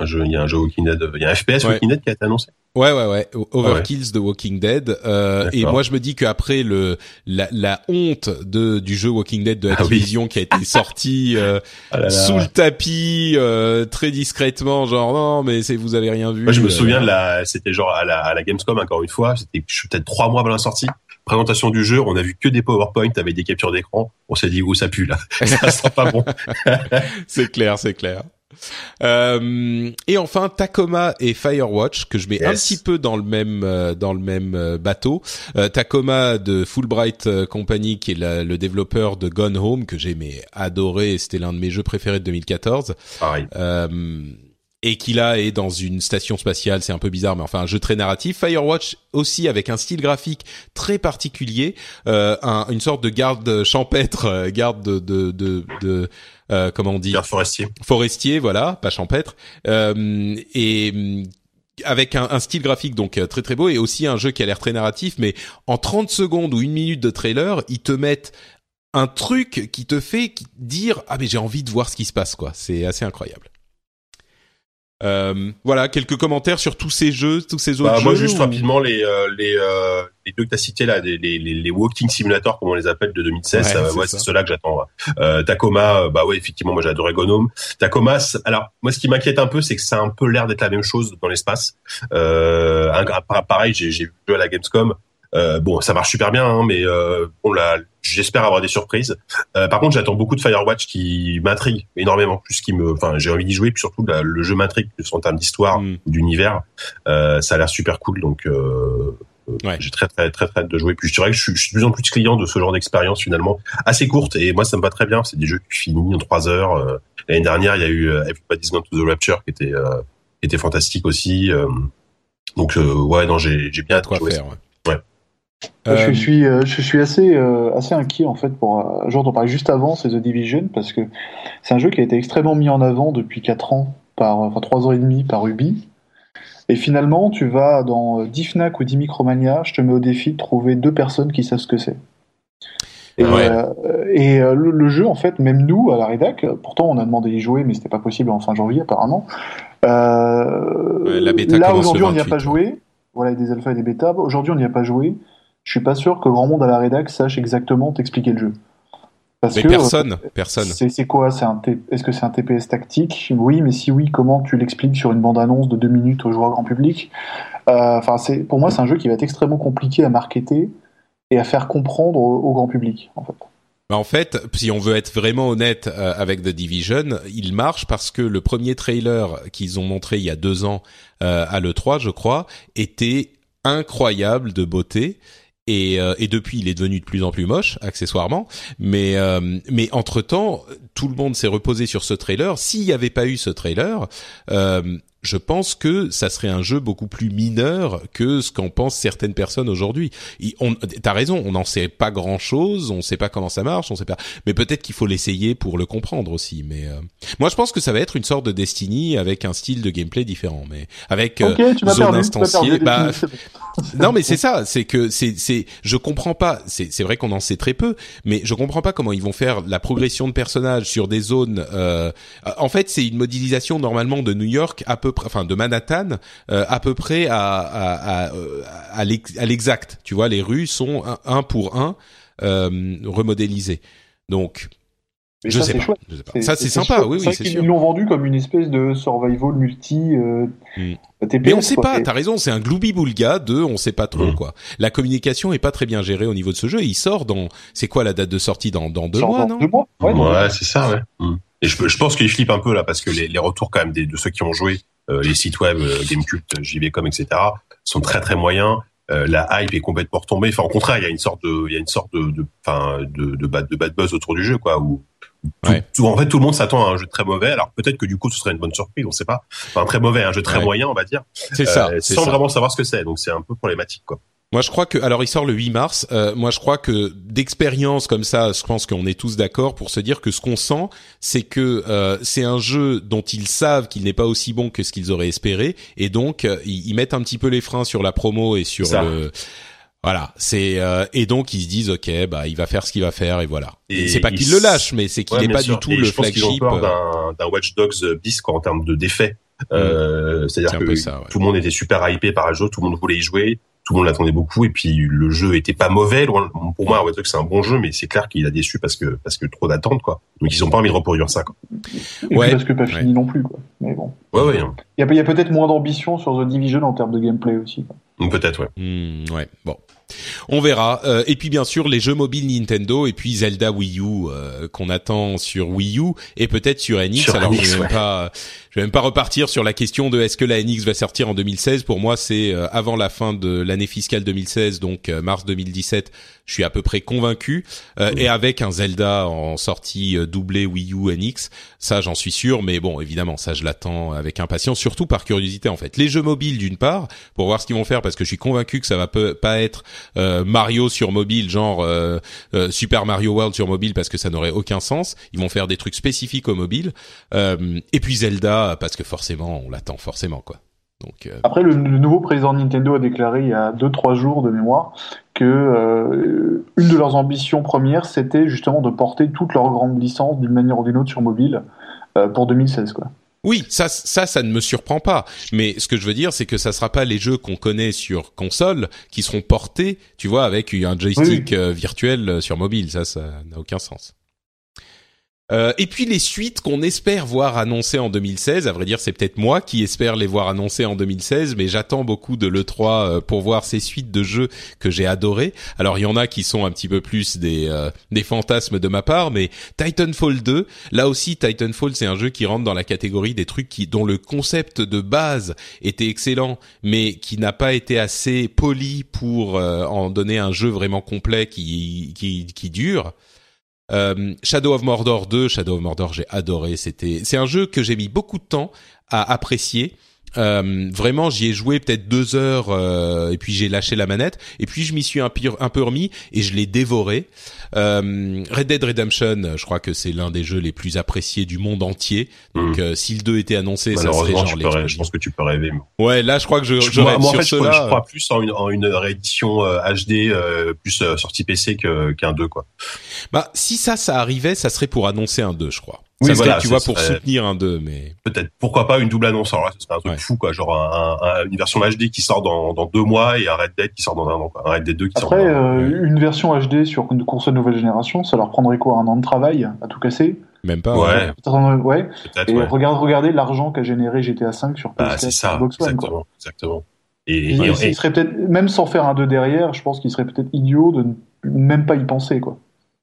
B: un jeu, il y a un jeu Walking Dead, il y a un FPS
A: Ouais.
B: Walking Dead qui a été annoncé.
A: Ouais ouais ouais, Overkills de Walking Dead. Euh, et moi je me dis qu'après le la, la honte de du jeu Walking Dead de
B: Ah oui.
A: Activision qui a été sorti euh,
B: Ah là là.
A: sous le tapis euh, très discrètement, genre non mais c'est vous avez rien vu.
B: Moi, je me
A: euh,
B: souviens de la, c'était genre à la, à la Gamescom encore une fois, c'était peut-être trois mois avant la sortie. Présentation du jeu, on a vu que des PowerPoint avec des captures d'écran. On s'est dit où ça pue là, ça sent pas bon.
A: c'est clair, c'est clair. Euh, et enfin Tacoma et Firewatch que je mets un petit peu dans le même euh, dans le même euh, bateau. Euh, Tacoma de Fulbright Company qui est la- le développeur de Gone Home que j'ai mais adoré, c'était l'un de mes jeux préférés de 2014.
B: Pareil.
A: Euh, et qui là est dans une station spatiale, c'est un peu bizarre, mais enfin un jeu très narratif. Firewatch aussi avec un style graphique très particulier, euh, un- une sorte de garde champêtre, garde de de de, de euh, comment on dit
B: forestier.
A: forestier, voilà, pas champêtre, euh, et hum, avec un, un style graphique donc euh, très très beau et aussi un jeu qui a l'air très narratif, mais en 30 secondes ou une minute de trailer, ils te mettent un truc qui te fait dire ah mais j'ai envie de voir ce qui se passe quoi. C'est assez incroyable. Euh, voilà quelques commentaires sur tous ces jeux, tous ces autres
B: Bah,
A: jeux.
B: moi, juste
A: ou-
B: rapidement, les, euh, les, euh, les deux que tu as cités, là, les, les, les, Walking Simulator, comme on les appelle, de 2016,
A: Ouais, c'est
B: ouais, c'est ceux-là que j'attends. Euh, Tacoma, euh, bah ouais, effectivement, moi adoré Gnome. Tacoma, alors, moi, ce qui m'inquiète un peu, c'est que ça a un peu l'air d'être la même chose dans l'espace. Euh, pareil, j'ai j'ai vu à la Gamescom. Euh, bon, ça marche super bien, hein, mais euh, bon, là, j'espère avoir des surprises. Euh, par contre, j'attends beaucoup de Firewatch qui m'intrigue énormément, plus qui me, enfin, j'ai envie d'y jouer, puis surtout la- le jeu m'intrigue plus en termes d'histoire,
A: Mm.
B: d'univers. Euh, ça a l'air super cool, donc euh,
A: Ouais.
B: j'ai très très très très hâte de jouer. Puis je dirais que je suis, je suis de plus en plus client de ce genre d'expérience finalement, assez courte, et moi ça me va très bien. C'est des jeux que tu finis en trois heures. Euh, L'année dernière, il y a eu euh, Everybody's Gone to the Rapture qui était euh, qui était fantastique aussi. euh, donc euh, ouais, non, j'ai j'ai bien hâte de jouer.
A: faire. Ouais.
B: Ouais.
A: Euh,
C: Je suis, euh, je suis assez, euh, assez inquiet en fait pour dont on parlait juste avant, c'est The Division, parce que c'est un jeu qui a été extrêmement mis en avant depuis 4 ans, par, enfin 3 ans et demi par Ubi. Et finalement, tu vas dans euh, 10 Fnac ou 10 Micromania, je te mets au défi de trouver deux personnes qui savent ce que c'est. Et,
A: Ouais.
C: euh, et euh, le, le jeu, en fait, même nous à la rédac, pourtant on a demandé d'y jouer, mais c'était pas possible en fin janvier apparemment. Euh,
A: la bêta
C: là aujourd'hui on n'y a
A: 28,
C: pas joué. Voilà, il y a des alphas et des bêtas. Aujourd'hui on n'y a pas joué. Je suis pas sûr que grand monde à la rédac sache exactement t'expliquer le jeu. Parce
A: mais
C: que,
A: personne,
C: euh,
A: personne.
C: C'est quoi? C'est un Est-ce que c'est un TPS tactique? Oui, mais si oui, comment tu l'expliques sur une bande-annonce de deux minutes aux joueurs grand public? Euh, Enfin, c'est pour moi, c'est un jeu qui va être extrêmement compliqué à marketer et à faire comprendre au, au grand public. En fait.
A: Bah, En fait, si on veut être vraiment honnête euh, avec The Division, il marche parce que le premier trailer qu'ils ont montré il y a deux ans à l'E3, je crois, était incroyable de beauté. Et, euh, et depuis, il est devenu de plus en plus moche, accessoirement. Mais, euh, mais entre temps, tout le monde s'est reposé sur ce trailer. S'il n'y avait pas eu ce trailer, euh, je pense que ça serait un jeu beaucoup plus mineur que ce qu'en pensent certaines personnes aujourd'hui. T'as raison, on n'en sait pas grand-chose, on sait pas comment ça marche, on sait pas. Mais peut-être qu'il faut l'essayer pour le comprendre aussi. Mais euh, moi, je pense que ça va être une sorte de Destiny avec un style de gameplay différent, mais avec euh,
C: ok, tu m'as
A: zone
C: perdu.
A: instanciée. Bah, non mais c'est ça, c'est que c'est c'est je comprends pas, c'est c'est vrai qu'on en sait très peu, mais je comprends pas comment ils vont faire la progression de personnages sur des zones euh, en fait, c'est une modélisation normalement de New York à peu près enfin de Manhattan euh, à peu près à à à, euh, à l'ex- à l'exact, tu vois, les rues sont un, un pour un euh, remodélisées. Donc je
C: ça,
A: sais pas,
C: chouette.
A: je sais pas. Ça c'est sympa,
C: chouette.
A: oui
C: C'est
A: oui,
C: vrai
A: c'est
C: qu'ils
A: sûr.
C: l'ont vendu comme une espèce de survival multi euh,
A: Mm.
C: TPS.
A: Mais on sait
C: quoi.
A: pas, t'as raison, c'est un gloubi-boulga de on sait pas trop
B: Mm.
A: quoi. La communication est pas très bien gérée au niveau de ce jeu, il sort dans c'est quoi la date de sortie dans dans deux mois,
C: dans
A: non
C: Deux mois. Ouais,
B: Ouais, c'est ça, ouais. Mm. Et je, je pense qu'ils flippent un peu là parce que les, les retours quand même des, de ceux qui ont joué, les sites web, euh, Gamecult, JVcom, etc., sont très très moyens. Euh, la hype est complètement retombée. Enfin, au contraire, il y a une sorte de, il y a une sorte de, de, de, de, bad, de bad buzz autour du jeu, quoi. Où tout-
A: Ouais.
B: tout- en fait, tout le monde s'attend à un jeu très mauvais. Alors peut-être que du coup, ce serait une bonne surprise, on sait pas. Enfin, très mauvais, un jeu très
A: Ouais.
B: moyen, on va dire.
A: C'est ça,
B: Euh, sans
A: ça.
B: vraiment savoir ce que c'est. Donc c'est un peu problématique, quoi.
A: Moi, je crois que alors il sort le 8 mars. Euh, moi, je crois que d'expérience comme ça, je pense qu'on est tous d'accord pour se dire que ce qu'on sent, c'est que euh, c'est un jeu dont ils savent qu'il n'est pas aussi bon que ce qu'ils auraient espéré, et donc euh, ils, ils mettent un petit peu les freins sur la promo et sur
B: Ça.
A: le. Voilà, c'est euh, et donc ils se disent ok bah il va faire ce qu'il va faire et voilà.
B: Et
A: c'est pas qu'il le lâche mais c'est qu'il n'est pas
B: sûr.
A: du tout
B: Et
A: le
B: je pense
A: flagship. euh,
B: d'un Watch Dogs bis quoi en termes de défait.
A: C'est
B: C'est-à-dire
A: un
B: que
A: peu ça, ouais.
B: tout le monde était super hypé par le jeu, tout le monde voulait y jouer, tout le monde l'attendait beaucoup, et puis le jeu était pas mauvais. loin- Pour moi, Watch Dogs c'est un bon jeu, mais c'est clair qu'il a déçu parce que parce que trop d'attentes quoi. Donc ils ont pas envie de reproduire ça quoi.
C: Et
A: Ouais,
C: puis parce que pas
A: ouais.
C: fini non plus, quoi. Mais bon.
B: Ouais ouais, hein.
C: Il y a, peut-être moins d'ambition sur The Division en termes de gameplay aussi.
B: peut-être ouais.
A: Hmm, ouais, bon. On verra. Euh, et puis bien sûr les jeux mobiles Nintendo et puis Zelda Wii U euh, qu'on attend sur Wii U et peut-être sur NX.
B: Sur
A: Alors
B: NX,
A: je vais même pas, je vais même pas repartir sur la question de est-ce que la NX va sortir en 2016. Pour moi c'est euh, avant la fin de l'année fiscale 2016, donc euh, mars 2017. Je suis à peu près convaincu. Euh, Et avec un Zelda en sortie euh, doublée Wii U NX, ça j'en suis sûr. Mais bon évidemment ça je l'attends avec impatience, surtout par curiosité en fait. Les jeux mobiles d'une part pour voir ce qu'ils vont faire parce que je suis convaincu que ça va pas être euh, Mario sur mobile, genre euh, euh, Super Mario World sur mobile, parce que ça n'aurait aucun sens. Ils vont faire des trucs spécifiques au mobile. Et puis Zelda, parce que forcément, on l'attend forcément, quoi. Donc,
C: Après, le, nouveau président de Nintendo a déclaré il y a 2-3 jours de mémoire que une de leurs ambitions premières, c'était justement de porter toutes leurs grandes licences d'une manière ou d'une autre sur mobile pour 2016. Quoi.
A: Oui, ça, ça, ça ne me surprend pas. Mais ce que je veux dire, c'est que ça sera pas les jeux qu'on connaît sur console qui seront portés, tu vois, avec un joystick euh, virtuel euh, sur mobile. Ça, ça n'a aucun sens. Euh, et puis les suites qu'on espère voir annoncées en 2016, à vrai dire c'est peut-être moi qui espère les voir annoncées en 2016, mais j'attends beaucoup de l'E3 euh, pour voir ces suites de jeux que j'ai adorés. Alors il y en a qui sont un petit peu plus des, euh, des fantasmes de ma part, mais Titanfall 2, là aussi Titanfall c'est un jeu qui rentre dans la catégorie des trucs qui, dont le concept de base était excellent, mais qui n'a pas été assez poli pour euh, en donner un jeu vraiment complet qui, qui, qui dure. Euh, Shadow of Mordor 2, Shadow of Mordor, j'ai adoré. C'était, c'est un jeu que j'ai mis beaucoup de temps à apprécier. Euh, vraiment, j'y ai joué peut-être deux heures euh, et puis j'ai lâché la manette. Et puis je m'y suis un, peu- un peu remis et je l'ai dévoré. Euh, Red Dead Redemption, je crois que c'est l'un des jeux les plus appréciés du monde entier. Donc
B: Mm.
A: euh, si le 2 était annoncé, ça serait genre
B: rêver- je pense que tu peux rêver. mais-
A: Ouais, là je crois que je,
B: Je,
A: je
B: moi,
A: rêve
B: moi, en
A: sur
B: fait, je crois, je crois plus en une, en une réédition euh, HD euh, plus euh, sortie PC qu'un 2 quoi.
A: Bah si ça, ça arrivait, ça serait pour annoncer un 2, je crois.
B: Oui,
A: ça
B: voilà,
A: tu vois, pour
B: serait-
A: soutenir un 2, mais...
B: Peut-être pourquoi pas une double annonce. Alors là, ce serait un truc
A: Ouais.
B: fou quoi, genre un, un- une version HD qui sort dans, dans deux mois et un Red Dead qui sort dans un an. Quoi. Un Red Dead 2 qui
C: Après,
B: sort dans un an.
C: euh, une version HD sur une console nouvelle génération, ça leur prendrait quoi Un an de travail à tout casser?
A: Même pas.
B: Ouais,
C: Ouais.
B: peut-être.
C: Et
B: Ouais.
C: regarde, regardez l'argent qu'a généré GTA V sur PS4
B: Bah, c'est
C: et
B: ça,
C: Xbox One. Quoi.
B: exactement, exactement. Et,
C: Et,
B: et-
C: il serait peut-être, même sans faire un 2 derrière, je pense qu'il serait peut-être idiot de ne même pas y penser. quoi.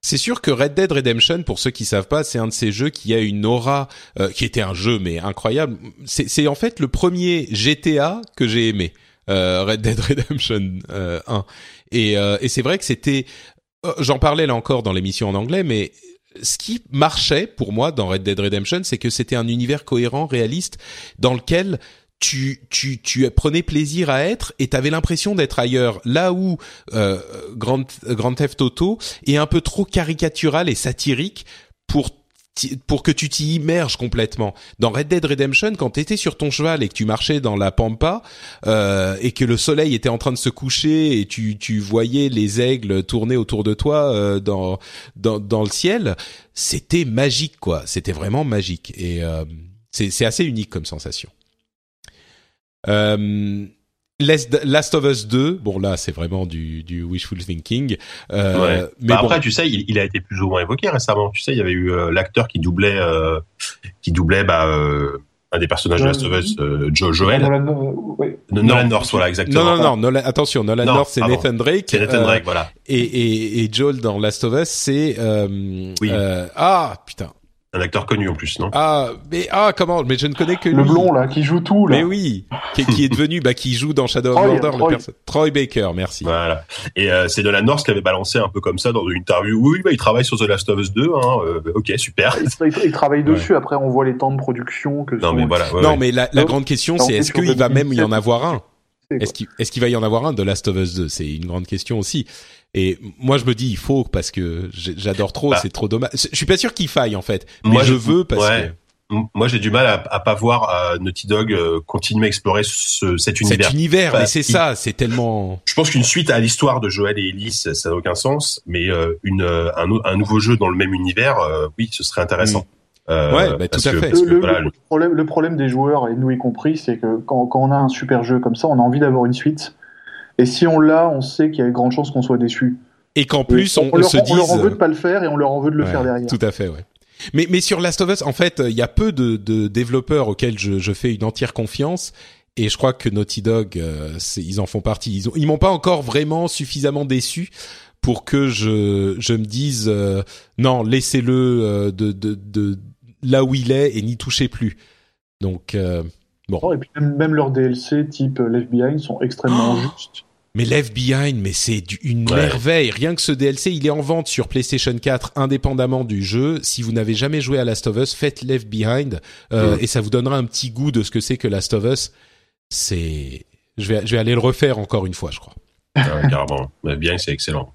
A: C'est sûr que Red Dead Redemption, pour ceux qui savent pas, c'est un de ces jeux qui a une aura, euh, qui était un jeu mais incroyable. C'est en fait le premier GTA que j'ai aimé, euh, Red Dead Redemption euh, 1. Et, euh, et c'est vrai que c'était, euh, j'en parlais là encore dans l'émission en anglais, mais ce qui marchait pour moi dans Red Dead Redemption, c'est que c'était un univers cohérent, réaliste, dans lequel tu, tu, tu prenais plaisir à être et t'avais l'impression d'être ailleurs. Là où euh, Grand, Grand Theft Auto est un peu trop caricatural et satirique pour pour que tu t'y immerges complètement. Dans Red Dead Redemption, quand t'étais sur ton cheval et que tu marchais dans la pampa euh, et que le soleil était en train de se coucher et tu, tu voyais les aigles tourner autour de toi euh, dans, dans dans le ciel, c'était magique quoi. C'était vraiment magique et euh, c'est assez unique comme sensation. Euh, Last Last of Us 2, bon là c'est vraiment du, du wishful thinking. Euh,
B: Ouais.
A: Mais
B: Bah,
A: bon,
B: après, tu sais, il, il a été plus ou moins évoqué récemment. Tu sais, il y avait eu euh, l'acteur qui doublait, euh, qui doublait bah, euh, un des personnages de Last of Us, euh, Jo- Joel.
C: Nolan, euh, ouais.
B: Nolan North, voilà, exactement.
A: non non non, Nolan, attention, Nolan
B: Non,
A: North c'est. Nathan Drake.
B: C'est Nathan
A: euh,
B: Drake, voilà.
A: et, et, et Joel dans Last of Us c'est euh,
B: Oui.
A: euh, ah putain
B: Un acteur connu en plus, non?
A: Ah mais ah comment mais je ne connais que
C: Le
A: lui.
C: blond là, qui joue tout là.
A: Mais oui, qui, qui est devenu, bah, qui joue dans Shadow of
C: Troy,
A: Mordor, le
C: Troy.
A: perso- Troy Baker, merci.
B: Voilà. Et euh, c'est Nolan North qui avait balancé un peu comme ça dans une interview. Oui, bah, il travaille sur The Last of Us 2. Hein, euh, ok, super.
C: Il, il- il travaille dessus. Après, on voit les temps de production que
B: Non,
C: sont-
B: mais voilà. ouais,
A: non,
B: ouais.
A: mais la, la grande question, c'est est-ce qu'il va même y en
C: 2017,
A: avoir un? Est-ce qu'il est qu'il va y en avoir un de Last of Us 2 C'est une grande question aussi. Et moi, je me dis, il faut parce que j'adore trop,
B: Bah.
A: c'est trop dommage. Je suis pas sûr qu'il faille en fait, mais
B: Moi,
A: je
B: je-
A: veux parce
B: ouais. M- Moi, j'ai du mal à, à pas voir euh, Naughty Dog euh, continuer à explorer ce, cet
A: que
B: univers.
A: cet univers,
B: Bah,
A: mais c'est
B: il-
A: ça, c'est tellement.
B: Je pense qu'une suite à l'histoire de Joël et Ellie, ça n'a aucun sens. Mais euh, une, un, nou- un nouveau jeu dans le même univers, euh, oui, ce serait intéressant. Euh,
A: Mm. Ouais, bah, tout à
B: que-
A: fait.
C: Le,
B: que,
C: le-
B: voilà,
C: le problème, le problème des joueurs, et nous y compris, c'est que quand, quand on a un super jeu comme ça, on a envie d'avoir une suite. Et si on l'a, on sait qu'il y a de grandes chances qu'on soit déçu.
A: Et qu'en plus, on,
C: on, leur,
A: se
C: on
A: dise.
C: leur en veut de pas le faire et on leur en veut de le
A: Ouais,
C: faire derrière.
A: Tout à fait, ouais. Mais mais sur Last of Us, en fait, il y a peu de, de développeurs auxquels je, je fais une entière confiance. Et je crois que Naughty Dog, euh, ils en font partie. Ils, ont, ils m'ont pas encore vraiment suffisamment déçu pour que je je me dise euh, non, laissez-le euh, de, de de là où il est et n'y touchez plus. Donc euh,
C: Oh, Et puis même, même leurs DLC type Left Behind sont extrêmement
A: Oh
C: justes.
A: Mais Left Behind, mais c'est une
B: Ouais.
A: merveille. Rien que ce DLC, il est en vente sur PlayStation 4 indépendamment du jeu. Si vous n'avez jamais joué à Last of Us, faites Left Behind euh,
B: Mm.
A: et ça vous donnera un petit goût de ce que c'est que Last of Us. C'est, je vais, je vais aller le refaire encore une fois, je crois.
B: Ouais, carrément. Mais bien, c'est excellent.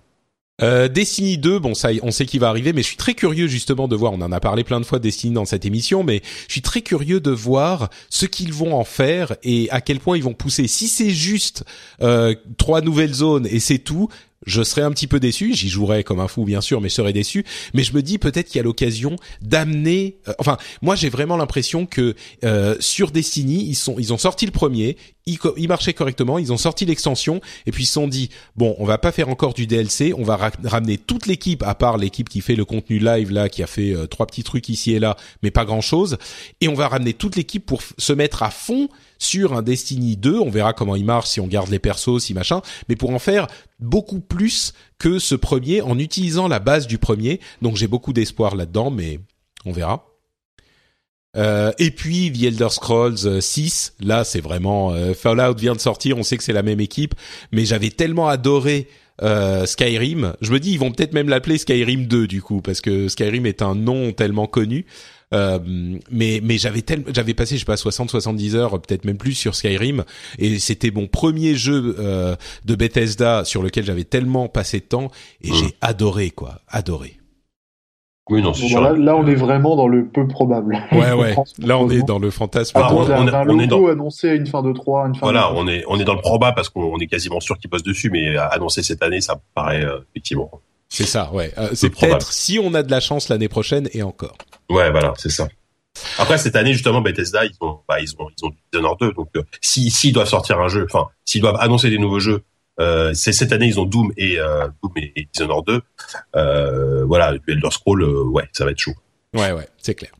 A: Euh, Destiny 2, bon ça, on sait qu'il va arriver, mais je suis très curieux justement de voir. On en a parlé plein de fois de Destiny dans cette émission, mais je suis très curieux de voir ce qu'ils vont en faire et à quel point ils vont pousser. Si c'est juste euh, trois nouvelles zones et c'est tout, je serais un petit peu déçu. J'y jouerais comme un fou bien sûr, mais je serais déçu. Mais je me dis peut-être qu'il y a l'occasion d'amener. euh, enfin, moi j'ai vraiment l'impression que euh, sur Destiny, ils sont, ils ont sorti le premier, il, co- il marchait correctement, ils ont sorti l'extension et puis ils se sont dit bon, on va pas faire encore du DLC, on va ra- ramener toute l'équipe à part l'équipe qui fait le contenu live là, qui a fait euh, trois petits trucs ici et là, mais pas grand chose, et on va ramener toute l'équipe pour se mettre à fond sur un Destiny 2. On verra comment il marche, si on garde les persos, si machin, mais pour en faire beaucoup plus que ce premier en utilisant la base du premier. Donc j'ai beaucoup d'espoir là-dedans, mais on verra. Euh, et puis The Elder Scrolls euh, 6, là c'est vraiment euh, Fallout vient de sortir, on sait que c'est la même équipe, mais j'avais tellement adoré euh, Skyrim, je me dis ils vont peut-être même l'appeler Skyrim 2 du coup parce que Skyrim est un nom tellement connu. Euh, mais mais j'avais tellement j'avais passé je sais pas 60 70 heures peut-être même plus sur Skyrim et c'était mon premier jeu euh, de Bethesda sur lequel j'avais tellement passé de temps et
B: Mm.
A: j'ai adoré quoi adoré
B: Oui, non, c'est
C: voilà, là, on est vraiment dans le peu probable.
A: ouais ouais là on est dans le fantasme
B: Ah, on- on on est
C: logo annoncé à une fin de 3, une fin
B: Voilà,
C: de
B: on est on est dans le probable parce qu'on on est quasiment sûr qu'ils bossent dessus, mais à annoncer cette année, ça me paraît euh, effectivement.
A: C'est ça, ouais. Euh, c'est peut-être si on a de la chance l'année prochaine et encore.
B: Ouais, voilà, c'est ça. Après cette année justement, Bethesda, ils ont bah, ils ont ils ont Dishonored 2, donc euh, si s'ils doivent sortir un jeu, enfin s'ils doivent annoncer des nouveaux jeux, euh, c'est cette année ils ont Doom et euh, Doom et, Dishonored 2. Euh, voilà, Elder Scroll, ouais, ça va être chaud.
A: Ouais, ouais, c'est clair.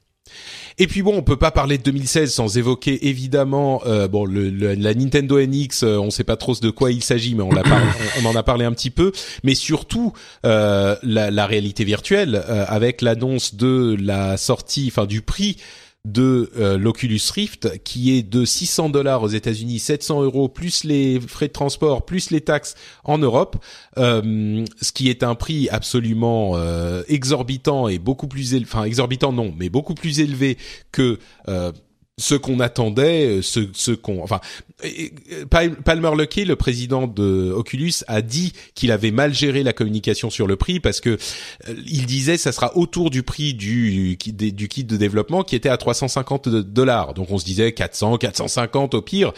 A: Et puis bon, on peut pas parler de 2016 sans évoquer évidemment euh, bon le, le- la Nintendo NX. euh, on sait pas trop de quoi il s'agit, mais on, l'a parlé- on, on en a parlé un petit peu. Mais surtout euh, la, la réalité virtuelle euh, avec l'annonce de la sortie, enfin du prix de euh, l'Oculus Rift qui est de 600 dollars aux États-Unis, 700 euros plus les frais de transport plus les taxes en Europe, euh, ce qui est un prix absolument euh, exorbitant et beaucoup plus enfin exorbitant non, mais beaucoup plus élevé que ce qu'on attendait, ce, ce qu'on, enfin, Palmer Luckey, le président de Oculus, a dit qu'il avait mal géré la communication sur le prix parce que euh, il disait ça sera autour du prix du, du kit de développement qui était à 350 dollars. Donc on se disait 400, 450 au pire.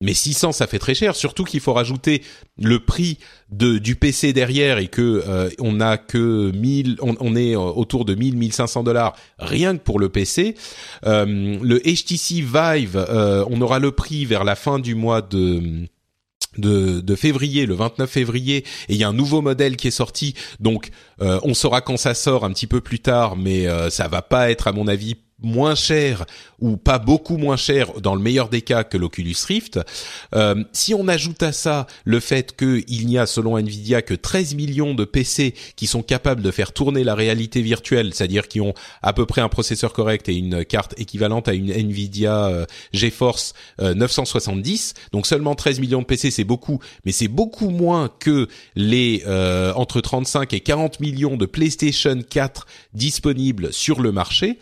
A: Mais 600, ça fait très cher. Surtout qu'il faut rajouter le prix de du PC derrière et que euh, on a que 1000, on, on est euh, autour de 1000, 1500 dollars rien que pour le PC. Euh, le HTC Vive, euh, on aura le prix vers la fin du mois de de, de février, le 29 février, et il y a un nouveau modèle qui est sorti. Donc, euh, on saura quand ça sort un petit peu plus tard, mais euh, ça va pas être, à mon avis, moins cher ou pas beaucoup moins cher dans le meilleur des cas que l'Oculus Rift. Euh, si on ajoute à ça le fait qu'il n'y a selon Nvidia que 13 millions de PC qui sont capables de faire tourner la réalité virtuelle, c'est-à-dire qui ont à peu près un processeur correct et une carte équivalente à une Nvidia euh, GeForce euh, 970, donc seulement 13 millions de PC c'est beaucoup, mais c'est beaucoup moins que les euh, entre 35 et 40 millions de PlayStation 4 disponibles sur le marché.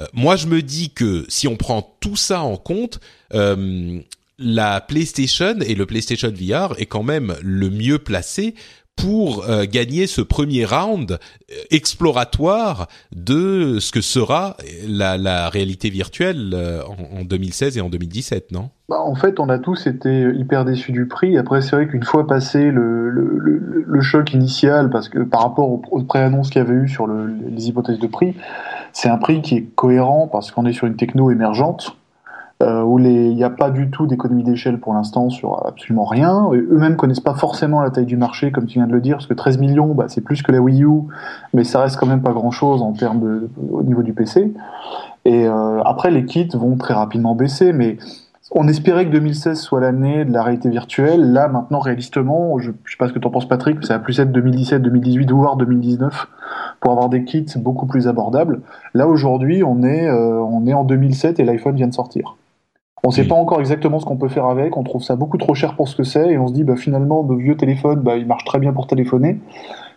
A: Euh, moi, je me dis que si on prend tout ça en compte, euh, la PlayStation et le PlayStation VR est quand même le mieux placé pour euh, gagner ce premier round euh, exploratoire de ce que sera la, la réalité virtuelle euh, en, en, 2016 et en 2017, non?
C: Bah, En fait, on a tous été hyper déçus du prix. Après, c'est vrai qu'une fois passé le, le, le, choc initial, parce que par rapport aux, aux préannonces qu'il y avait eu sur les hypothèses de prix, c'est un prix qui est cohérent parce qu'on est sur une techno émergente euh, où il n'y a pas du tout d'économie d'échelle pour l'instant sur absolument rien. Eux-mêmes connaissent pas forcément la taille du marché, comme tu viens de le dire, parce que 13 millions, bah, c'est plus que la Wii U, mais ça reste quand même pas grand-chose en termes de, au niveau du PC. Et euh, après, les kits vont très rapidement baisser, mais on espérait que 2016 soit l'année de la réalité virtuelle. Là, maintenant, réalistement, je, je sais pas ce que tu en penses, Patrick, mais ça va plus être 2017, 2018, voire 2019 pour avoir des kits beaucoup plus abordables. Là, aujourd'hui, on est, euh, on est en 2007 et l'iPhone vient de sortir. On ne sait pas encore exactement ce qu'on peut faire avec, on trouve ça beaucoup trop cher pour ce que c'est, et on se dit bah, finalement nos vieux téléphones, bah, ils marchent très bien pour téléphoner.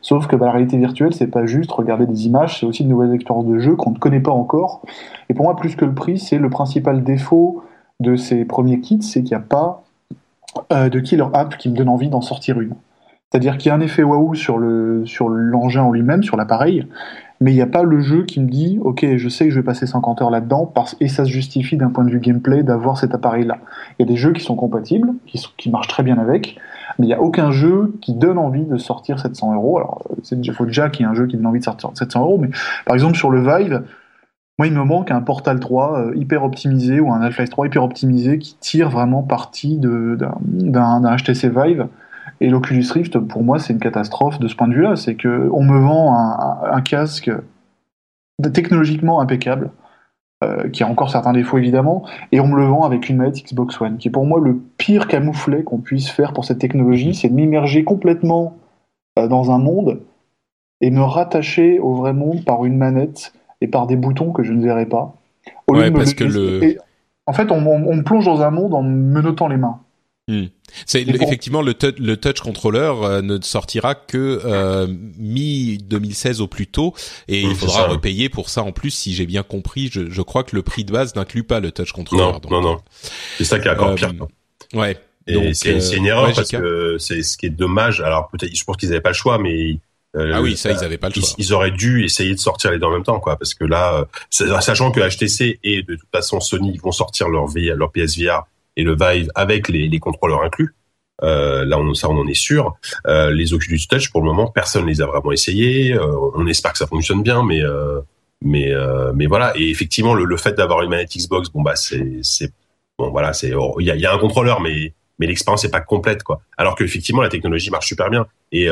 C: Sauf que bah, la réalité virtuelle, c'est pas juste regarder des images, c'est aussi de nouvelles expériences de jeu qu'on ne connaît pas encore. Et pour moi, plus que le prix, c'est le principal défaut de ces premiers kits, c'est qu'il n'y a pas euh, de killer app qui me donne envie d'en sortir une. C'est-à-dire qu'il y a un effet waouh sur le sur l'engin en lui-même, sur l'appareil, mais il n'y a pas le jeu qui me dit ok je sais que je vais passer 50 heures là-dedans parce et ça se justifie d'un point de vue gameplay d'avoir cet appareil là il y a des jeux qui sont compatibles qui, qui marchent très bien avec mais il n'y a aucun jeu qui donne envie de sortir 700 euros. Alors il faut déjà qu'il y ait un jeu qui donne envie de sortir 700 euros mais par exemple sur le Vive moi, il me manque un Portal 3 euh, hyper optimisé ou un Half-Life 3 hyper optimisé qui tire vraiment parti d'un HTC Vive et l'Oculus Rift, pour moi, c'est une catastrophe de ce point de vue-là. C'est que on me vend un, un casque technologiquement impeccable, euh, qui a encore certains défauts évidemment, et on me le vend avec une manette Xbox One, qui est pour moi le pire camouflet qu'on puisse faire pour cette technologie, c'est de m'immerger complètement euh, dans un monde et me rattacher au vrai monde par une manette et par des boutons que je ne verrai pas.
A: Au ouais, parce que le...
C: en fait, on, on, on me plonge dans un monde en me notant les mains.
A: Hmm. C'est effectivement le, le touch controller euh, ne sortira que euh, mi 2016 au plus tôt et il faudra repayer pour ça en plus si j'ai bien compris. Je, je, crois que le prix de base n'inclut pas le touch controller.
B: Non, non, non. C'est ça qui est encore euh, pire.
A: Ouais.
B: Et c'est une erreur parce que c'est ce qui est dommage. Alors peut-être, je pense qu'ils n'avaient pas le choix, mais
A: ah oui, ça, ils avaient pas le choix.
B: Ils, auraient dû essayer de sortir les deux en même temps, quoi, parce que là, sachant que HTC et de toute façon Sony vont sortir leur, v, leur PSVR et le Vive avec les, les contrôleurs inclus. Euh, là, on, ça, on en est sûr. Euh, les Oculus Touch, pour le moment, personne les a vraiment essayés. Euh, on espère que ça fonctionne bien, mais euh, mais euh, mais voilà. Et effectivement, le, le fait d'avoir une manette Xbox, bon bah c'est bon voilà, c'est il y a, y a un contrôleur, mais mais l'expérience est pas complète quoi. Alors que effectivement, la technologie marche super bien. Et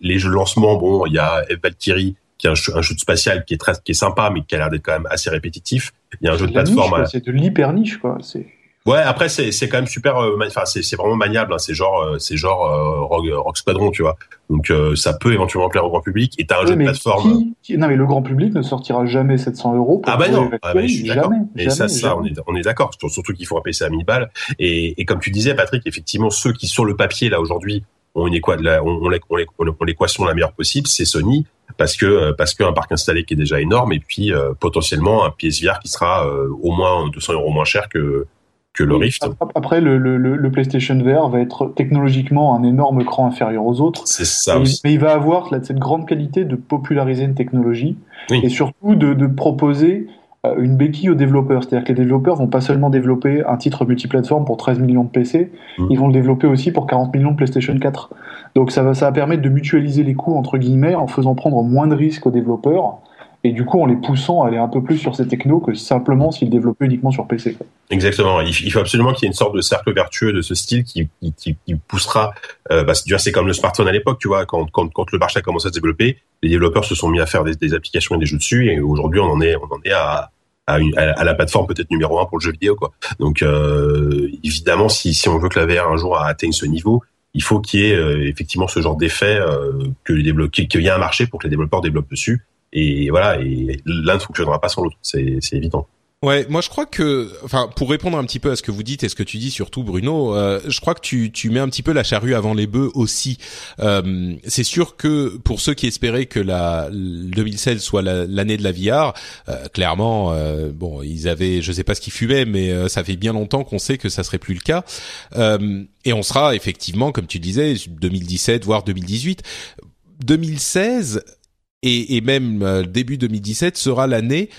B: les jeux de lancement, bon, il y a Valkyrie qui est un jeu, un jeu spatial qui est très qui est sympa, mais qui a l'air d'être quand même assez répétitif. Il y a un jeu de plateforme.
C: C'est de l'hyper niche quoi. C'est
B: Ouais, après c'est c'est quand même super. Euh, enfin, c'est c'est vraiment maniable. Hein, c'est genre euh, c'est genre euh, Rock, Rock, Squadron, tu vois. Donc ça peut éventuellement plaire au grand public. Et t'as un jeu de plateforme.
C: non, mais le grand public ne sortira jamais 700 euros.
B: ah bah non. Ah bah, je suis d'accord. Et ça, ça, on est on est d'accord. Surtout qu'il faut un PC à 1000 balles. Et et comme tu disais, Patrick, effectivement, ceux qui sur le papier là aujourd'hui ont une équation, on, on, on l'équation la meilleure possible, c'est Sony parce que parce qu'un parc installé qui est déjà énorme et puis potentiellement un PSVR qui sera au moins 200 euros moins cher que que le Rift.
C: Après, le, le, le, PlayStation VR va être technologiquement un énorme cran inférieur aux autres.
B: C'est ça
C: mais, mais, il va avoir là, cette grande qualité de populariser une technologie
B: oui.
C: et surtout de, de proposer euh, une béquille aux développeurs. C'est-à-dire que les développeurs vont pas seulement développer un titre multiplateforme pour 13 millions de PC, mmh. ils vont le développer aussi pour 40 millions de PlayStation 4. Donc ça va, ça va permettre de mutualiser les coûts entre guillemets en faisant prendre moins de risques aux développeurs et du coup en les poussant à aller un peu plus sur ces technos que simplement s'ils développaient uniquement sur PC.
B: Exactement. Il faut absolument qu'il y ait une sorte de cercle vertueux de ce style qui, qui, qui poussera. Euh, bah, c'est comme le smartphone à l'époque, tu vois, quand, quand, le marché a commencé à se développer, les développeurs se sont mis à faire des, applications et des jeux dessus, et aujourd'hui on en est, on en est à, à, à, la plateforme peut-être numéro un pour le jeu vidéo. Donc euh, évidemment, si, si on veut que la VR un jour atteigne ce niveau, il faut qu'il y ait euh, effectivement ce genre d'effet euh, que les qu'il y ait un marché pour que les développeurs développent dessus et voilà, et l'un ne fonctionnera pas sans l'autre, c'est évident.
A: Ouais, moi je crois que, enfin, pour répondre un petit peu à ce que vous dites et ce que tu dis surtout, Bruno, euh, je crois que tu tu mets un petit peu la charrue avant les bœufs aussi. Euh, c'est sûr que pour ceux qui espéraient que la 2016 soit l'année de la VR, euh, clairement, euh, bon, ils avaient, je sais pas ce qu'ils fumaient, mais euh, ça fait bien longtemps qu'on sait que ça serait plus le cas. et on sera effectivement, comme tu disais, 2017 voire 2018, 2016 et, et même début 2017 sera l'année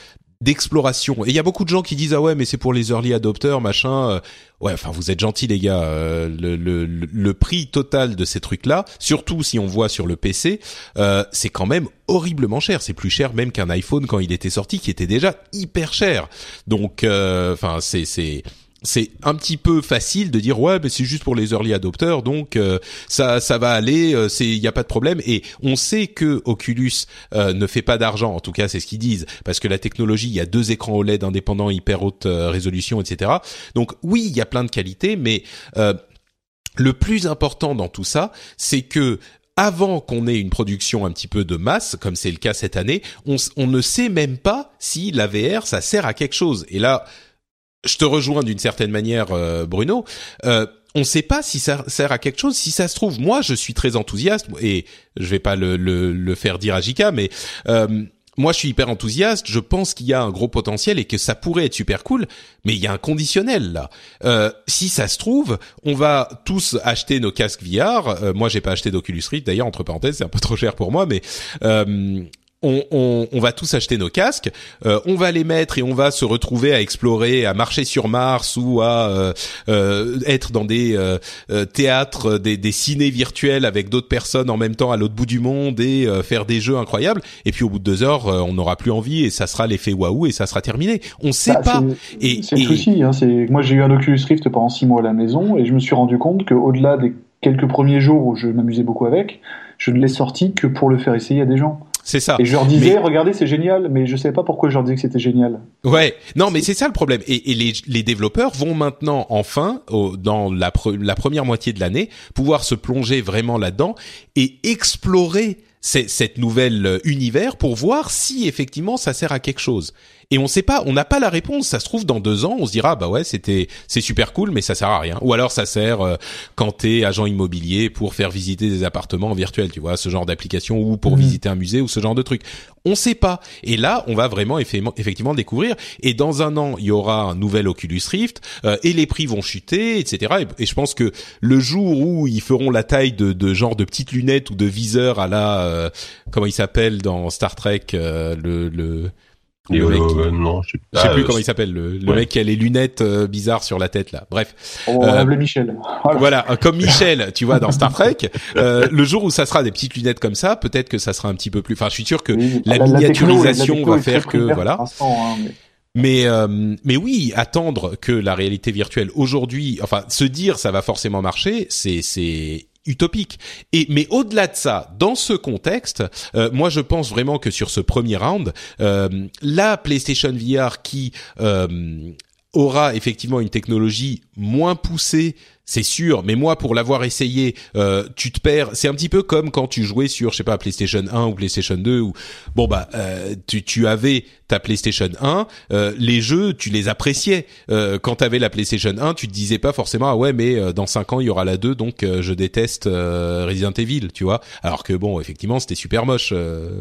A: d'exploration. Et il y a beaucoup de gens qui disent ah ouais mais c'est pour les early adopters machin. Euh, ouais enfin vous êtes gentils les gars. Euh, le, le, le, prix total de ces trucs là, surtout si on voit sur le PC, euh, c'est quand même horriblement cher. C'est plus cher même qu'un iPhone quand il était sorti qui était déjà hyper cher. Donc enfin c'est c'est c'est un petit peu facile de dire ouais mais c'est juste pour les early adopters donc euh, ça ça va aller euh, c'est il y a pas de problème et on sait que Oculus euh, ne fait pas d'argent en tout cas c'est ce qu'ils disent parce que la technologie il y a deux écrans OLED indépendants hyper haute résolution etc donc oui il y a plein de qualités mais le plus important dans tout ça c'est que avant qu'on ait une production un petit peu de masse, comme c'est le cas cette année, on, on, ne sait même pas si la VR ça sert à quelque chose. Et là, je te rejoins d'une certaine manière, euh, Bruno. Euh, on ne sait pas si ça sert à quelque chose. Si ça se trouve, moi, je suis très enthousiaste et je vais pas le, le, faire dire à Jika, mais euh, moi, je suis hyper enthousiaste. Je pense qu'il y a un gros potentiel et que ça pourrait être super cool. Mais il y a un conditionnel là. Euh, si ça se trouve, on va tous acheter nos casques VR. Euh, moi, j'ai pas acheté d'Oculus Rift. D'ailleurs, entre parenthèses, c'est un peu trop cher pour moi, mais on, va tous acheter nos casques, euh, on va les mettre et on va se retrouver à explorer, à marcher sur Mars ou à euh, euh, être dans des théâtres, des, des ciné virtuels avec d'autres personnes en même temps à l'autre bout du monde et faire des jeux incroyables. Et puis au bout de deux heures, on n'aura plus envie et ça sera l'effet waouh et ça sera terminé. On sait bah, pas.
C: Et c'est le souci. Hein, moi j'ai eu un Oculus Rift pendant six mois à la maison et je me suis rendu compte qu'au-delà des quelques premiers jours où je m'amusais beaucoup avec, je ne l'ai sorti que pour le faire essayer à des gens.
A: C'est ça.
C: Et je leur disais, regardez, c'est génial, mais je savais pas pourquoi je leur disais que c'était génial.
A: Ouais, non, mais c'est ça le problème. Et, et les, les, développeurs vont maintenant, enfin, au, dans la, la première moitié de l'année, pouvoir se plonger vraiment là-dedans et explorer cette nouvelle euh, univers pour voir si effectivement ça sert à quelque chose et on sait pas, on n'a pas la réponse. Ça se trouve dans deux ans, on se dira bah ouais c'était c'est super cool, mais ça sert à rien. Ou alors ça sert euh, quand t'es agent immobilier pour faire visiter des appartements en virtuel, tu vois, ce genre d'application ou pour mmh. visiter un musée ou ce genre de truc. On sait pas. Et là, on va vraiment effectivement découvrir. Et dans un an, il y aura un nouvel Oculus Rift euh, et les prix vont chuter, etc. Et, je pense que le jour où ils feront la taille de, de genre de petites lunettes ou de viseurs à la euh, comment il s'appelle dans Star Trek le, le
B: le mec euh, non, je sais,
A: sais plus comment il s'appelle, le, mec qui a les lunettes euh, bizarres sur la tête là. Bref.
C: On va euh, Michel.
A: Voilà, comme Michel, tu vois, dans Star Trek. le jour où ça sera des petites lunettes comme ça, peut-être que ça sera un petit peu plus. Enfin, je suis sûr que la, miniaturisation va faire que voilà. Hein, mais mais, mais oui, attendre que la réalité virtuelle aujourd'hui, enfin, se dire ça va forcément marcher, c'est c'est utopique. Et mais au-delà de ça, dans ce contexte, euh, moi je pense vraiment que sur ce premier round, euh, la PlayStation VR qui euh, aura effectivement une technologie moins poussée c'est sûr, mais moi pour l'avoir essayé, euh, tu te perds. C'est un petit peu comme quand tu jouais sur, je sais pas, PlayStation 1 ou PlayStation 2 ou bon bah euh, tu, tu avais ta PlayStation 1, euh, les jeux tu les appréciais. Euh, quand t'avais la PlayStation 1, tu te disais pas forcément ah ouais mais euh, dans 5 ans il y aura la 2 donc euh, je déteste Resident Evil, tu vois. Alors que bon effectivement c'était super moche,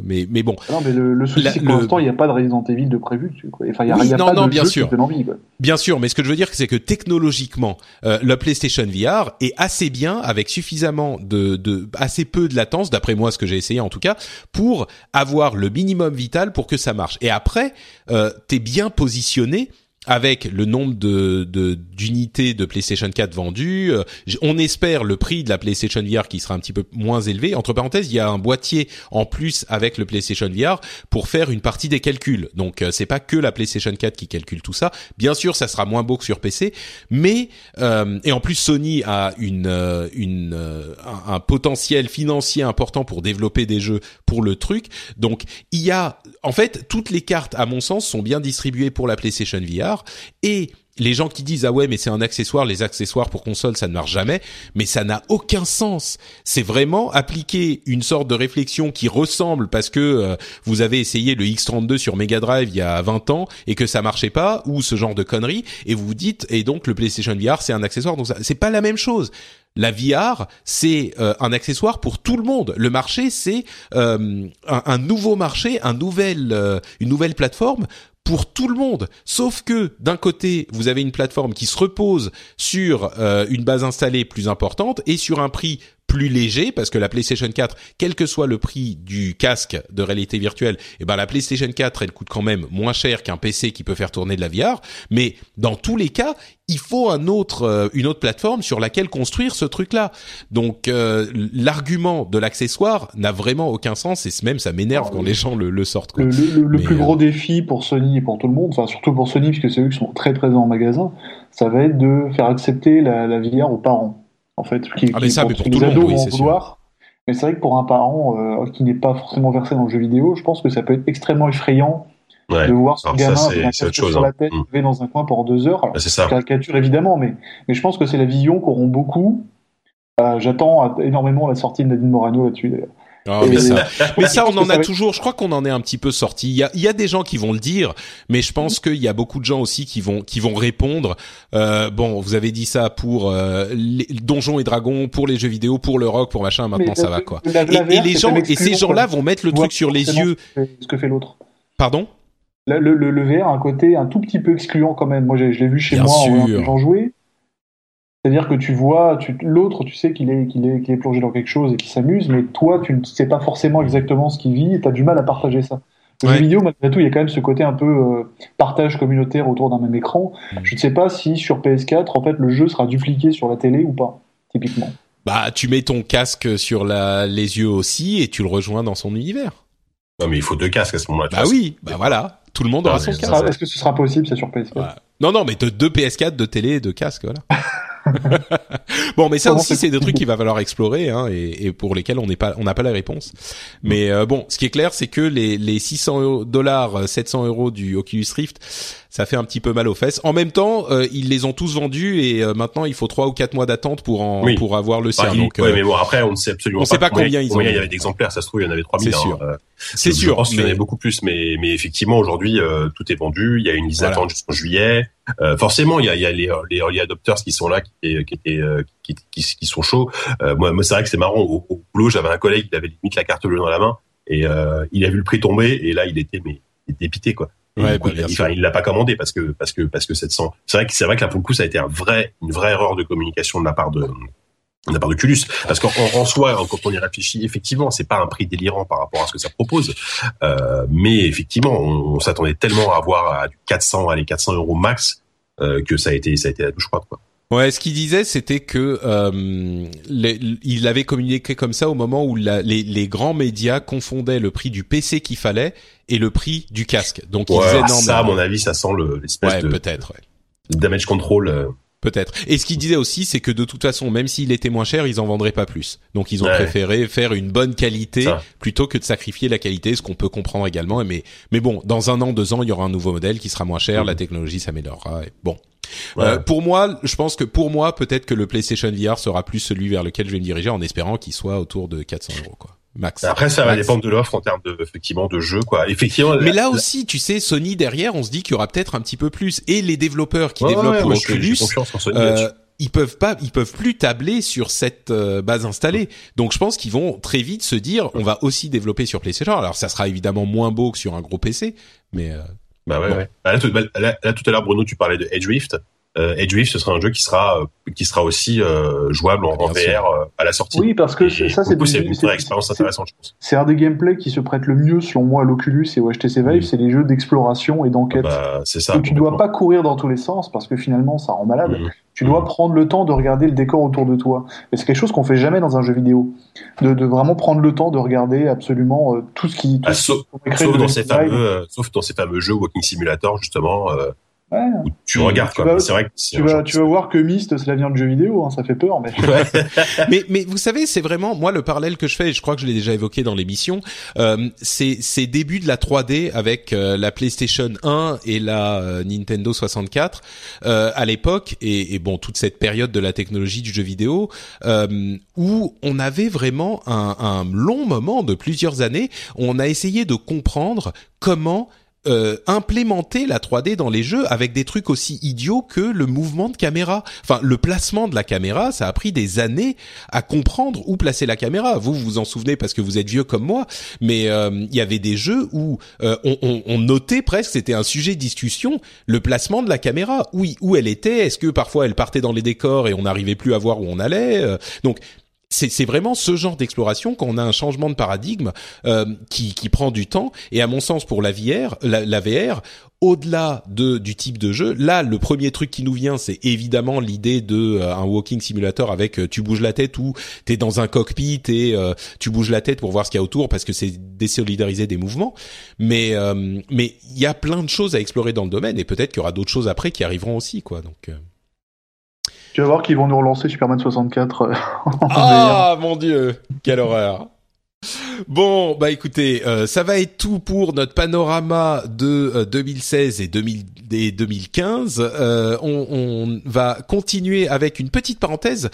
A: mais mais bon.
C: Non mais le, le souci c'est que pour l'instant il n'y a pas de Resident Evil de prévu. Enfin il y a, y a
A: non,
C: pas
A: non,
C: de
A: bien
C: jeu
A: sûr.
C: qui envie, quoi.
A: Bien sûr, mais ce que je veux dire c'est que technologiquement la PlayStation VR est assez bien avec suffisamment de, de assez peu de latence, d'après moi ce que j'ai essayé en tout cas, pour avoir le minimum vital pour que ça marche. Et après, euh, t'es bien positionné avec le nombre de d'unités de, PlayStation 4 vendues, euh, on espère le prix de la PlayStation VR qui sera un petit peu moins élevé. Entre parenthèses, il y a un boîtier en plus avec le PlayStation VR pour faire une partie des calculs. Donc euh, c'est pas que la PlayStation 4 qui calcule tout ça. Bien sûr, ça sera moins beau que sur PC, mais euh, et en plus Sony a une une un, un, potentiel financier important pour développer des jeux pour le truc. Donc il y a en fait toutes les cartes à mon sens sont bien distribuées pour la PlayStation VR et les gens qui disent ah ouais mais c'est un accessoire, les accessoires pour console ça ne marche jamais, mais ça n'a aucun sens. C'est vraiment appliquer une sorte de réflexion qui ressemble parce que euh, vous avez essayé le X32 sur Mega Drive il y a 20 ans et que ça marchait pas ou ce genre de conneries et vous vous dites et donc le PlayStation VR c'est un accessoire donc c'est pas la même chose. La VR, c'est euh, un accessoire pour tout le monde. Le marché, c'est euh, un, un, nouveau marché, un nouvel, une nouvelle plateforme pour tout le monde. Sauf que d'un côté, vous avez une plateforme qui se repose sur euh, une base installée plus importante et sur un prix plus léger parce que la PlayStation 4, quel que soit le prix du casque de réalité virtuelle, eh ben la PlayStation 4 elle coûte quand même moins cher qu'un PC qui peut faire tourner de la VR. Mais dans tous les cas, il faut un autre, euh, une autre plateforme sur laquelle construire ce truc-là. Donc euh, l'argument de l'accessoire n'a vraiment aucun sens et même ça m'énerve quand les gens le, le sortent. Quoi.
C: Le, le, le plus gros défi pour Sony et pour tout le monde, enfin surtout pour Sony puisque c'est eux qui sont très présents en magasin, ça va être de faire accepter la, la VR aux parents en fait, qui,
A: ah, mais ça, mais pour tout le monde, oui, c'est
C: vouloir. Mais c'est vrai que pour un parent euh, qui n'est pas forcément versé dans le jeu vidéo, je pense que ça peut être extrêmement effrayant ouais. de voir son gamin
B: ça,
C: avec un
B: sur
C: la tête,
B: hein.
C: levé dans un coin pendant deux heures. Alors,
B: c'est ça.
C: caricature évidemment, mais, mais je pense que c'est la vision qu'auront beaucoup. Euh, J'attends énormément la sortie de Nadine Morano là-dessus d'ailleurs.
A: Oh, mais, ça, mais ça, on en a toujours. Je crois qu'on en est un petit peu sorti. Il y a, il y a des gens qui vont le dire, mais je pense qu'il y a beaucoup de gens aussi qui vont qui vont répondre. Euh, bon, vous avez dit ça pour euh, les Donjons et Dragons, pour les jeux vidéo, pour le rock, pour machin. Maintenant,
C: Mais
A: ça va quoi.
C: la-
A: Et,
C: la VR,
A: et les gens et ces gens-là vont mettre le truc sur les yeux.
C: ce que fait- l'autre.
A: Pardon?
C: Le, le, le VR a un côté un tout petit peu excluant quand même. Moi, j'ai- je l'ai vu chez
A: Bien
C: moi en voyant
A: sûr.
C: les gens jouer. C'est-à-dire que tu vois, tu, l'autre, tu sais qu'il est, qu'il est, qu'il est plongé dans quelque chose et qu'il s'amuse, mais toi, tu ne sais pas forcément exactement ce qu'il vit et tu as du mal à partager ça. Le
A: Ouais.
C: jeu vidéo, malgré tout, il y a quand même ce côté un peu euh, partage communautaire autour d'un même écran.
A: Mm.
C: Je ne sais pas si sur PS4, en fait, le jeu sera dupliqué sur la télé ou pas, typiquement.
A: Bah, tu mets ton casque sur la, les yeux aussi et tu le rejoins dans son univers.
B: Non, mais il faut deux casques à ce moment-là.
A: Bah
B: vois,
A: oui, bah voilà. Tout le monde
B: Ah,
A: aura son casque.
C: Est-ce que ce sera possible, ça, sur PS4
A: Voilà. Non, non, mais de deux PS4, deux télé et deux casques, voilà. bon, mais ça
C: Comment
A: aussi,
C: c'est
A: des trucs qu'il va falloir explorer, hein, et, et pour lesquels on n'est pas, on n'a pas la réponse. Mais euh, bon, ce qui est clair, c'est que les, les 600 euros- dollars, euh, 700 euros du Oculus Rift, ça fait un petit peu mal aux fesses. En même temps, euh, ils les ont tous vendus et euh, maintenant, il faut trois ou quatre mois d'attente pour en,
B: Oui.
A: pour avoir le
B: Bah,
A: sien.
B: il-
A: donc,
B: ouais,
A: euh,
B: mais bon, après, on ne sait absolument
A: on sait pas combien ils en
B: il y
A: ont.
B: avait d'exemplaires. Ça se trouve, il y en avait 3000.
A: C'est
B: hein.
A: sûr.
B: Euh,
A: c'est
B: je
A: sûr.
B: pense qu'il y en avait beaucoup plus, mais, mais effectivement, aujourd'hui, euh, tout est vendu. Il y a une liste
A: Voilà.
B: d'attente jusqu'en juillet. Euh, forcément, il y a, il y a les, les early adopters qui sont là, qui, étaient- qui, étaient, qui, qui, qui sont chauds. Euh, moi, moi c'est vrai que c'est marrant. Au, au boulot, j'avais un collègue, il avait limite la carte bleue dans la main et euh, il a vu le prix tomber et là, il était mais il était dépité quoi. Et
A: Ouais,
B: du coup,
A: bah,
B: il a-
A: bien
B: enfin, il l'a pas commandé parce que parce que parce que 700. C'est vrai que c'est vrai que là pour le coup, ça a été un vrai une vraie erreur de communication de la part de de la part d'Oculus, parce qu'en en soi, quand on y réfléchit, effectivement, c'est pas un prix délirant par rapport à ce que ça propose, euh, mais effectivement, on, on s'attendait tellement à avoir à du 400, allez 400 euros max, euh, que ça a été ça a été la douche froide quoi.
A: Ouais, ce qu'il disait, c'était que euh, les- il avait communiqué comme ça au moment où la- les, les grands médias confondaient le prix du PC qu'il fallait et le prix du casque. Donc il
B: Ouais,
A: disait non,
B: ça, à mon avis, ça sent le- l'espèce
A: ouais,
B: de
A: peut-être, ouais.
B: damage control.
A: Peut-être. Et ce qu'il disait aussi, c'est que de toute façon, même s'il était moins cher, ils en vendraient pas plus. Donc ils ont
B: Ouais.
A: préféré faire une bonne qualité
B: Ça.
A: plutôt que de sacrifier la qualité, ce qu'on peut comprendre également. Mais mais bon, dans un an, deux ans, il y aura un nouveau modèle qui sera moins cher,
B: Mhm.
A: la technologie s'améliorera. et Bon.
B: Ouais.
A: Euh, pour moi, je pense que pour moi, peut-être que le PlayStation VR sera plus celui vers lequel je vais me diriger, en espérant qu'il soit autour de 400 euros, quoi. Max.
B: Après, ça va
A: Max.
B: dépendre de l'offre en termes de effectivement de jeu quoi. Effectivement.
A: Mais là aussi, tu sais, Sony derrière, on se dit qu'il y aura peut-être un petit peu plus. Et les développeurs qui
B: Ouais,
A: développent
B: ouais,
A: pour Oculus, euh, ils peuvent pas, ils peuvent plus tabler sur cette euh, base installée. Donc je pense qu'ils vont très vite se dire, on va aussi développer sur PlayStation. Alors ça sera évidemment moins beau que sur un gros PC, mais euh,
B: Bah ouais,
A: Bon.
B: ouais. Là, tout, bah, là- là, tout à l'heure, Bruno, tu parlais de Edge Rift. Euh, Edge Rift, ce sera un jeu qui sera euh, qui sera aussi euh, jouable en,
A: Bien
B: en. VR euh, à la sortie.
C: Oui, parce que
B: Et
C: ça, c'est
B: c'est une vraie expérience intéressante, je pense.
C: C'est un des gameplays qui se prête le mieux, selon moi, à l'Oculus et au HTC Vive,
B: Mm.
C: c'est les jeux d'exploration et d'enquête.
B: Bah, c'est ça.
C: où tu dois pas courir dans tous les sens parce que finalement ça rend malade.
B: Mhm.
C: Tu dois
B: Mhm.
C: prendre le temps de regarder le décor autour de toi. Et c'est quelque chose qu'on fait jamais dans un jeu vidéo. De, de vraiment prendre le temps de regarder absolument euh, tout ce qui. Tout
B: Ah,
C: ce
B: sauf, sauf dans ces fameux, euh, sauf dans ces fameux jeux Walking Simulator, justement. Euh, où tu regardes. Quoi. C'est vrai que
C: tu vas, tu vas voir que Myst, c'est l'avenir du jeu vidéo. Hein, ça fait peur, mais.
A: mais mais vous savez, c'est vraiment moi le parallèle que je fais. Et je crois que je l'ai déjà évoqué dans l'émission. Euh, c'est c'est début de la 3D avec euh, la PlayStation 1 et la euh, Nintendo 64 euh, à l'époque et, et, bon toute cette période de la technologie du jeu vidéo où on avait vraiment un, un long moment de plusieurs années. Où on a essayé de comprendre comment euh, implémenter la 3D dans les jeux avec des trucs aussi idiots que le mouvement de caméra. Enfin, le placement de la caméra, ça a pris des années à comprendre où placer la caméra. Vous vous en souvenez parce que vous êtes vieux comme moi, mais euh, il y avait des jeux où euh, on, on, on, notait presque, c'était un sujet de discussion, le placement de la caméra. Oui, où elle était. Est-ce que parfois elle partait dans les décors et on n'arrivait plus à voir où on allait. donc c'est vraiment ce genre d'exploration quand on a un changement de paradigme euh, qui, qui, prend du temps. Et à mon sens, pour la VR, la, VR, au-delà de du type de jeu, là, le premier truc qui nous vient, c'est évidemment l'idée de euh, un walking simulator avec euh, tu bouges la tête ou t'es dans un cockpit et tu bouges la tête pour voir ce qu'il y a autour parce que c'est désolidariser des mouvements. Mais mais il y a plein de choses à explorer dans le domaine et peut-être qu'il y aura d'autres choses après qui arriveront aussi, quoi. Donc
C: tu vas voir qu'ils vont nous relancer Superman 64. Euh,
A: ah mon dieu, quelle horreur. Bon, bah écoutez, euh, ça va être tout pour notre panorama de 2016 euh, et, 2000, 2015. Euh, on, on, va continuer avec une petite parenthèse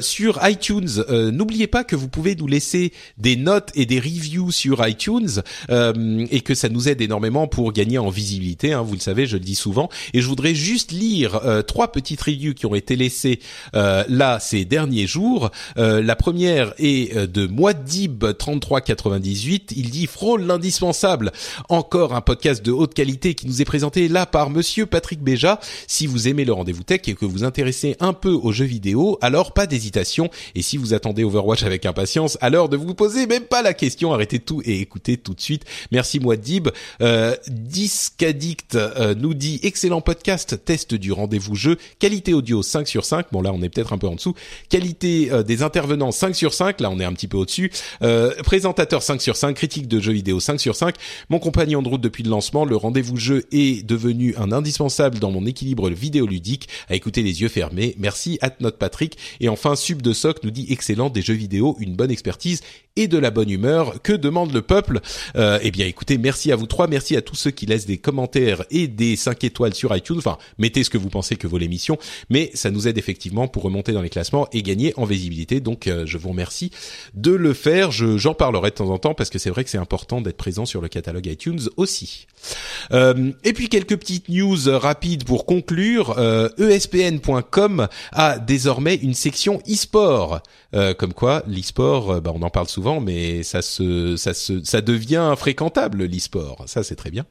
A: sur iTunes. N'oubliez pas que vous pouvez nous laisser des notes et des reviews sur iTunes et que ça nous aide énormément pour gagner en visibilité. Hein, vous le savez, je le dis souvent. Et je voudrais juste lire trois petites reviews qui ont été laissées là ces derniers jours. la première est de Moadib 33 98. Il dit frôle l'indispensable. Encore un podcast de haute qualité qui nous est présenté là par monsieur Patrick Béja. Si vous aimez le rendez-vous tech et que vous intéressez un peu aux jeux vidéo, alors pas d'hésitation. Et si vous attendez Overwatch avec impatience, alors de vous poser même pas la question, arrêtez tout et écoutez tout de suite. Merci Mouadib. Euh, Discaddict euh, nous dit excellent podcast, test du rendez-vous jeu, qualité audio 5 sur 5. Bon là on est peut-être un peu en dessous. Qualité euh, des intervenants 5 sur 5. Là on est un petit peu au-dessus. Euh, présentateur 5 sur 5, critique de jeux vidéo 5 sur 5, mon compagnon de route depuis le lancement, le rendez-vous jeu est devenu un indispensable dans mon équilibre vidéoludique, à écouter les yeux fermés. Merci notre Patrick. Et enfin, Sub de Soc nous dit excellent des jeux vidéo, une bonne expertise et de la bonne humeur. Que demande le peuple euh, Eh bien, écoutez, merci à vous trois, merci à tous ceux qui laissent des commentaires et des 5 étoiles sur iTunes. Enfin, mettez ce que vous pensez que vaut l'émission, mais ça nous aide effectivement pour remonter dans les classements et gagner en visibilité. Donc, euh, je vous remercie de le faire. Je, j'en parlerai de temps en temps parce que c'est vrai que c'est important d'être présent sur le catalogue iTunes aussi. Euh, et puis quelques petites news rapides pour conclure. Euh, ESPN.com a désormais une section e-sport. Euh, comme quoi, l'e-sport, euh, bah, on en parle souvent, mais ça se, ça se, ça devient fréquentable l'e-sport. Ça, c'est très bien.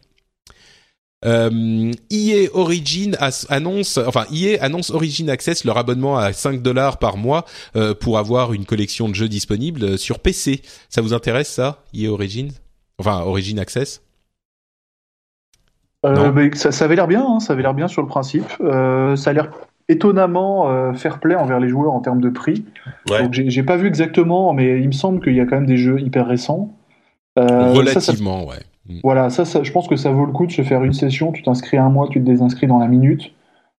A: Euh, EA Origin annonce, enfin EA annonce Origin Access leur abonnement à 5 dollars par mois euh, pour avoir une collection de jeux disponibles sur PC. Ça vous intéresse ça, EA Origin? Enfin Origin Access?
C: Euh, ça, ça, avait l'air bien, hein, ça avait l'air bien sur le principe. Euh, ça a l'air étonnamment euh, fair play envers les joueurs en termes de prix. Ouais. Donc j'ai pas vu exactement, mais il me semble qu'il y a quand même des jeux hyper récents.
A: Euh, Relativement, ouais.
C: Mm. Voilà, ça, ça, je pense que ça vaut le coup de se faire une session. Tu t'inscris un mois, tu te désinscris dans la minute.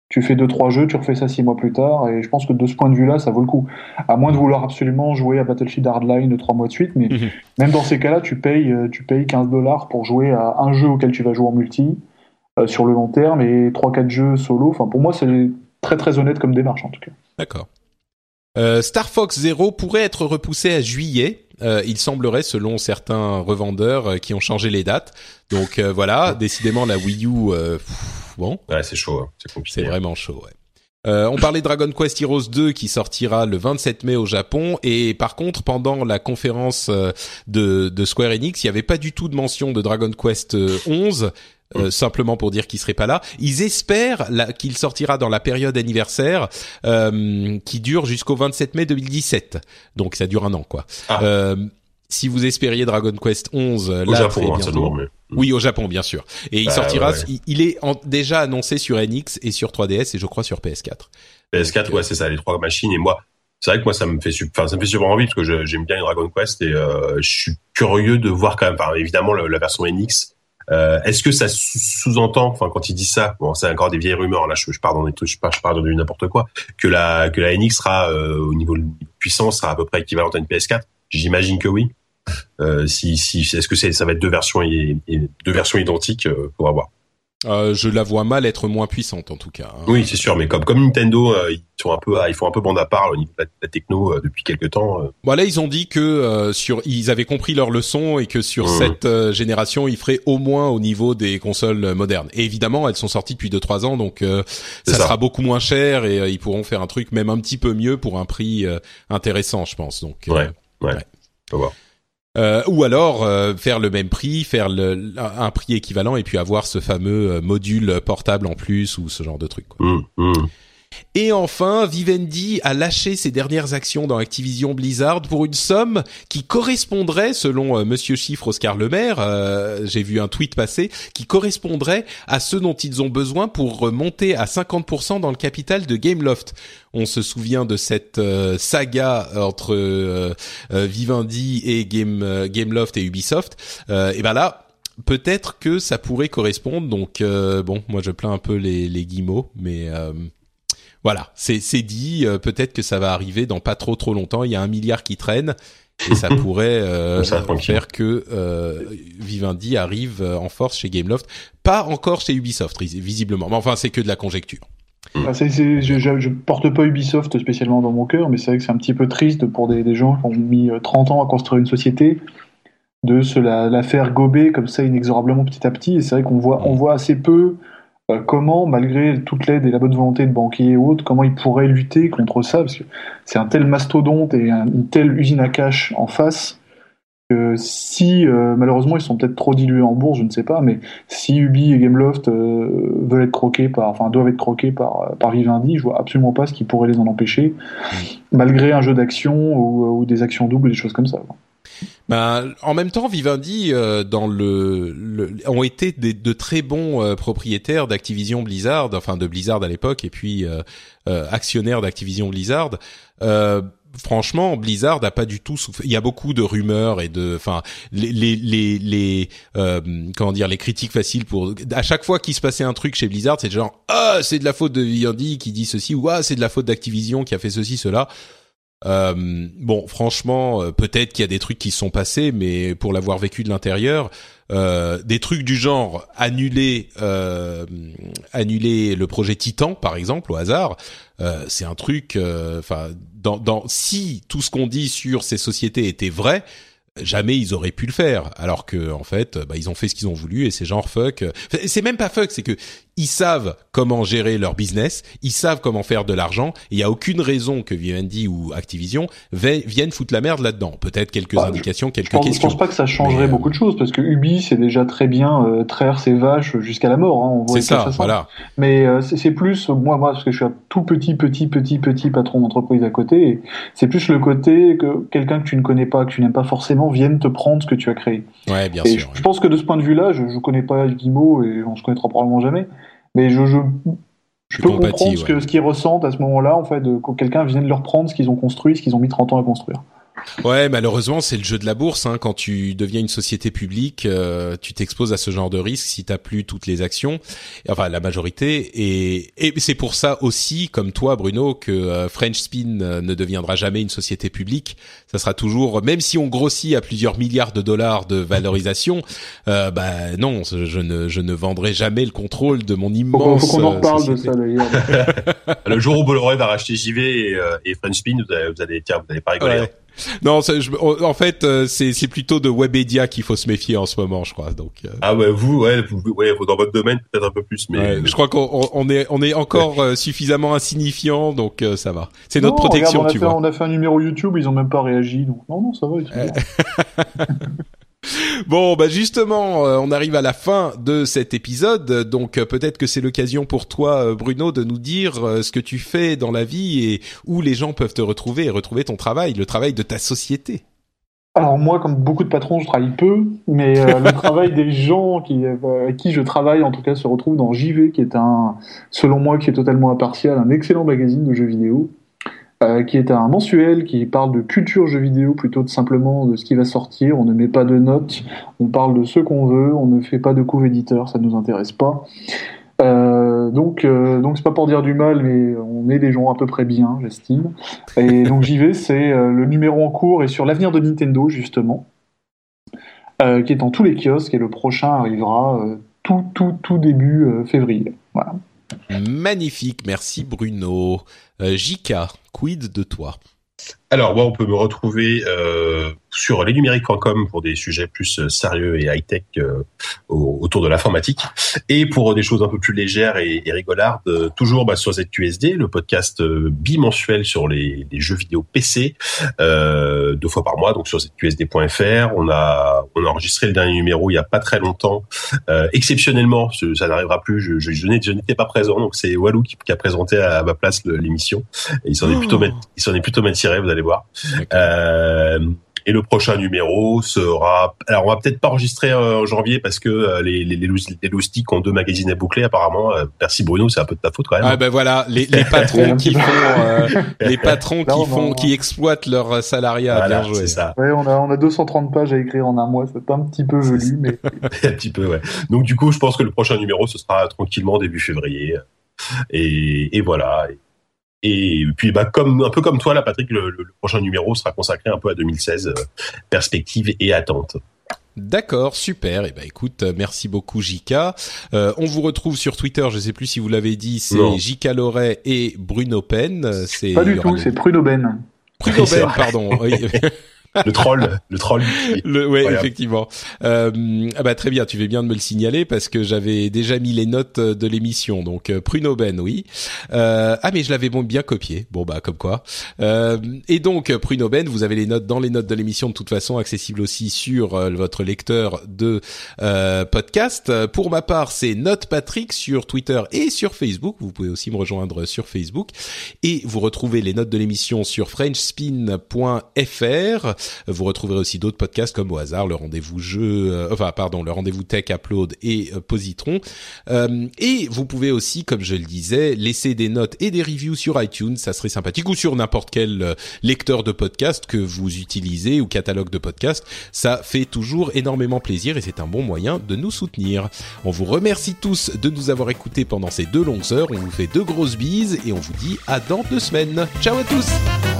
C: Tu fais deux trois jeux, tu refais ça six mois plus tard, et je pense que de ce point de vue-là, ça vaut le coup. À moins de vouloir absolument jouer à Battlefield Hardline trois mois de suite, mais mm-hmm. même dans ces cas-là, tu payes, tu payes 15 dollars pour jouer à un jeu auquel tu vas jouer en multi euh, sur le long terme et 3-4 jeux solo. Enfin, pour moi, c'est très très honnête comme démarche en tout cas.
A: D'accord. Euh, Star Fox Zero pourrait être repoussé à juillet. Euh, il semblerait, selon certains revendeurs euh, qui ont changé les dates. Donc euh, voilà, décidément la Wii U, bon.
B: Ouais, c'est chaud, hein. c'est compliqué.
A: C'est vraiment chaud. Ouais. Euh, on parlait de Dragon Quest Heroes 2 qui sortira le 27 mai au Japon et par contre pendant la conférence de, de Square Enix il n'y avait pas du tout de mention de Dragon Quest 11 euh, simplement pour dire qu'il serait pas là. Ils espèrent qu'il sortira dans la période anniversaire euh, qui dure jusqu'au 27 mai 2017. Donc ça dure un an quoi. Ah. Euh, si vous espériez Dragon Quest 11
B: au Japon, hein, mais...
A: Oui, au Japon, bien sûr. Et il bah, sortira. Il, est déjà annoncé sur NX et sur 3DS et je crois sur PS4.
B: PS4, ouais, c'est ça, les trois machines. Et moi, c'est vrai que moi, ça me fait, enfin, ça me fait super envie parce que j'aime bien les Dragon Quest et euh, je suis curieux de voir quand même. Enfin, évidemment, la, la version NX Euh, Est-ce que ça sous-entend, enfin quand il dit ça, bon c'est encore des vieilles rumeurs, là je, je pars dans des trucs, je pars, je de n'importe quoi, que la que la NX sera euh, au niveau de puissance sera à peu près équivalente à une PS4. J'imagine que oui. Euh, si si est-ce que c'est ça va être deux versions deux versions identiques euh, pour avoir.
A: Euh, je la vois mal être moins puissante en tout cas. hein.
B: Oui, c'est sûr, mais comme comme Nintendo, euh, ils sont un peu, ils font un peu bande à part au niveau de la, la techno euh, depuis quelques temps. euh.
A: Bon là ils ont dit que euh, sur ils avaient compris leur leçon et que sur
B: Mhm.
A: cette euh, génération ils feraient au moins au niveau des consoles euh, modernes. Et évidemment elles sont sorties depuis 2-3 ans donc euh, ça,
B: ça.
A: sera beaucoup moins cher et euh, ils pourront faire un truc même un petit peu mieux pour un prix euh, intéressant je pense. Donc euh,
B: Ouais, ouais.
A: ouais.
B: Faut voir.
A: Euh, ou alors euh, faire le même prix, faire un prix équivalent et puis avoir ce fameux euh, module portable en plus ou ce genre de truc.
B: Hum, hum.
A: Et enfin, Vivendi a lâché ses dernières actions dans Activision Blizzard pour une somme qui correspondrait, selon euh, Monsieur Chiffre Oscar Lemaire, euh, j'ai vu un tweet passer, qui correspondrait à ce dont ils ont besoin pour monter à 50% dans le capital de Gameloft. On se souvient de cette euh, saga entre Vivendi et Game, Gameloft et Ubisoft. Et ben là, peut-être que ça pourrait correspondre. Donc bon, moi je plains un peu les, les guillemots, mais voilà, c'est dit. euh, peut-être que ça va arriver dans pas trop trop longtemps. Il y a un milliard qui traîne. Et ça pourrait euh,
B: ça,
A: faire que euh, Vivendi arrive en force chez Gameloft, pas encore chez Ubisoft visiblement. Mais enfin, c'est que de la conjecture.
C: Ah, c'est- c'est- je, je, je porte pas Ubisoft spécialement dans mon cœur, mais c'est vrai que c'est un petit peu triste pour des, des gens qui ont mis euh, 30 ans à construire une société, de se la, la faire gober comme ça inexorablement petit à petit. Et c'est vrai qu'on voit, on voit assez peu euh, comment, malgré toute l'aide et la bonne volonté de banquiers et autres, comment ils pourraient lutter contre ça, parce que c'est un tel mastodonte et un- une telle usine à cash en face que si, euh, malheureusement, ils sont peut-être trop dilués en bourse, je ne sais pas, mais si Ubi et Gameloft euh, veulent être croqués par, enfin doivent être croqués par, euh, par Vivendi, je vois absolument pas ce qui pourrait les en empêcher, malgré un jeu d'action ou, ou des actions doubles, des choses comme ça. quoi.
A: Ben, en même temps, Vivendi euh, dans le, le- ont été des- de très bons euh, propriétaires d'Activision Blizzard, enfin de Blizzard à l'époque, et puis euh, euh, actionnaires d'Activision Blizzard. Euh, franchement, Blizzard n'a pas du tout souffert. Il y a beaucoup de rumeurs et de, enfin, les les les, les, euh, comment dire, les critiques faciles pour. À chaque fois qu'il se passait un truc chez Blizzard, c'est genre ah c'est de la faute de Vivendi qui dit ceci ou ah c'est de la faute d'Activision qui a fait ceci cela. Euh, bon, franchement, euh, peut-être qu'il y a des trucs qui sont passés, mais pour l'avoir vécu de l'intérieur, euh, des trucs du genre annuler, euh, annuler le projet Titan, par exemple, au hasard, euh, c'est un truc. Enfin, dans, dans si tout ce qu'on dit sur ces sociétés était vrai. Jamais ils auraient pu le faire, alors que en fait, bah, ils ont fait ce qu'ils ont voulu et c'est genre fuck. C'est même pas fuck, c'est que ils savent comment gérer leur business, ils savent comment faire de l'argent. Il y a aucune raison que Vivendi ou Activision vi- viennent foutre la merde là-dedans. Peut-être quelques
C: Bah,
A: indications, quelques
C: Je pense, je
A: questions.
C: pense pas que ça changerait
A: euh,
C: beaucoup de choses, parce que Ubi, c'est déjà très bien euh, traire ses vaches jusqu'à la mort. Hein,
A: C'est ça, voilà.
C: Mais euh, c'est plus, moi, moi, parce que je suis un tout petit, petit, petit, petit patron d'entreprise à côté, c'est plus le côté que quelqu'un que tu ne connais pas, que tu n'aimes pas forcément, vienne te prendre ce que tu as créé.
A: Ouais, bien
C: et
A: sûr.
C: je, je pense que de ce point de vue-là, je, je connais pas Guimau et on se connaîtra probablement jamais, mais je, je, peux comprendre ce que-
A: ouais.
C: ce qu'ils ressentent à ce moment-là, en fait, de, que quelqu'un vienne leur prendre ce qu'ils ont construit, ce qu'ils ont mis 30 ans à construire.
A: Ouais, malheureusement, c'est le jeu de la bourse. Hein. Quand tu deviens une société publique, euh, tu t'exposes à ce genre de risque si t'as plus toutes les actions, enfin la majorité. Et, et c'est pour ça aussi, comme toi, Bruno, que euh, French Spin euh, ne deviendra jamais une société publique. Ça sera toujours, même si on grossit à plusieurs milliards de dollars de valorisation, euh, bah non, je ne, je ne vendrai jamais le contrôle de mon immense.
C: faut qu'on en
A: euh,
C: reparle de ça d'ailleurs.
B: Le jour où Bolloré va racheter JV et, euh, et French Spin, vous allez, vous allez, tiens, vous allez pas rigoler.
A: Ouais. Non, je- en fait, euh, c'est plutôt de Webedia qu'il faut se méfier en ce moment, je crois. Donc, euh,
B: Ah ouais, vous, ouais, vous, ouais, dans votre domaine peut-être un peu plus, mais
A: ouais, je crois qu'on on- on est on est encore euh, suffisamment insignifiant, donc euh, ça va. C'est notre protection,
C: regarde, on a
A: tu
C: fait,
A: vois.
C: On a fait un numéro YouTube, ils ont même pas réagi, donc non, non, ça va.
A: Bon, bah justement, euh, on arrive à la fin de cet épisode, donc euh, peut-être que c'est l'occasion pour toi, euh, Bruno, de nous dire ce que tu fais dans la vie et où les gens peuvent te retrouver et retrouver ton travail, le travail de ta société.
C: Alors moi, comme beaucoup de patrons, je travaille peu, mais le travail des gens qui, avec qui je travaille, en tout cas, se retrouve dans JV, qui est un, selon moi, qui est totalement impartial, un excellent magazine de jeux vidéo, euh, qui est un mensuel qui parle de culture jeux vidéo plutôt que simplement de ce qui va sortir. On ne met pas de notes, on parle de ce qu'on veut, on ne fait pas de couve éditeur, ça ne nous intéresse pas. Euh, donc, euh, donc c'est pas pour dire du mal, mais on est des gens à peu près bien, j'estime. Et donc j'y vais, c'est euh, le numéro en cours et sur l'avenir de Nintendo justement, qui est dans tous les kiosques et le prochain arrivera tout, tout, tout début février. Voilà.
A: Magnifique, merci Bruno. Euh, Jika, quid de toi?
B: Alors, moi, on peut me retrouver euh, sur lesnumériques.com pour des sujets plus euh, sérieux et high-tech euh, au- autour de l'informatique. Et pour des choses un peu plus légères et, et rigolardes, euh, toujours bah, sur ZQSD, le podcast euh, bimensuel sur les, les jeux vidéo PC, euh, deux fois par mois, donc sur ZQSD.fr. On a, on a enregistré le dernier numéro il y a pas très longtemps. Euh, exceptionnellement, ce- ça n'arrivera plus, je, je, je n'étais pas présent, donc c'est Walou qui, qui a présenté à, ma place l'émission. Et il s'en est
A: Oh.
B: plutôt il s'en est plutôt mal tiré, vous allez voir. Euh, et le prochain numéro sera. Alors, on va peut-être pas enregistrer euh, en janvier parce que euh, les les les, lous- les loustiques ont deux magazines à boucler apparemment. Euh, merci Bruno, c'est un peu de ta faute quand même.
A: Ah ben voilà, les, les patrons qui font, euh, les patrons qui
C: Non,
A: font,
C: non.
A: qui exploitent leur salariat.
B: voilà,
A: bien joué.
B: c'est ça.
C: Ouais, on a, on a 230 pages à écrire en un mois, c'est un petit peu velu, mais
B: un petit peu, ouais. Donc du coup, je pense que le prochain numéro, ce sera tranquillement début février. Et, et voilà. Et puis, bah, comme un peu comme toi, là, Patrick, le, le prochain numéro sera consacré un peu à 2016, euh, perspective et attente.
A: D'accord, super. Et ben écoute, euh, merci beaucoup Jika. Euh, on vous retrouve sur Twitter. Je sais plus si vous l'avez dit. C'est. Jika Loret et Bruno Pen. Euh, C'est
C: pas du tout, c'est Pruno Ben.
A: Bruno Ben, pardon.
B: Le troll, le troll.
A: Le, ouais, effectivement. Euh, ah bah très bien, tu fais bien de me le signaler parce que j'avais déjà mis les notes euh, de l'émission. Donc euh, Pruno Ben, oui. Euh, ah mais je l'avais bon bien copié. Bon bah comme quoi. Euh, et donc Pruno Ben, vous avez les notes dans les notes de l'émission de toute façon accessibles aussi sur euh, votre lecteur de euh, podcast. Euh, Pour ma part, c'est Note Patrick sur Twitter et sur Facebook. Vous pouvez aussi me rejoindre sur Facebook et vous retrouvez les notes de l'émission sur frenchspin.fr. Vous retrouverez aussi d'autres podcasts comme au hasard le rendez-vous jeu, euh, enfin pardon, le rendez-vous tech upload et euh, Positron. Euh, et vous pouvez aussi, comme je le disais, laisser des notes et des reviews sur iTunes, ça serait sympathique, ou sur n'importe quel euh, lecteur de podcast que vous utilisez ou catalogue de podcast. Ça fait toujours énormément plaisir et c'est un bon moyen de nous soutenir. On vous remercie tous de nous avoir écoutés pendant ces deux longues heures. On vous fait deux grosses bises et on vous dit à dans deux semaines. Ciao à tous.